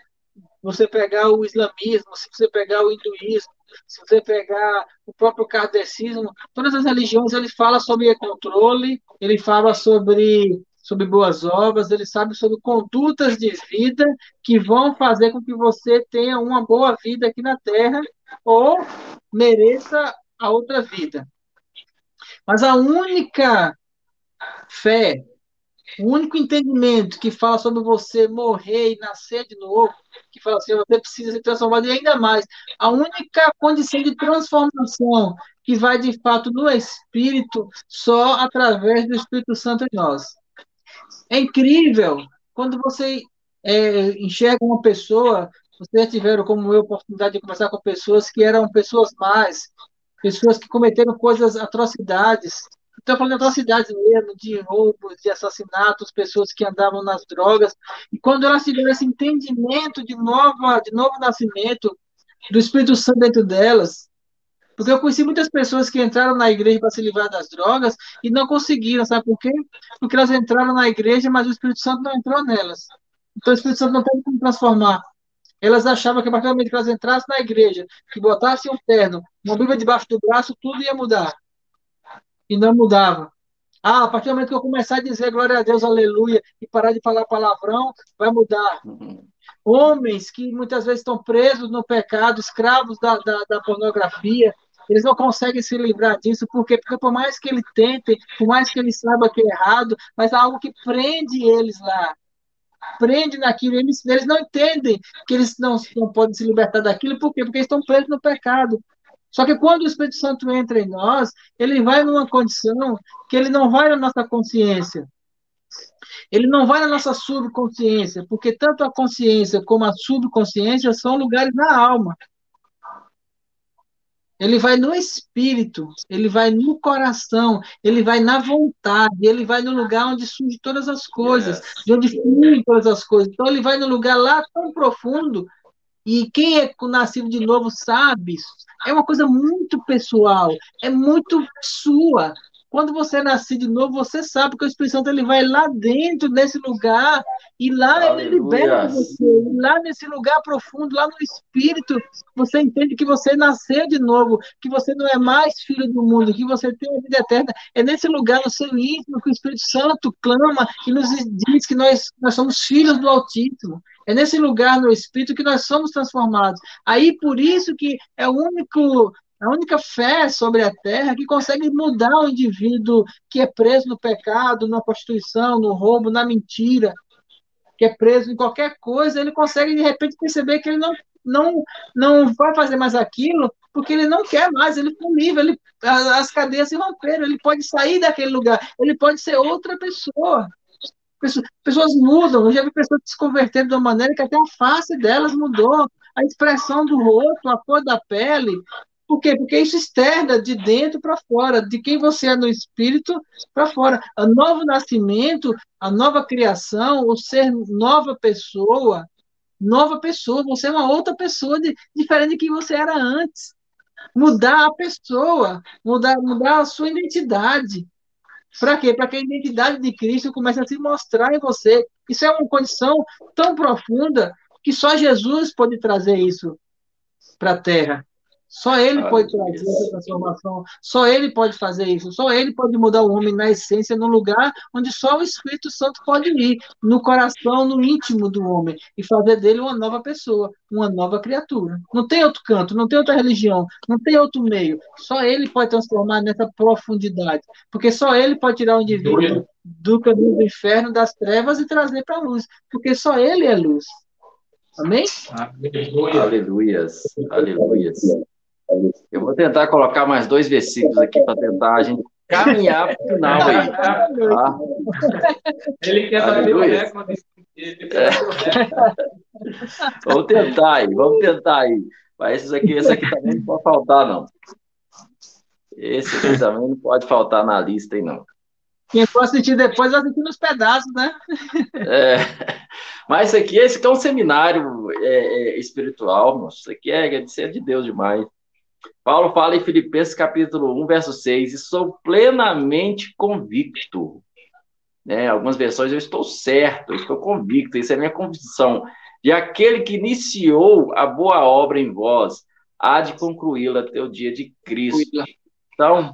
você pegar o islamismo, se você pegar o hinduísmo, se você pegar o próprio kardecismo, todas as religiões ele fala sobre controle, ele fala sobre sobre boas obras, ele sabe sobre condutas de vida que vão fazer com que você tenha uma boa vida aqui na Terra ou mereça a outra vida. Mas a única fé o único entendimento que fala sobre você morrer e nascer de novo, que fala assim, você precisa ser transformado e ainda mais. A única condição de transformação que vai de fato no Espírito só através do Espírito Santo em nós. É incrível quando você é, enxerga uma pessoa, vocês tiveram, como eu, oportunidade de conversar com pessoas que eram pessoas mais, pessoas que cometeram coisas, atrocidades, Estou falando de atrocidades mesmo, de roubos, de assassinatos, pessoas que andavam nas drogas. E quando elas tiveram esse entendimento de, nova, de novo nascimento do Espírito Santo dentro delas, porque eu conheci muitas pessoas que entraram na igreja para se livrar das drogas e não conseguiram, sabe por quê? Porque elas entraram na igreja, mas o Espírito Santo não entrou nelas. Então o Espírito Santo não tem como transformar. Elas achavam que a partir do momento que elas entrassem na igreja, que botassem um terno, uma Bíblia debaixo do braço, tudo ia mudar e não mudava. Ah, a partir do momento que eu começar a dizer glória a Deus, aleluia, e parar de falar palavrão, vai mudar. Homens que muitas vezes estão presos no pecado, escravos da, da, da, pornografia, eles não conseguem se livrar disso, por quê? Porque por mais que ele tente, por mais que ele saiba que é errado, mas há algo que prende eles lá. Prende naquilo, eles, eles não entendem que eles não, não podem se libertar daquilo, por quê? Porque eles estão presos no pecado. Só que quando o Espírito Santo entra em nós, ele vai numa condição que ele não vai na nossa consciência. Ele não vai na nossa subconsciência, porque tanto a consciência como a subconsciência são lugares na alma. Ele vai no espírito, ele vai no coração, ele vai na vontade, ele vai no lugar onde surgem todas as coisas, yes. de onde fluem todas as coisas. Então ele vai no lugar lá tão profundo e quem é nascido de novo sabe, é uma coisa muito pessoal, é muito sua. Quando você nasce de novo, você sabe que o Espírito Santo ele vai lá dentro desse lugar e lá Aleluia. ele libera você. E lá nesse lugar profundo, lá no Espírito, você entende que você nasceu de novo, que você não é mais filho do mundo, que você tem a vida eterna. É nesse lugar, no seu íntimo, que o Espírito Santo clama e nos diz que nós, nós somos filhos do Altíssimo. É nesse lugar no Espírito que nós somos transformados. Aí, por isso que é o único a única fé sobre a terra que consegue mudar o indivíduo que é preso no pecado, na prostituição, no roubo, na mentira, que é preso em qualquer coisa, ele consegue de repente perceber que ele não, não, não vai fazer mais aquilo porque ele não quer mais, ele foi livre, ele, as cadeias se romperam, ele pode sair daquele lugar, ele pode ser outra pessoa. Pessoas, mudam, eu já vi pessoas se convertendo de uma maneira que até a face delas mudou, a expressão do rosto, a cor da pele, por quê? Porque isso externa de dentro para fora, de quem você é no espírito para fora. O novo nascimento, a nova criação, o ser nova pessoa, nova pessoa, você é uma outra pessoa de, diferente de quem você era antes. Mudar a pessoa, mudar, mudar a sua identidade. Para quê? Para que a identidade de Cristo comece a se mostrar em você. Isso é uma condição tão profunda que só Jesus pode trazer isso para a Terra. Só ele ah, pode trazer isso. essa transformação, só ele pode fazer isso, só ele pode mudar o homem na essência, no lugar onde só o Espírito Santo pode ir, no coração, no íntimo do homem, e fazer dele uma nova pessoa, uma nova criatura. Não tem outro canto, não tem outra religião, não tem outro meio. Só ele pode transformar nessa profundidade, porque só ele pode tirar o indivíduo do caminho do inferno, das trevas e trazer para a luz, porque só ele é luz. Amém? Aleluia. Aleluias. Aleluias. Eu vou tentar colocar mais dois versículos aqui para tentar a gente caminhar para o final aí. Tá? Ele quer saber o recorde. É. Vamos tentar aí, vamos tentar aí. Mas esses aqui, esse aqui também não pode faltar, não. Esse aqui também não pode faltar na lista aí, não. Quem for assistir depois vai assistir nos pedaços, né? É, mas isso aqui, esse aqui é um seminário é, é, espiritual, moço. Isso aqui é, é de ser de Deus demais. Paulo fala em Filipenses capítulo 1, verso 6, e sou plenamente convicto. Né? Algumas versões eu estou certo, eu estou convicto, isso é minha convicção. E aquele que iniciou a boa obra em vós, há de concluí-la até o dia de Cristo. Então,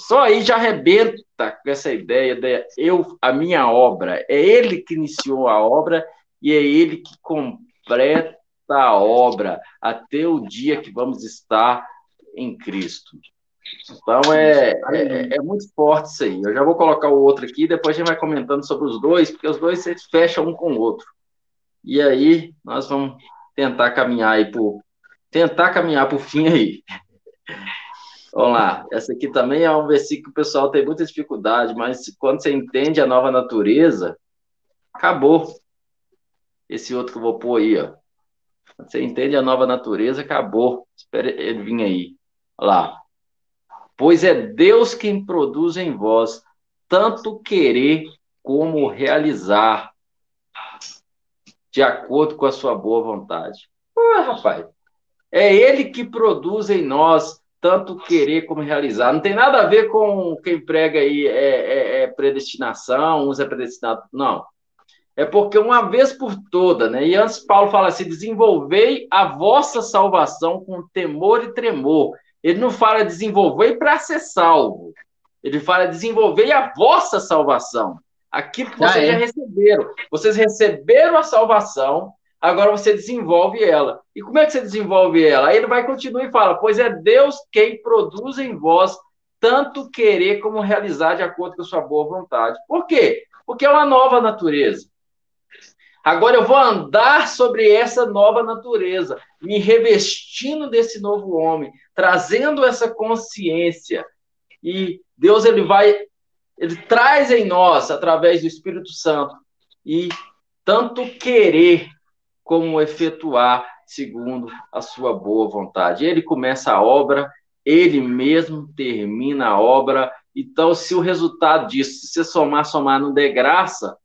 só aí já arrebenta com essa ideia de eu, a minha obra. É ele que iniciou a obra e é ele que completa a obra até o dia que vamos estar em Cristo. Então é, é, é, muito forte isso aí. Eu já vou colocar o outro aqui, depois a gente vai comentando sobre os dois, porque os dois se fecham um com o outro. E aí nós vamos tentar caminhar aí por tentar caminhar para o fim aí. Vamos lá. Essa aqui também é um versículo que o pessoal tem muita dificuldade, mas quando você entende a nova natureza, acabou. Esse outro que eu vou pôr aí, ó. Você entende a nova natureza, acabou. Espera ele vir aí. Lá. Pois é Deus quem produz em vós tanto querer como realizar, de acordo com a sua boa vontade. Ah, rapaz. É Ele que produz em nós tanto querer como realizar. Não tem nada a ver com quem prega aí é, é, é predestinação, uns é predestinado. Não é porque uma vez por toda, né? E antes Paulo fala assim: desenvolvei a vossa salvação com temor e tremor. Ele não fala desenvolver para ser salvo. Ele fala desenvolver a vossa salvação. Aquilo que vocês ah, é? já receberam. Vocês receberam a salvação, agora você desenvolve ela. E como é que você desenvolve ela? Aí ele vai continuar e fala: Pois é Deus quem produz em vós tanto querer como realizar de acordo com a sua boa vontade. Por quê? Porque é uma nova natureza. Agora eu vou andar sobre essa nova natureza, me revestindo desse novo homem, trazendo essa consciência. E Deus ele vai ele traz em nós através do Espírito Santo e tanto querer como efetuar segundo a sua boa vontade. Ele começa a obra, ele mesmo termina a obra. Então, se o resultado disso, se somar, somar, não der graça,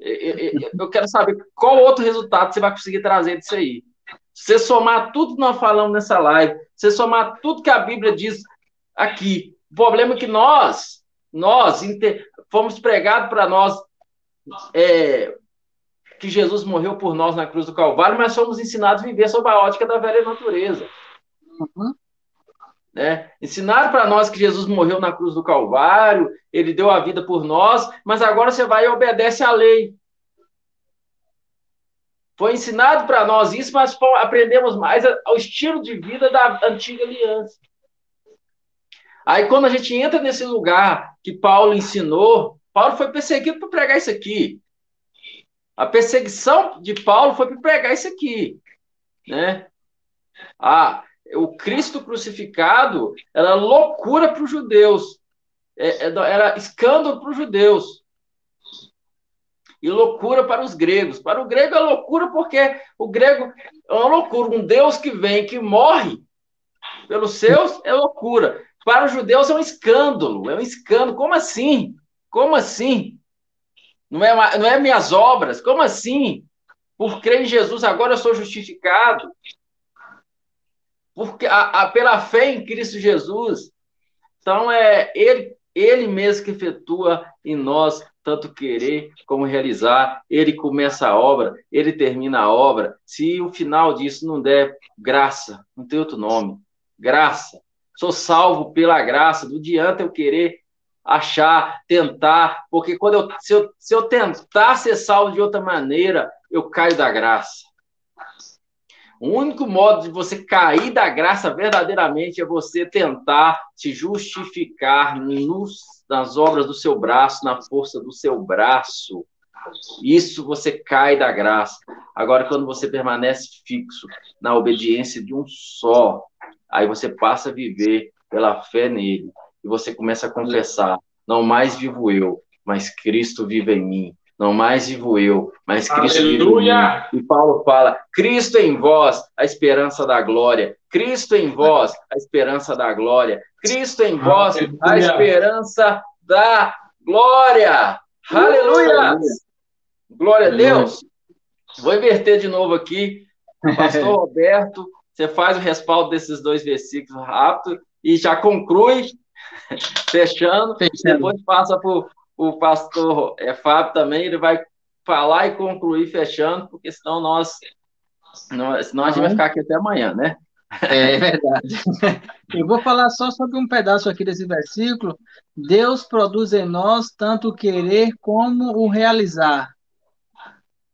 eu quero saber qual outro resultado você vai conseguir trazer disso aí. Se você somar tudo que nós falamos nessa live, se você somar tudo que a Bíblia diz aqui, o problema é que nós, nós fomos pregados para nós é, que Jesus morreu por nós na cruz do Calvário, mas somos ensinados a viver sob a ótica da velha natureza. Uhum. Né? Ensinaram para nós que Jesus morreu na cruz do Calvário, ele deu a vida por nós, mas agora você vai e obedece à lei. Foi ensinado para nós isso, mas aprendemos mais ao estilo de vida da antiga aliança. Aí, quando a gente entra nesse lugar que Paulo ensinou, Paulo foi perseguido para pregar isso aqui. A perseguição de Paulo foi para pregar isso aqui. Né? Ah, o Cristo crucificado era loucura para os judeus, é, é, era escândalo para os judeus e loucura para os gregos. Para o grego é loucura porque o grego é uma loucura. Um Deus que vem, que morre pelos seus, é loucura. Para os judeus é um escândalo, é um escândalo. Como assim? Como assim? Não é, não é minhas obras? Como assim? Por crer em Jesus, agora eu sou justificado porque a, a, pela fé em Cristo Jesus. Então é ele, ele mesmo que efetua em nós tanto querer como realizar. Ele começa a obra, ele termina a obra. Se o final disso não der graça, não tem outro nome, graça. Sou salvo pela graça. Não adianta eu querer achar, tentar, porque quando eu se, eu se eu tentar ser salvo de outra maneira, eu caio da graça. O único modo de você cair da graça verdadeiramente é você tentar se justificar nos, nas obras do seu braço, na força do seu braço. Isso você cai da graça. Agora, quando você permanece fixo na obediência de um só, aí você passa a viver pela fé nele. E você começa a confessar: não mais vivo eu, mas Cristo vive em mim. Não mais vivo eu, mas Cristo Aleluia! vive em mim. E Paulo fala: Cristo em vós, a esperança da glória. Cristo em vós, a esperança da glória. Cristo em vós, a esperança da glória. Aleluia! Glória a Deus. Vou inverter de novo aqui. Pastor Roberto, você faz o respaldo desses dois versículos rápido e já conclui, fechando. fechando. Depois passa para o pastor é, Fábio também, ele vai falar e concluir fechando, porque senão nós, nós senão a gente vai ficar aqui até amanhã, né? É, é verdade. Eu vou falar só sobre um pedaço aqui desse versículo. Deus produz em nós tanto o querer como o realizar.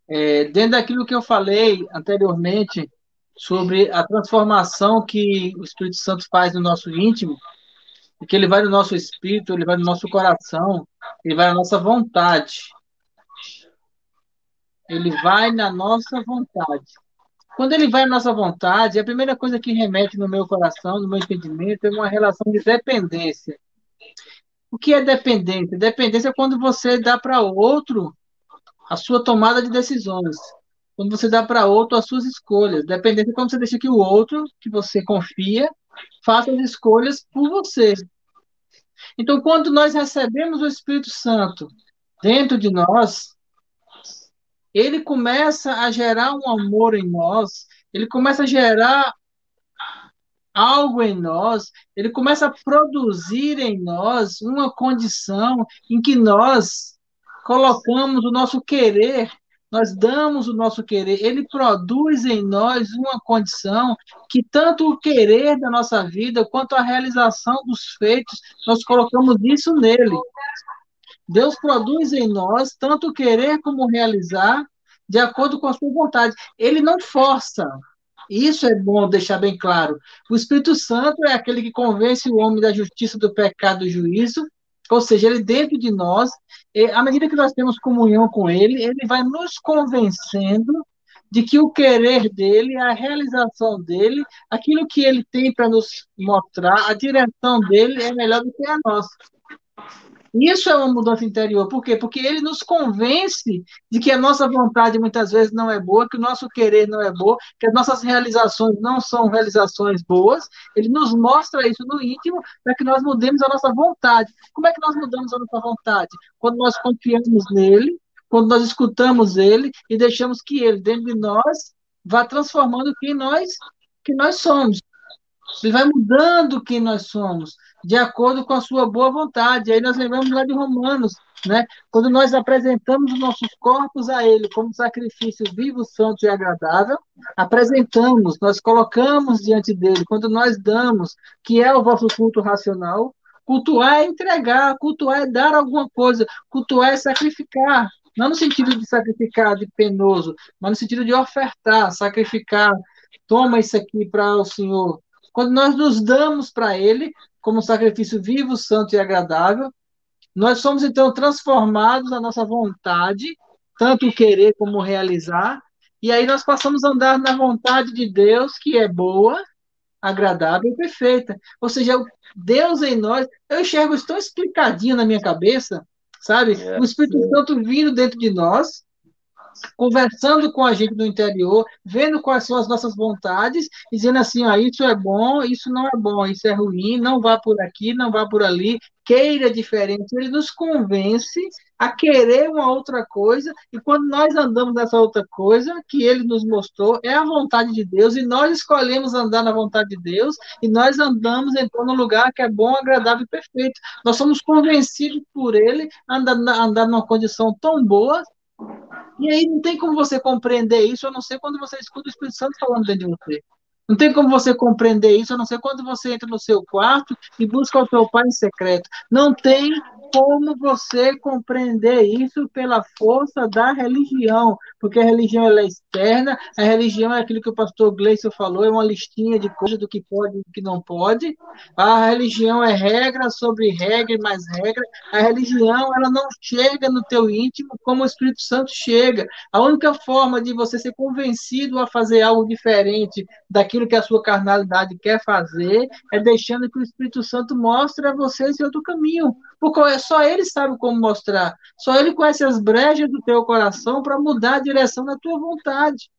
É, dentro daquilo que eu falei anteriormente sobre a transformação que o Espírito Santo faz no nosso íntimo, que ele vai no nosso espírito, ele vai no nosso coração, ele vai na nossa vontade. Ele vai na nossa vontade. Quando ele vai na nossa vontade, a primeira coisa que remete no meu coração, no meu entendimento, é uma relação de dependência. O que é dependência? Dependência é quando você dá para outro a sua tomada de decisões. Quando você dá para outro as suas escolhas. Dependência é quando você deixa que o outro, que você confia, faça as escolhas por você. Então, quando nós recebemos o Espírito Santo dentro de nós, ele começa a gerar um amor em nós, ele começa a gerar algo em nós, ele começa a produzir em nós uma condição em que nós colocamos o nosso querer nós damos o nosso querer, ele produz em nós uma condição que tanto o querer da nossa vida quanto a realização dos feitos, nós colocamos isso nele. Deus produz em nós tanto o querer como realizar de acordo com a sua vontade. Ele não força. Isso é bom deixar bem claro. O Espírito Santo é aquele que convence o homem da justiça, do pecado do juízo, ou seja, ele dentro de nós, à medida que nós temos comunhão com ele, ele vai nos convencendo de que o querer dele, a realização dele, aquilo que ele tem para nos mostrar, a direção dele é melhor do que a nossa. Isso é uma mudança interior. Por quê? Porque ele nos convence de que a nossa vontade muitas vezes não é boa, que o nosso querer não é bom, que as nossas realizações não são realizações boas. Ele nos mostra isso no íntimo para que nós mudemos a nossa vontade. Como é que nós mudamos a nossa vontade? Quando nós confiamos nele, quando nós escutamos ele e deixamos que ele, dentro de nós, vá transformando quem nós, que nós somos. Ele vai mudando quem nós somos, de acordo com a sua boa vontade. Aí nós lembramos lá de Romanos, né? Quando nós apresentamos os nossos corpos a Ele como sacrifício vivo, santo e agradável, apresentamos, nós colocamos diante dele. Quando nós damos, que é o vosso culto racional, cultuar é entregar, cultuar é dar alguma coisa, cultuar é sacrificar. Não no sentido de sacrificar de penoso, mas no sentido de ofertar, sacrificar. Toma isso aqui para o Senhor, quando nós nos damos para Ele como sacrifício vivo, santo e agradável, nós somos então transformados na nossa vontade, tanto querer como realizar, e aí nós passamos a andar na vontade de Deus, que é boa, agradável e perfeita. Ou seja, Deus em nós, eu enxergo isso tão explicadinho na minha cabeça, sabe? É, o Espírito sim. Santo vindo dentro de nós, conversando com a gente no interior, vendo quais são as nossas vontades, dizendo assim, ah, isso é bom, isso não é bom, isso é ruim, não vá por aqui, não vá por ali, queira diferente. Ele nos convence a querer uma outra coisa, e quando nós andamos nessa outra coisa que ele nos mostrou, é a vontade de Deus, e nós escolhemos andar na vontade de Deus, e nós andamos então no lugar que é bom, agradável e perfeito. Nós somos convencidos por ele a andar, andar numa condição tão boa e aí não tem como você compreender isso, a não ser quando você escuta o Espírito Santo falando dentro de você. Não tem como você compreender isso, a não ser quando você entra no seu quarto e busca o seu pai em secreto. Não tem como você compreender isso pela força da religião, porque a religião ela é externa, a religião é aquilo que o pastor Gleison falou, é uma listinha de coisas do que pode e do que não pode. A religião é regra sobre regra e mais regra. A religião ela não chega no teu íntimo como o Espírito Santo chega. A única forma de você ser convencido a fazer algo diferente daquilo que a sua carnalidade quer fazer é deixando que o Espírito Santo mostre a você esse outro caminho. Porque só ele sabe como mostrar. Só ele conhece as brechas do teu coração para mudar a direção da tua vontade.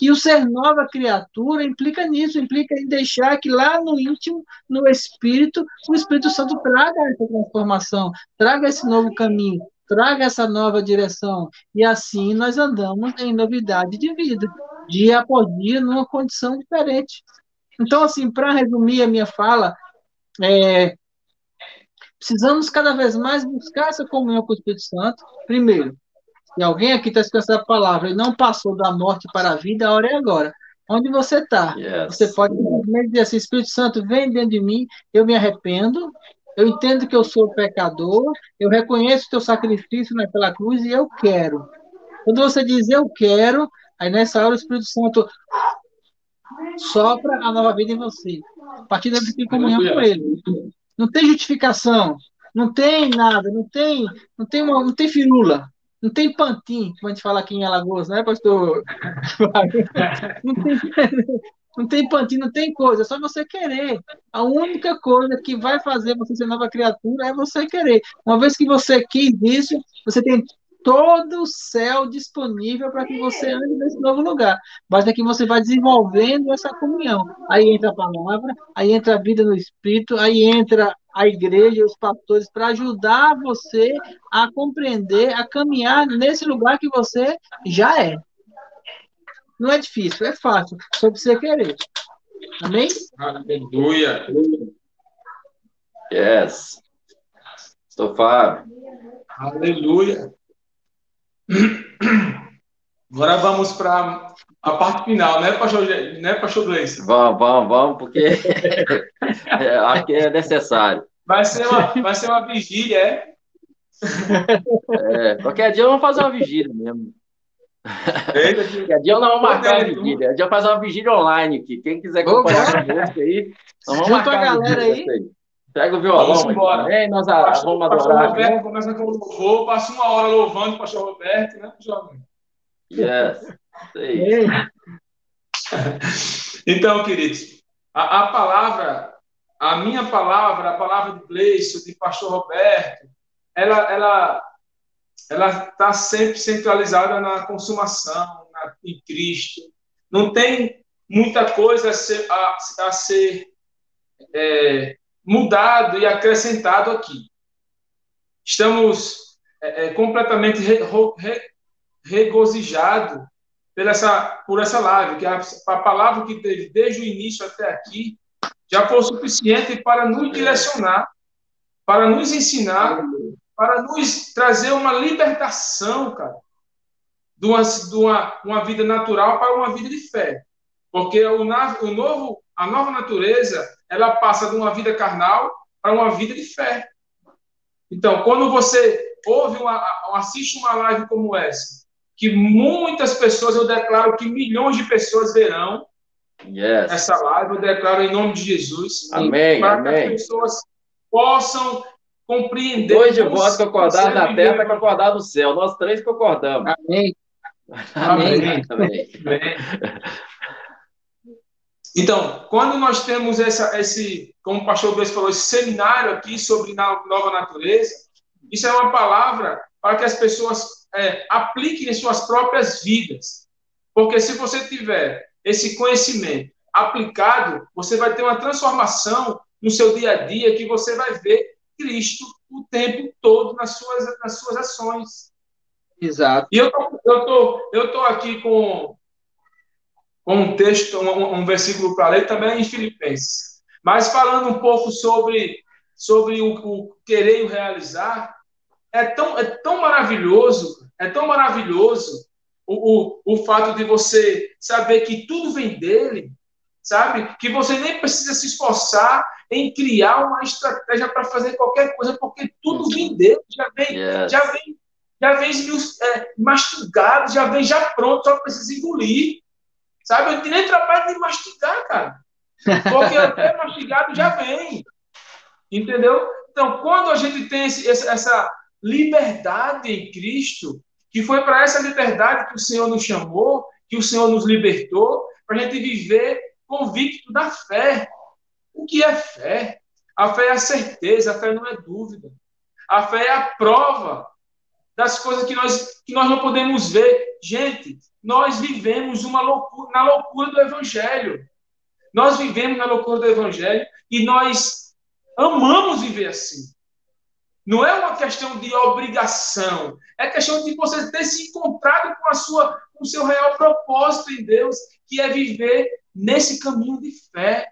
E o ser nova criatura implica nisso, implica em deixar que lá no íntimo, no espírito, o Espírito Santo traga essa transformação, traga esse novo caminho, traga essa nova direção. E assim nós andamos em novidade de vida, dia após dia, numa condição diferente. Então, assim, para resumir a minha fala, é, precisamos cada vez mais buscar essa comunhão com o Espírito Santo. Primeiro, se alguém aqui está escutando essa palavra e não passou da morte para a vida, a hora é agora. Onde você está? Yes. Você pode dizer assim: Espírito Santo, vem dentro de mim, eu me arrependo, eu entendo que eu sou pecador, eu reconheço o teu sacrifício naquela cruz e eu quero. Quando você diz eu quero, aí nessa hora o Espírito Santo sopra a nova vida em você. A partir daí você tem comunhão com ele. Não tem justificação, não tem nada, não tem, não tem, uma, não tem firula, não tem pantim, como a gente fala aqui em Alagoas, né, pastor? não tem, não tem pantim, não tem coisa, é só você querer. A única coisa que vai fazer você ser nova criatura é você querer. Uma vez que você quis isso, você tem todo o céu disponível para que você ande nesse novo lugar. Basta que você vá desenvolvendo essa comunhão. Aí entra a palavra, aí entra a vida no Espírito, aí entra a igreja, os pastores, para ajudar você a compreender, a caminhar nesse lugar que você já é. Não é difícil, é fácil, só você querer. Amém? Aleluia. Yes. Estou Fábio. Aleluia. Agora vamos para a parte final, né, pastor, né, pastor Gleice? Vamos, vamos, vamos, porque é, acho que é necessário. Vai ser uma, vai ser uma vigília, é? é? Qualquer dia vamos fazer uma vigília mesmo. Eita, qualquer dia nós vamos marcar uma vigília. Qualquer dia fazer uma vigília online aqui. Quem quiser acompanhar conosco aí, nós vamos Junto marcar a galera aí. aí. Pega o violão. Vamos embora. Vem, nós pastor, vamos adorar. Pastor Roberto começa com o louvor, passa uma hora louvando o pastor Roberto, né, jovem? Yes. então, queridos, a, a, palavra, a minha palavra, a palavra de Gleison, de pastor Roberto, ela ela ela está sempre centralizada na consumação, na, em Cristo. Não tem muita coisa a ser, a, a ser é, mudado e acrescentado aqui. Estamos é, é, completamente re, re, regozijados por essa, por essa live, que a, a palavra que teve desde o início até aqui já foi suficiente para nos direcionar, para nos ensinar, para nos trazer uma libertação, cara, de uma, de uma, uma vida natural para uma vida de fé. Porque o, o novo, a nova natureza ela passa de uma vida carnal para uma vida de fé. Então, quando você ouve uma, assiste uma live como essa, que muitas pessoas, eu declaro que milhões de pessoas verão yes. essa live, eu declaro em nome de Jesus. Amém, para amém. que as pessoas possam compreender. Dois de vós que acordaram na terra, que acordaram no céu. Nós três que acordamos. Amém. Amém. amém. amém. Então, quando nós temos essa, esse, como o pastor Gleison falou, esse seminário aqui sobre nova natureza, isso é uma palavra para que as pessoas é, apliquem em suas próprias vidas. Porque se você tiver esse conhecimento aplicado, você vai ter uma transformação no seu dia a dia que você vai ver Cristo o tempo todo nas suas, nas suas ações. Exato. E eu tô, eu tô, eu tô aqui com, com um texto, um, um versículo para ler também em Filipenses. Mas falando um pouco sobre, sobre o, o querer e o realizar, é tão, é tão maravilhoso, é tão maravilhoso o, o, o fato de você saber que tudo vem dele, sabe? Que você nem precisa se esforçar em criar uma estratégia para fazer qualquer coisa, porque tudo vem dele, já vem, yes. já vem, já vem é, mastigado, já vem já pronto, só precisa engolir. Sabe? Eu nem trabalho de mastigar, cara. Porque até mastigado já vem. Entendeu? Então, quando a gente tem esse, essa liberdade em Cristo, que foi para essa liberdade que o Senhor nos chamou, que o Senhor nos libertou, para a gente viver convicto da fé. O que é fé? A fé é a certeza, a fé não é dúvida. A fé é a prova das coisas que nós, que nós não podemos ver. Gente, nós vivemos uma loucura, na loucura do Evangelho. Nós vivemos na loucura do Evangelho e nós amamos viver assim. Não é uma questão de obrigação, é questão de você ter se encontrado com a sua, com o seu real propósito em Deus, que é viver nesse caminho de fé.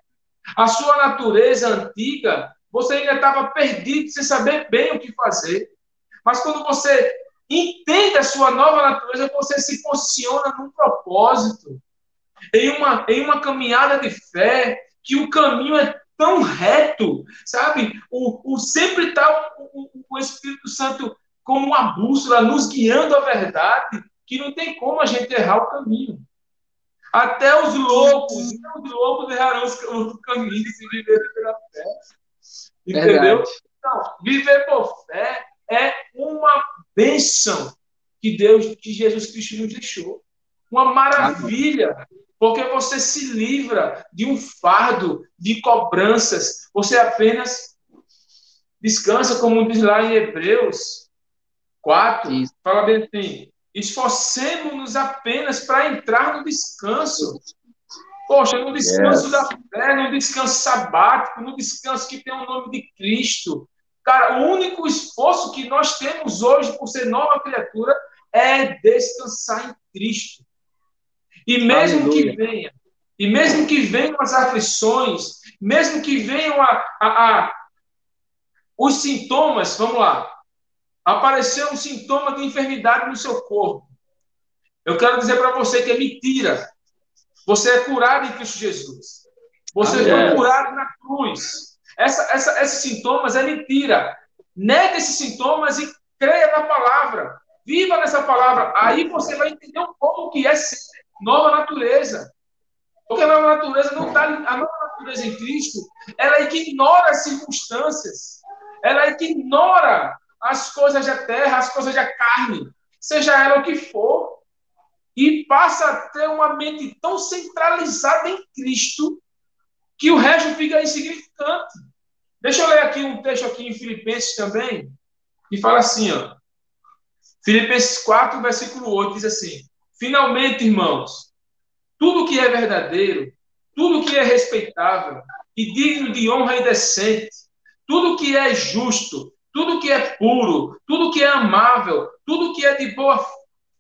A sua natureza antiga, você ainda estava perdido sem saber bem o que fazer. Mas quando você entende a sua nova natureza, você se posiciona num propósito, em uma, em uma caminhada de fé, que o caminho é tão reto, sabe? O, o sempre está o, o, Espírito Santo como uma bússola nos guiando à verdade, que não tem como a gente errar o caminho. Até os loucos, os loucos errarão o caminho se viverem pela fé. Entendeu? Verdade. Então, viver por fé é uma bênção que Deus, que Jesus Cristo nos deixou. Uma maravilha porque você se livra de um fardo de cobranças. Você apenas descansa, como diz lá em Hebreus 4, Isso. fala bem assim: esforcemos-nos apenas para entrar no descanso. Poxa, no descanso yes. da fé, no descanso sabático, no descanso que tem o nome de Cristo. Cara, o único esforço que nós temos hoje por ser nova criatura é descansar em Cristo. E mesmo Aleluia. que venha, e mesmo que venham as aflições, mesmo que venham a, a, a os sintomas, vamos lá, apareceu um sintoma de enfermidade no seu corpo. Eu quero dizer para você que é mentira. Você é curado em Cristo Jesus. Você Amém. foi curado na cruz. Essa, essa, esses sintomas é mentira. Nega esses sintomas e creia na palavra. Viva nessa palavra. Aí você vai entender um pouco o que é ser nova natureza. Porque a nova natureza não está. A nova natureza em Cristo, ela ignora as circunstâncias, ela ignora as coisas da terra, as coisas da carne, seja ela o que for, e passa a ter uma mente tão centralizada em Cristo que o resto fica insignificante. Deixa eu ler aqui um texto aqui em Filipenses também, que fala assim, ó. Filipenses 4, versículo 8, diz assim: Finalmente, irmãos, tudo que é verdadeiro, tudo que é respeitável e digno de honra e decente, tudo que é justo, tudo que é puro, tudo que é amável, tudo que é de boa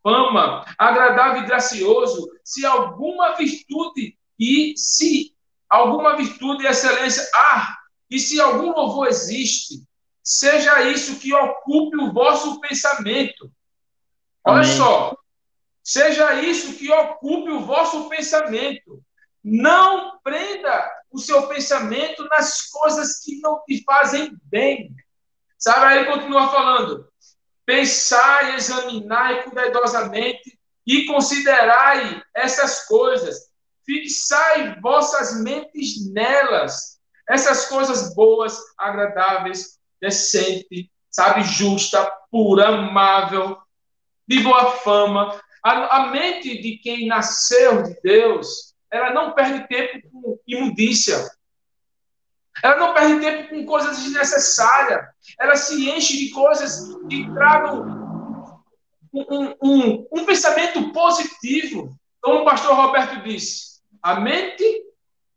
fama, agradável e gracioso, se alguma virtude e se alguma virtude e excelência há, e se algum louvor existe, seja isso que ocupe o vosso pensamento. Olha Amém. só, Seja isso que ocupe o vosso pensamento. Não prenda o seu pensamento nas coisas que não te fazem bem. Sabe? Aí ele continua falando: pensai, examinai cuidadosamente e considerai essas coisas. Fixai vossas mentes nelas. Essas coisas boas, agradáveis, decente, sabe, justa, pura, amável, de boa fama, a, a mente de quem nasceu de Deus, ela não perde tempo com imundícia. Ela não perde tempo com coisas desnecessárias. Ela se enche de coisas que tragam um, um, um pensamento positivo. Como o pastor Roberto disse, a mente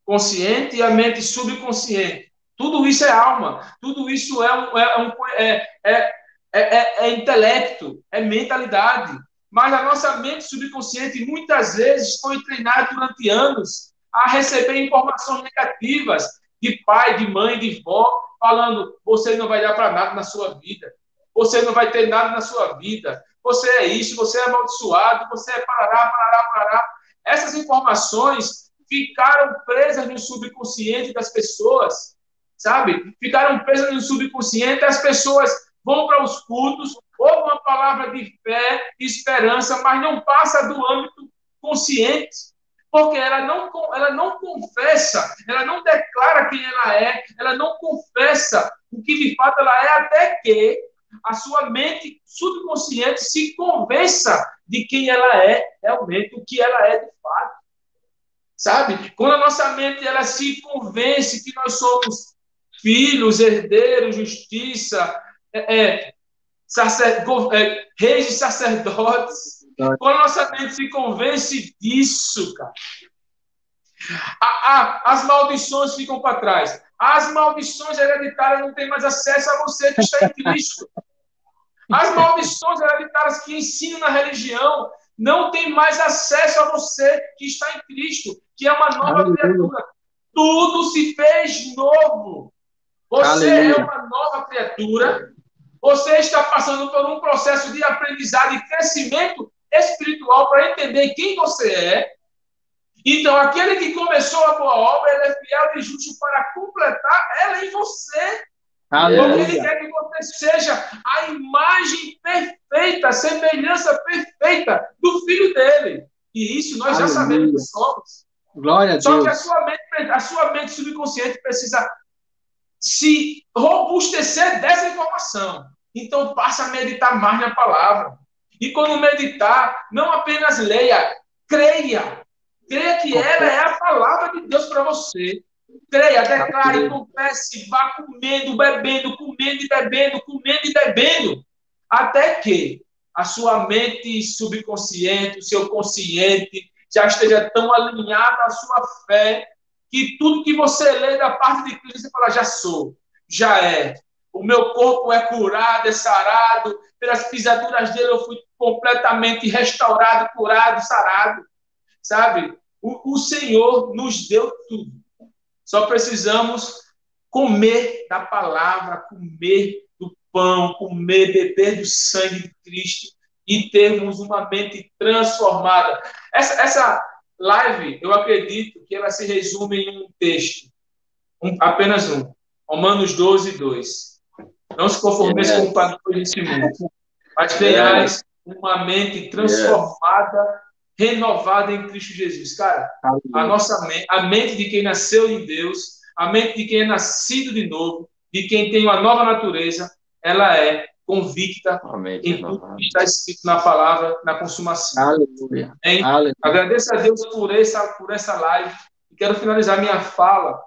consciente e a mente subconsciente. Tudo isso é alma, tudo isso é, um, é, um, é, é, é, é intelecto, é mentalidade. Mas a nossa mente subconsciente muitas vezes foi treinada durante anos a receber informações negativas de pai, de mãe, de vó, falando: você não vai dar para nada na sua vida, você não vai ter nada na sua vida, você é isso, você é amaldiçoado, você é parará, parará, parará. Essas informações ficaram presas no subconsciente das pessoas, sabe? Ficaram presas no subconsciente, as pessoas vão para os cultos, ouvem uma palavra de fé, de esperança, mas não passa do âmbito consciente porque ela não, ela não confessa, ela não declara quem ela é, ela não confessa o que de fato ela é, até que a sua mente subconsciente se convença de quem ela é realmente, o que ela é de fato. Sabe? Quando a nossa mente ela se convence que nós somos filhos, herdeiros, justiça, é, é, sacer, é, reis e sacerdotes, quando a nossa mente se convence disso, cara, a, a, as maldições ficam para trás. As maldições hereditárias não têm mais acesso a você que está em Cristo. As maldições hereditárias que ensinam na religião não têm mais acesso a você que está em Cristo, que é uma nova Aleluia. criatura. Tudo se fez novo. Você Aleluia. é uma nova criatura. Você está passando por um processo de aprendizado e crescimento espiritual para entender quem você é. Então, aquele que começou a boa obra, ele é fiel e justo para completar ela em você. Porque ele quer que você seja a imagem perfeita, a semelhança perfeita do filho dele. E isso nós Aleluia. já sabemos que somos. Glória a Só Deus. que a sua, mente, a sua mente subconsciente precisa se robustecer dessa informação. Então, passa a meditar mais na palavra. E quando meditar, não apenas leia, creia. Creia que ela é a palavra de Deus para você. Creia, declare, confesse, vá comendo, bebendo, comendo e bebendo, comendo e bebendo, até que a sua mente subconsciente, o seu consciente, já esteja tão alinhado à sua fé, que tudo que você lê da parte de Cristo, você fala, já sou, já é. O meu corpo é curado, é sarado, pelas pisaduras dele eu fui completamente restaurado, curado, sarado. Sabe? O, o Senhor nos deu tudo. Só precisamos comer da palavra, comer do pão, comer, beber do sangue de Cristo e termos uma mente transformada. Essa, essa live, eu acredito que ela se resume em um texto, um, apenas um. Romanos 12, 2. Não se conformeis com o padrão desse mundo, mas tenhais uma mente transformada, renovada em Cristo Jesus. Cara, a nossa mente, a mente de quem nasceu em Deus, a mente de quem é nascido de novo, de quem tem uma nova natureza, ela é convicta Amém. em tudo que está escrito na palavra, na consumação. Aleluia. Aleluia. Agradeço a Deus por essa, por essa live e quero finalizar minha fala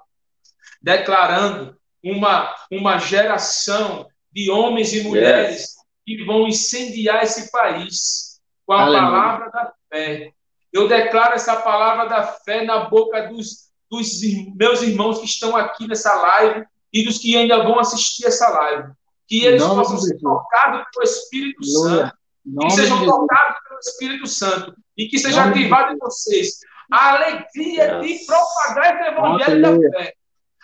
declarando uma, uma geração de homens e mulheres yes que vão incendiar esse país com a Aleluia. palavra da fé. Eu declaro essa palavra da fé na boca dos, dos meus irmãos que estão aqui nessa live e dos que ainda vão assistir essa live. Que eles possam ser tocados pelo Espírito Aleluia. Santo. Que sejam tocados pelo Espírito Santo. E que seja ativado em vocês a alegria de propagar esse evangelho Aleluia. da fé.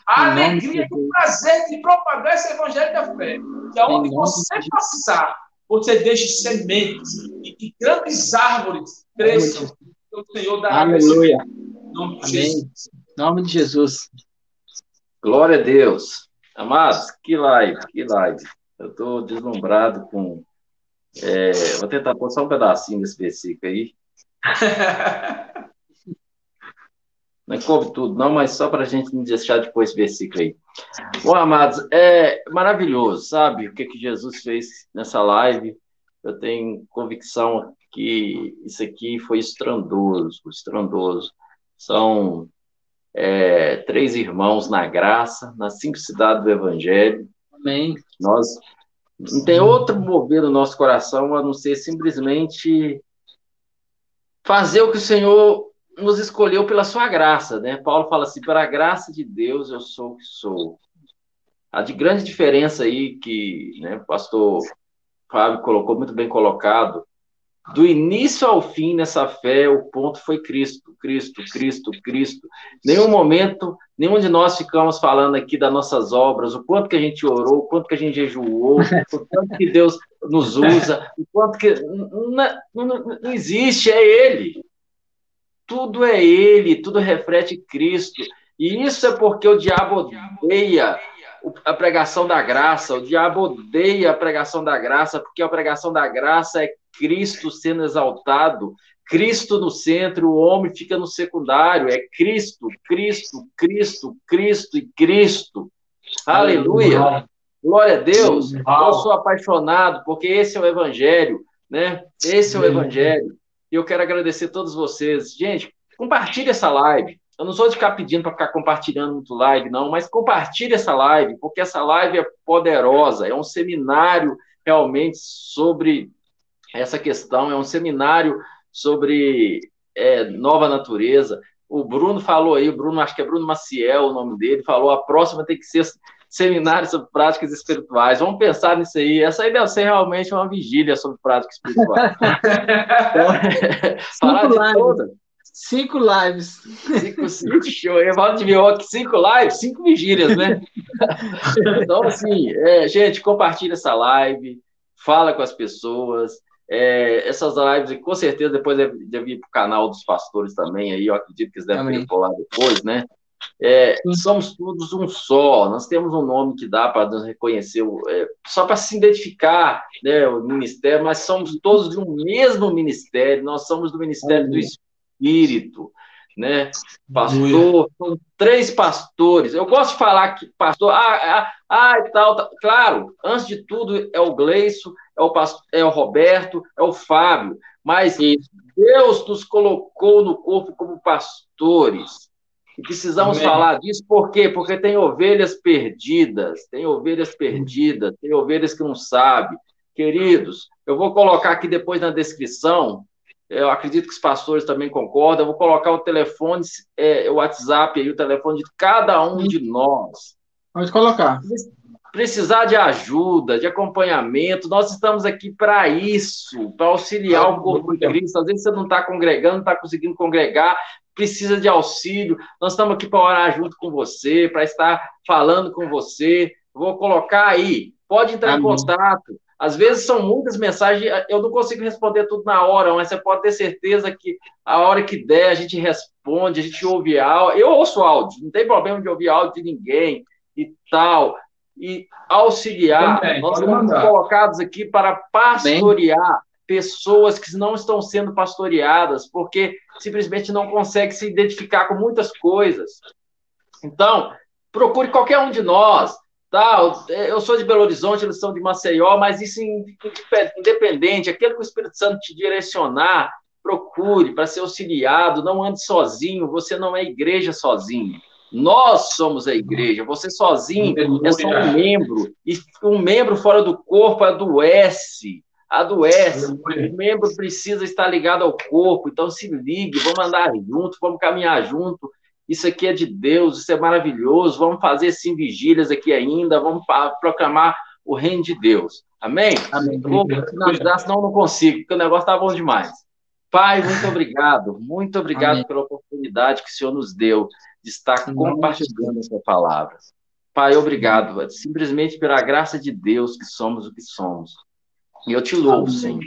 A alegria e o prazer de propagar esse evangelho da fé. Que aonde você passar, você deixe sementes e que grandes árvores cresçam. O Senhor dará Aleluia. Em nome de Amém. Jesus. Em nome de Jesus. Glória a Deus. Amados, que live, que live. Eu estou deslumbrado com. É, vou tentar pôr só um pedacinho desse versículo aí. Não coube tudo, não, mas só para a gente não deixar depois esse versículo aí. Bom, amados, é maravilhoso, sabe? O que, que Jesus fez nessa live. Eu tenho convicção que isso aqui foi estrondoso, estrondoso. São é, três irmãos na graça, nas cinco cidades do Evangelho. Amém. Nós, Não tem outro mover no nosso coração a não ser simplesmente fazer o que o Senhor nos escolheu pela sua graça, né? Paulo fala assim: pela graça de Deus eu sou o que sou. A de grande diferença aí que né, o pastor Fábio colocou muito bem colocado do início ao fim nessa fé, o ponto foi Cristo, Cristo, Cristo, Cristo. Nenhum momento, nenhum de nós ficamos falando aqui das nossas obras, o quanto que a gente orou, o quanto que a gente jejuou, o quanto que Deus nos usa, o quanto que. Não, não, não existe, é Ele. Tudo é Ele, tudo reflete Cristo. E isso é porque o diabo odeia a pregação da graça, o diabo odeia a pregação da graça, porque a pregação da graça é Cristo sendo exaltado, Cristo no centro, o homem fica no secundário, é Cristo, Cristo, Cristo, Cristo e Cristo. Aleluia! Glória a Deus! Eu sou apaixonado porque esse é o Evangelho, né? Esse é o Evangelho. E eu quero agradecer a todos vocês. Gente, compartilhe essa live. Eu não sou de ficar pedindo para ficar compartilhando muito live, não, mas compartilhe essa live, porque essa live é poderosa, é um seminário realmente sobre essa questão, é um seminário sobre é, nova natureza. O Bruno falou aí, o Bruno, acho que é Bruno Maciel o nome dele, falou: a próxima tem que ser seminário sobre práticas espirituais. Vamos pensar nisso aí. Essa aí deve ser realmente uma vigília sobre práticas espirituais. então, falar de todas. Cinco lives. Cinco, cinco show. Evaldo de aqui, cinco lives, cinco vigílias, né? então, assim, é, gente, compartilha essa live, fala com as pessoas. É, essas lives, com certeza, depois deve, deve ir para o canal dos pastores também, aí eu acredito que eles devem ir lá depois, né? É, somos todos um só, nós temos um nome que dá para nos reconhecer, é, só para se identificar né, o ministério, mas somos todos de um mesmo ministério, nós somos do ministério do Espírito, né? Pastor, são três pastores. Eu gosto de falar que pastor, ah, ah, ah e tal, tal, Claro, antes de tudo é o Gleison, é o, pastor, é o Roberto, é o Fábio, mas Deus nos colocou no corpo como pastores. E precisamos Amém. falar disso, por quê? Porque tem ovelhas perdidas, tem ovelhas perdidas, tem ovelhas que não sabem. Queridos, eu vou colocar aqui depois na descrição, eu acredito que os pastores também concordam, eu vou colocar o telefone, é, o WhatsApp aí, o telefone de cada um de nós. Pode colocar precisar de ajuda, de acompanhamento, nós estamos aqui para isso, para auxiliar o corpo de Cristo. Às vezes você não está congregando, não está conseguindo congregar, precisa de auxílio. Nós estamos aqui para orar junto com você, para estar falando com você. Vou colocar aí, pode entrar Amém. em contato. Às vezes são muitas mensagens, eu não consigo responder tudo na hora, mas você pode ter certeza que a hora que der a gente responde, a gente ouve áudio. Eu ouço áudio, não tem problema de ouvir áudio de ninguém e tal e auxiliar. Também, Nós estamos colocados aqui para pastorear Bem. pessoas que não estão sendo pastoreadas, porque simplesmente não conseguem se identificar com muitas coisas. Então, procure qualquer um de nós. Tá? Eu sou de Belo Horizonte, eles são de Maceió, mas isso independente, aquele que o Espírito Santo te direcionar, procure para ser auxiliado, não ande sozinho, você não é igreja sozinho. Nós somos a igreja. Você sozinho é só um membro. E um membro fora do corpo adoece. Adoece. O membro precisa estar ligado ao corpo. Então se ligue, vamos andar junto, vamos caminhar junto. Isso aqui é de Deus, isso é maravilhoso. Vamos fazer sim vigílias aqui ainda, vamos proclamar o reino de Deus. Amém? Amém. Vou finalizar, senão eu não consigo, porque o negócio está bom demais. Pai, muito obrigado. Muito obrigado Amém. pela oportunidade que o Senhor nos deu de estar compartilhando essa palavra. Pai, obrigado, simplesmente pela graça de Deus que somos o que somos. E eu te louvo, Amém. Senhor.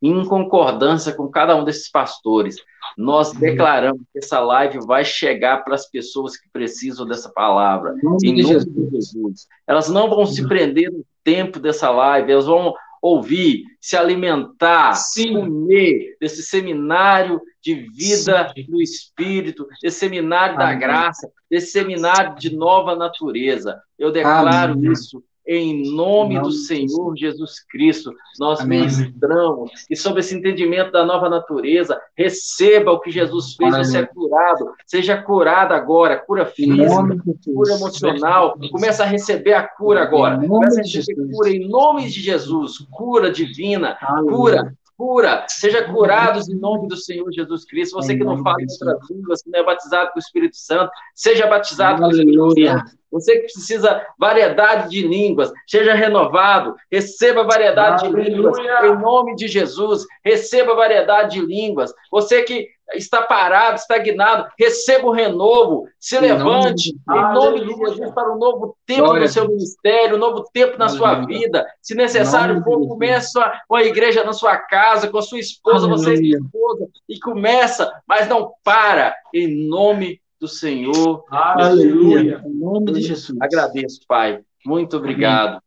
Em concordância com cada um desses pastores, nós declaramos que essa live vai chegar para as pessoas que precisam dessa palavra. Em nome de Jesus. Elas não vão se prender no tempo dessa live, elas vão ouvir, se alimentar, Sim. comer desse seminário de vida Sim. no Espírito, desse seminário Amém. da graça, desse seminário de nova natureza. Eu declaro Amém. isso em nome do Senhor Jesus Cristo. Nós Amém. ministramos e sobre esse entendimento da nova natureza, receba o que Jesus fez, Amém. você é curado, seja curado agora, cura física, cura emocional, começa a receber a cura agora, começa a receber cura em nome de Jesus, cura divina, cura cura, seja curados em nome do Senhor Jesus Cristo. Você que não fala em outras línguas, que não é batizado com o Espírito Santo, seja batizado com o Espírito Santo. Você que precisa variedade de línguas, seja renovado, receba variedade Aleluia. de línguas, em nome de Jesus, receba variedade de línguas. Você que está parado, estagnado, receba o renovo, se levante em nome de Jesus para um novo tempo Glória. no seu ministério, um novo tempo na Aleluia. sua vida. Se necessário for, começa com a igreja na sua casa, com a sua esposa, Aleluia. você e esposa, e começa, mas não para, em nome do Senhor. Aleluia. Em nome de Jesus. Agradeço, Pai. Muito obrigado.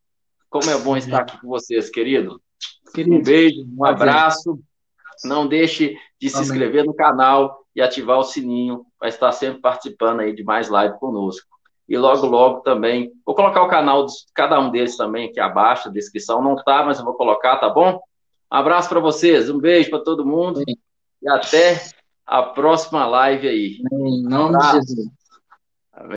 Como é bom estar aqui com vocês, querido. querido. Um beijo, um abraço. Não deixe de se Amém. inscrever no canal e ativar o sininho para estar sempre participando aí de mais live conosco. E logo, logo também, vou colocar o canal de cada um deles também aqui abaixo, a descrição não tá, mas eu vou colocar, tá bom? Um abraço para vocês, um beijo para todo mundo e até a próxima live aí. Em nome de Jesus.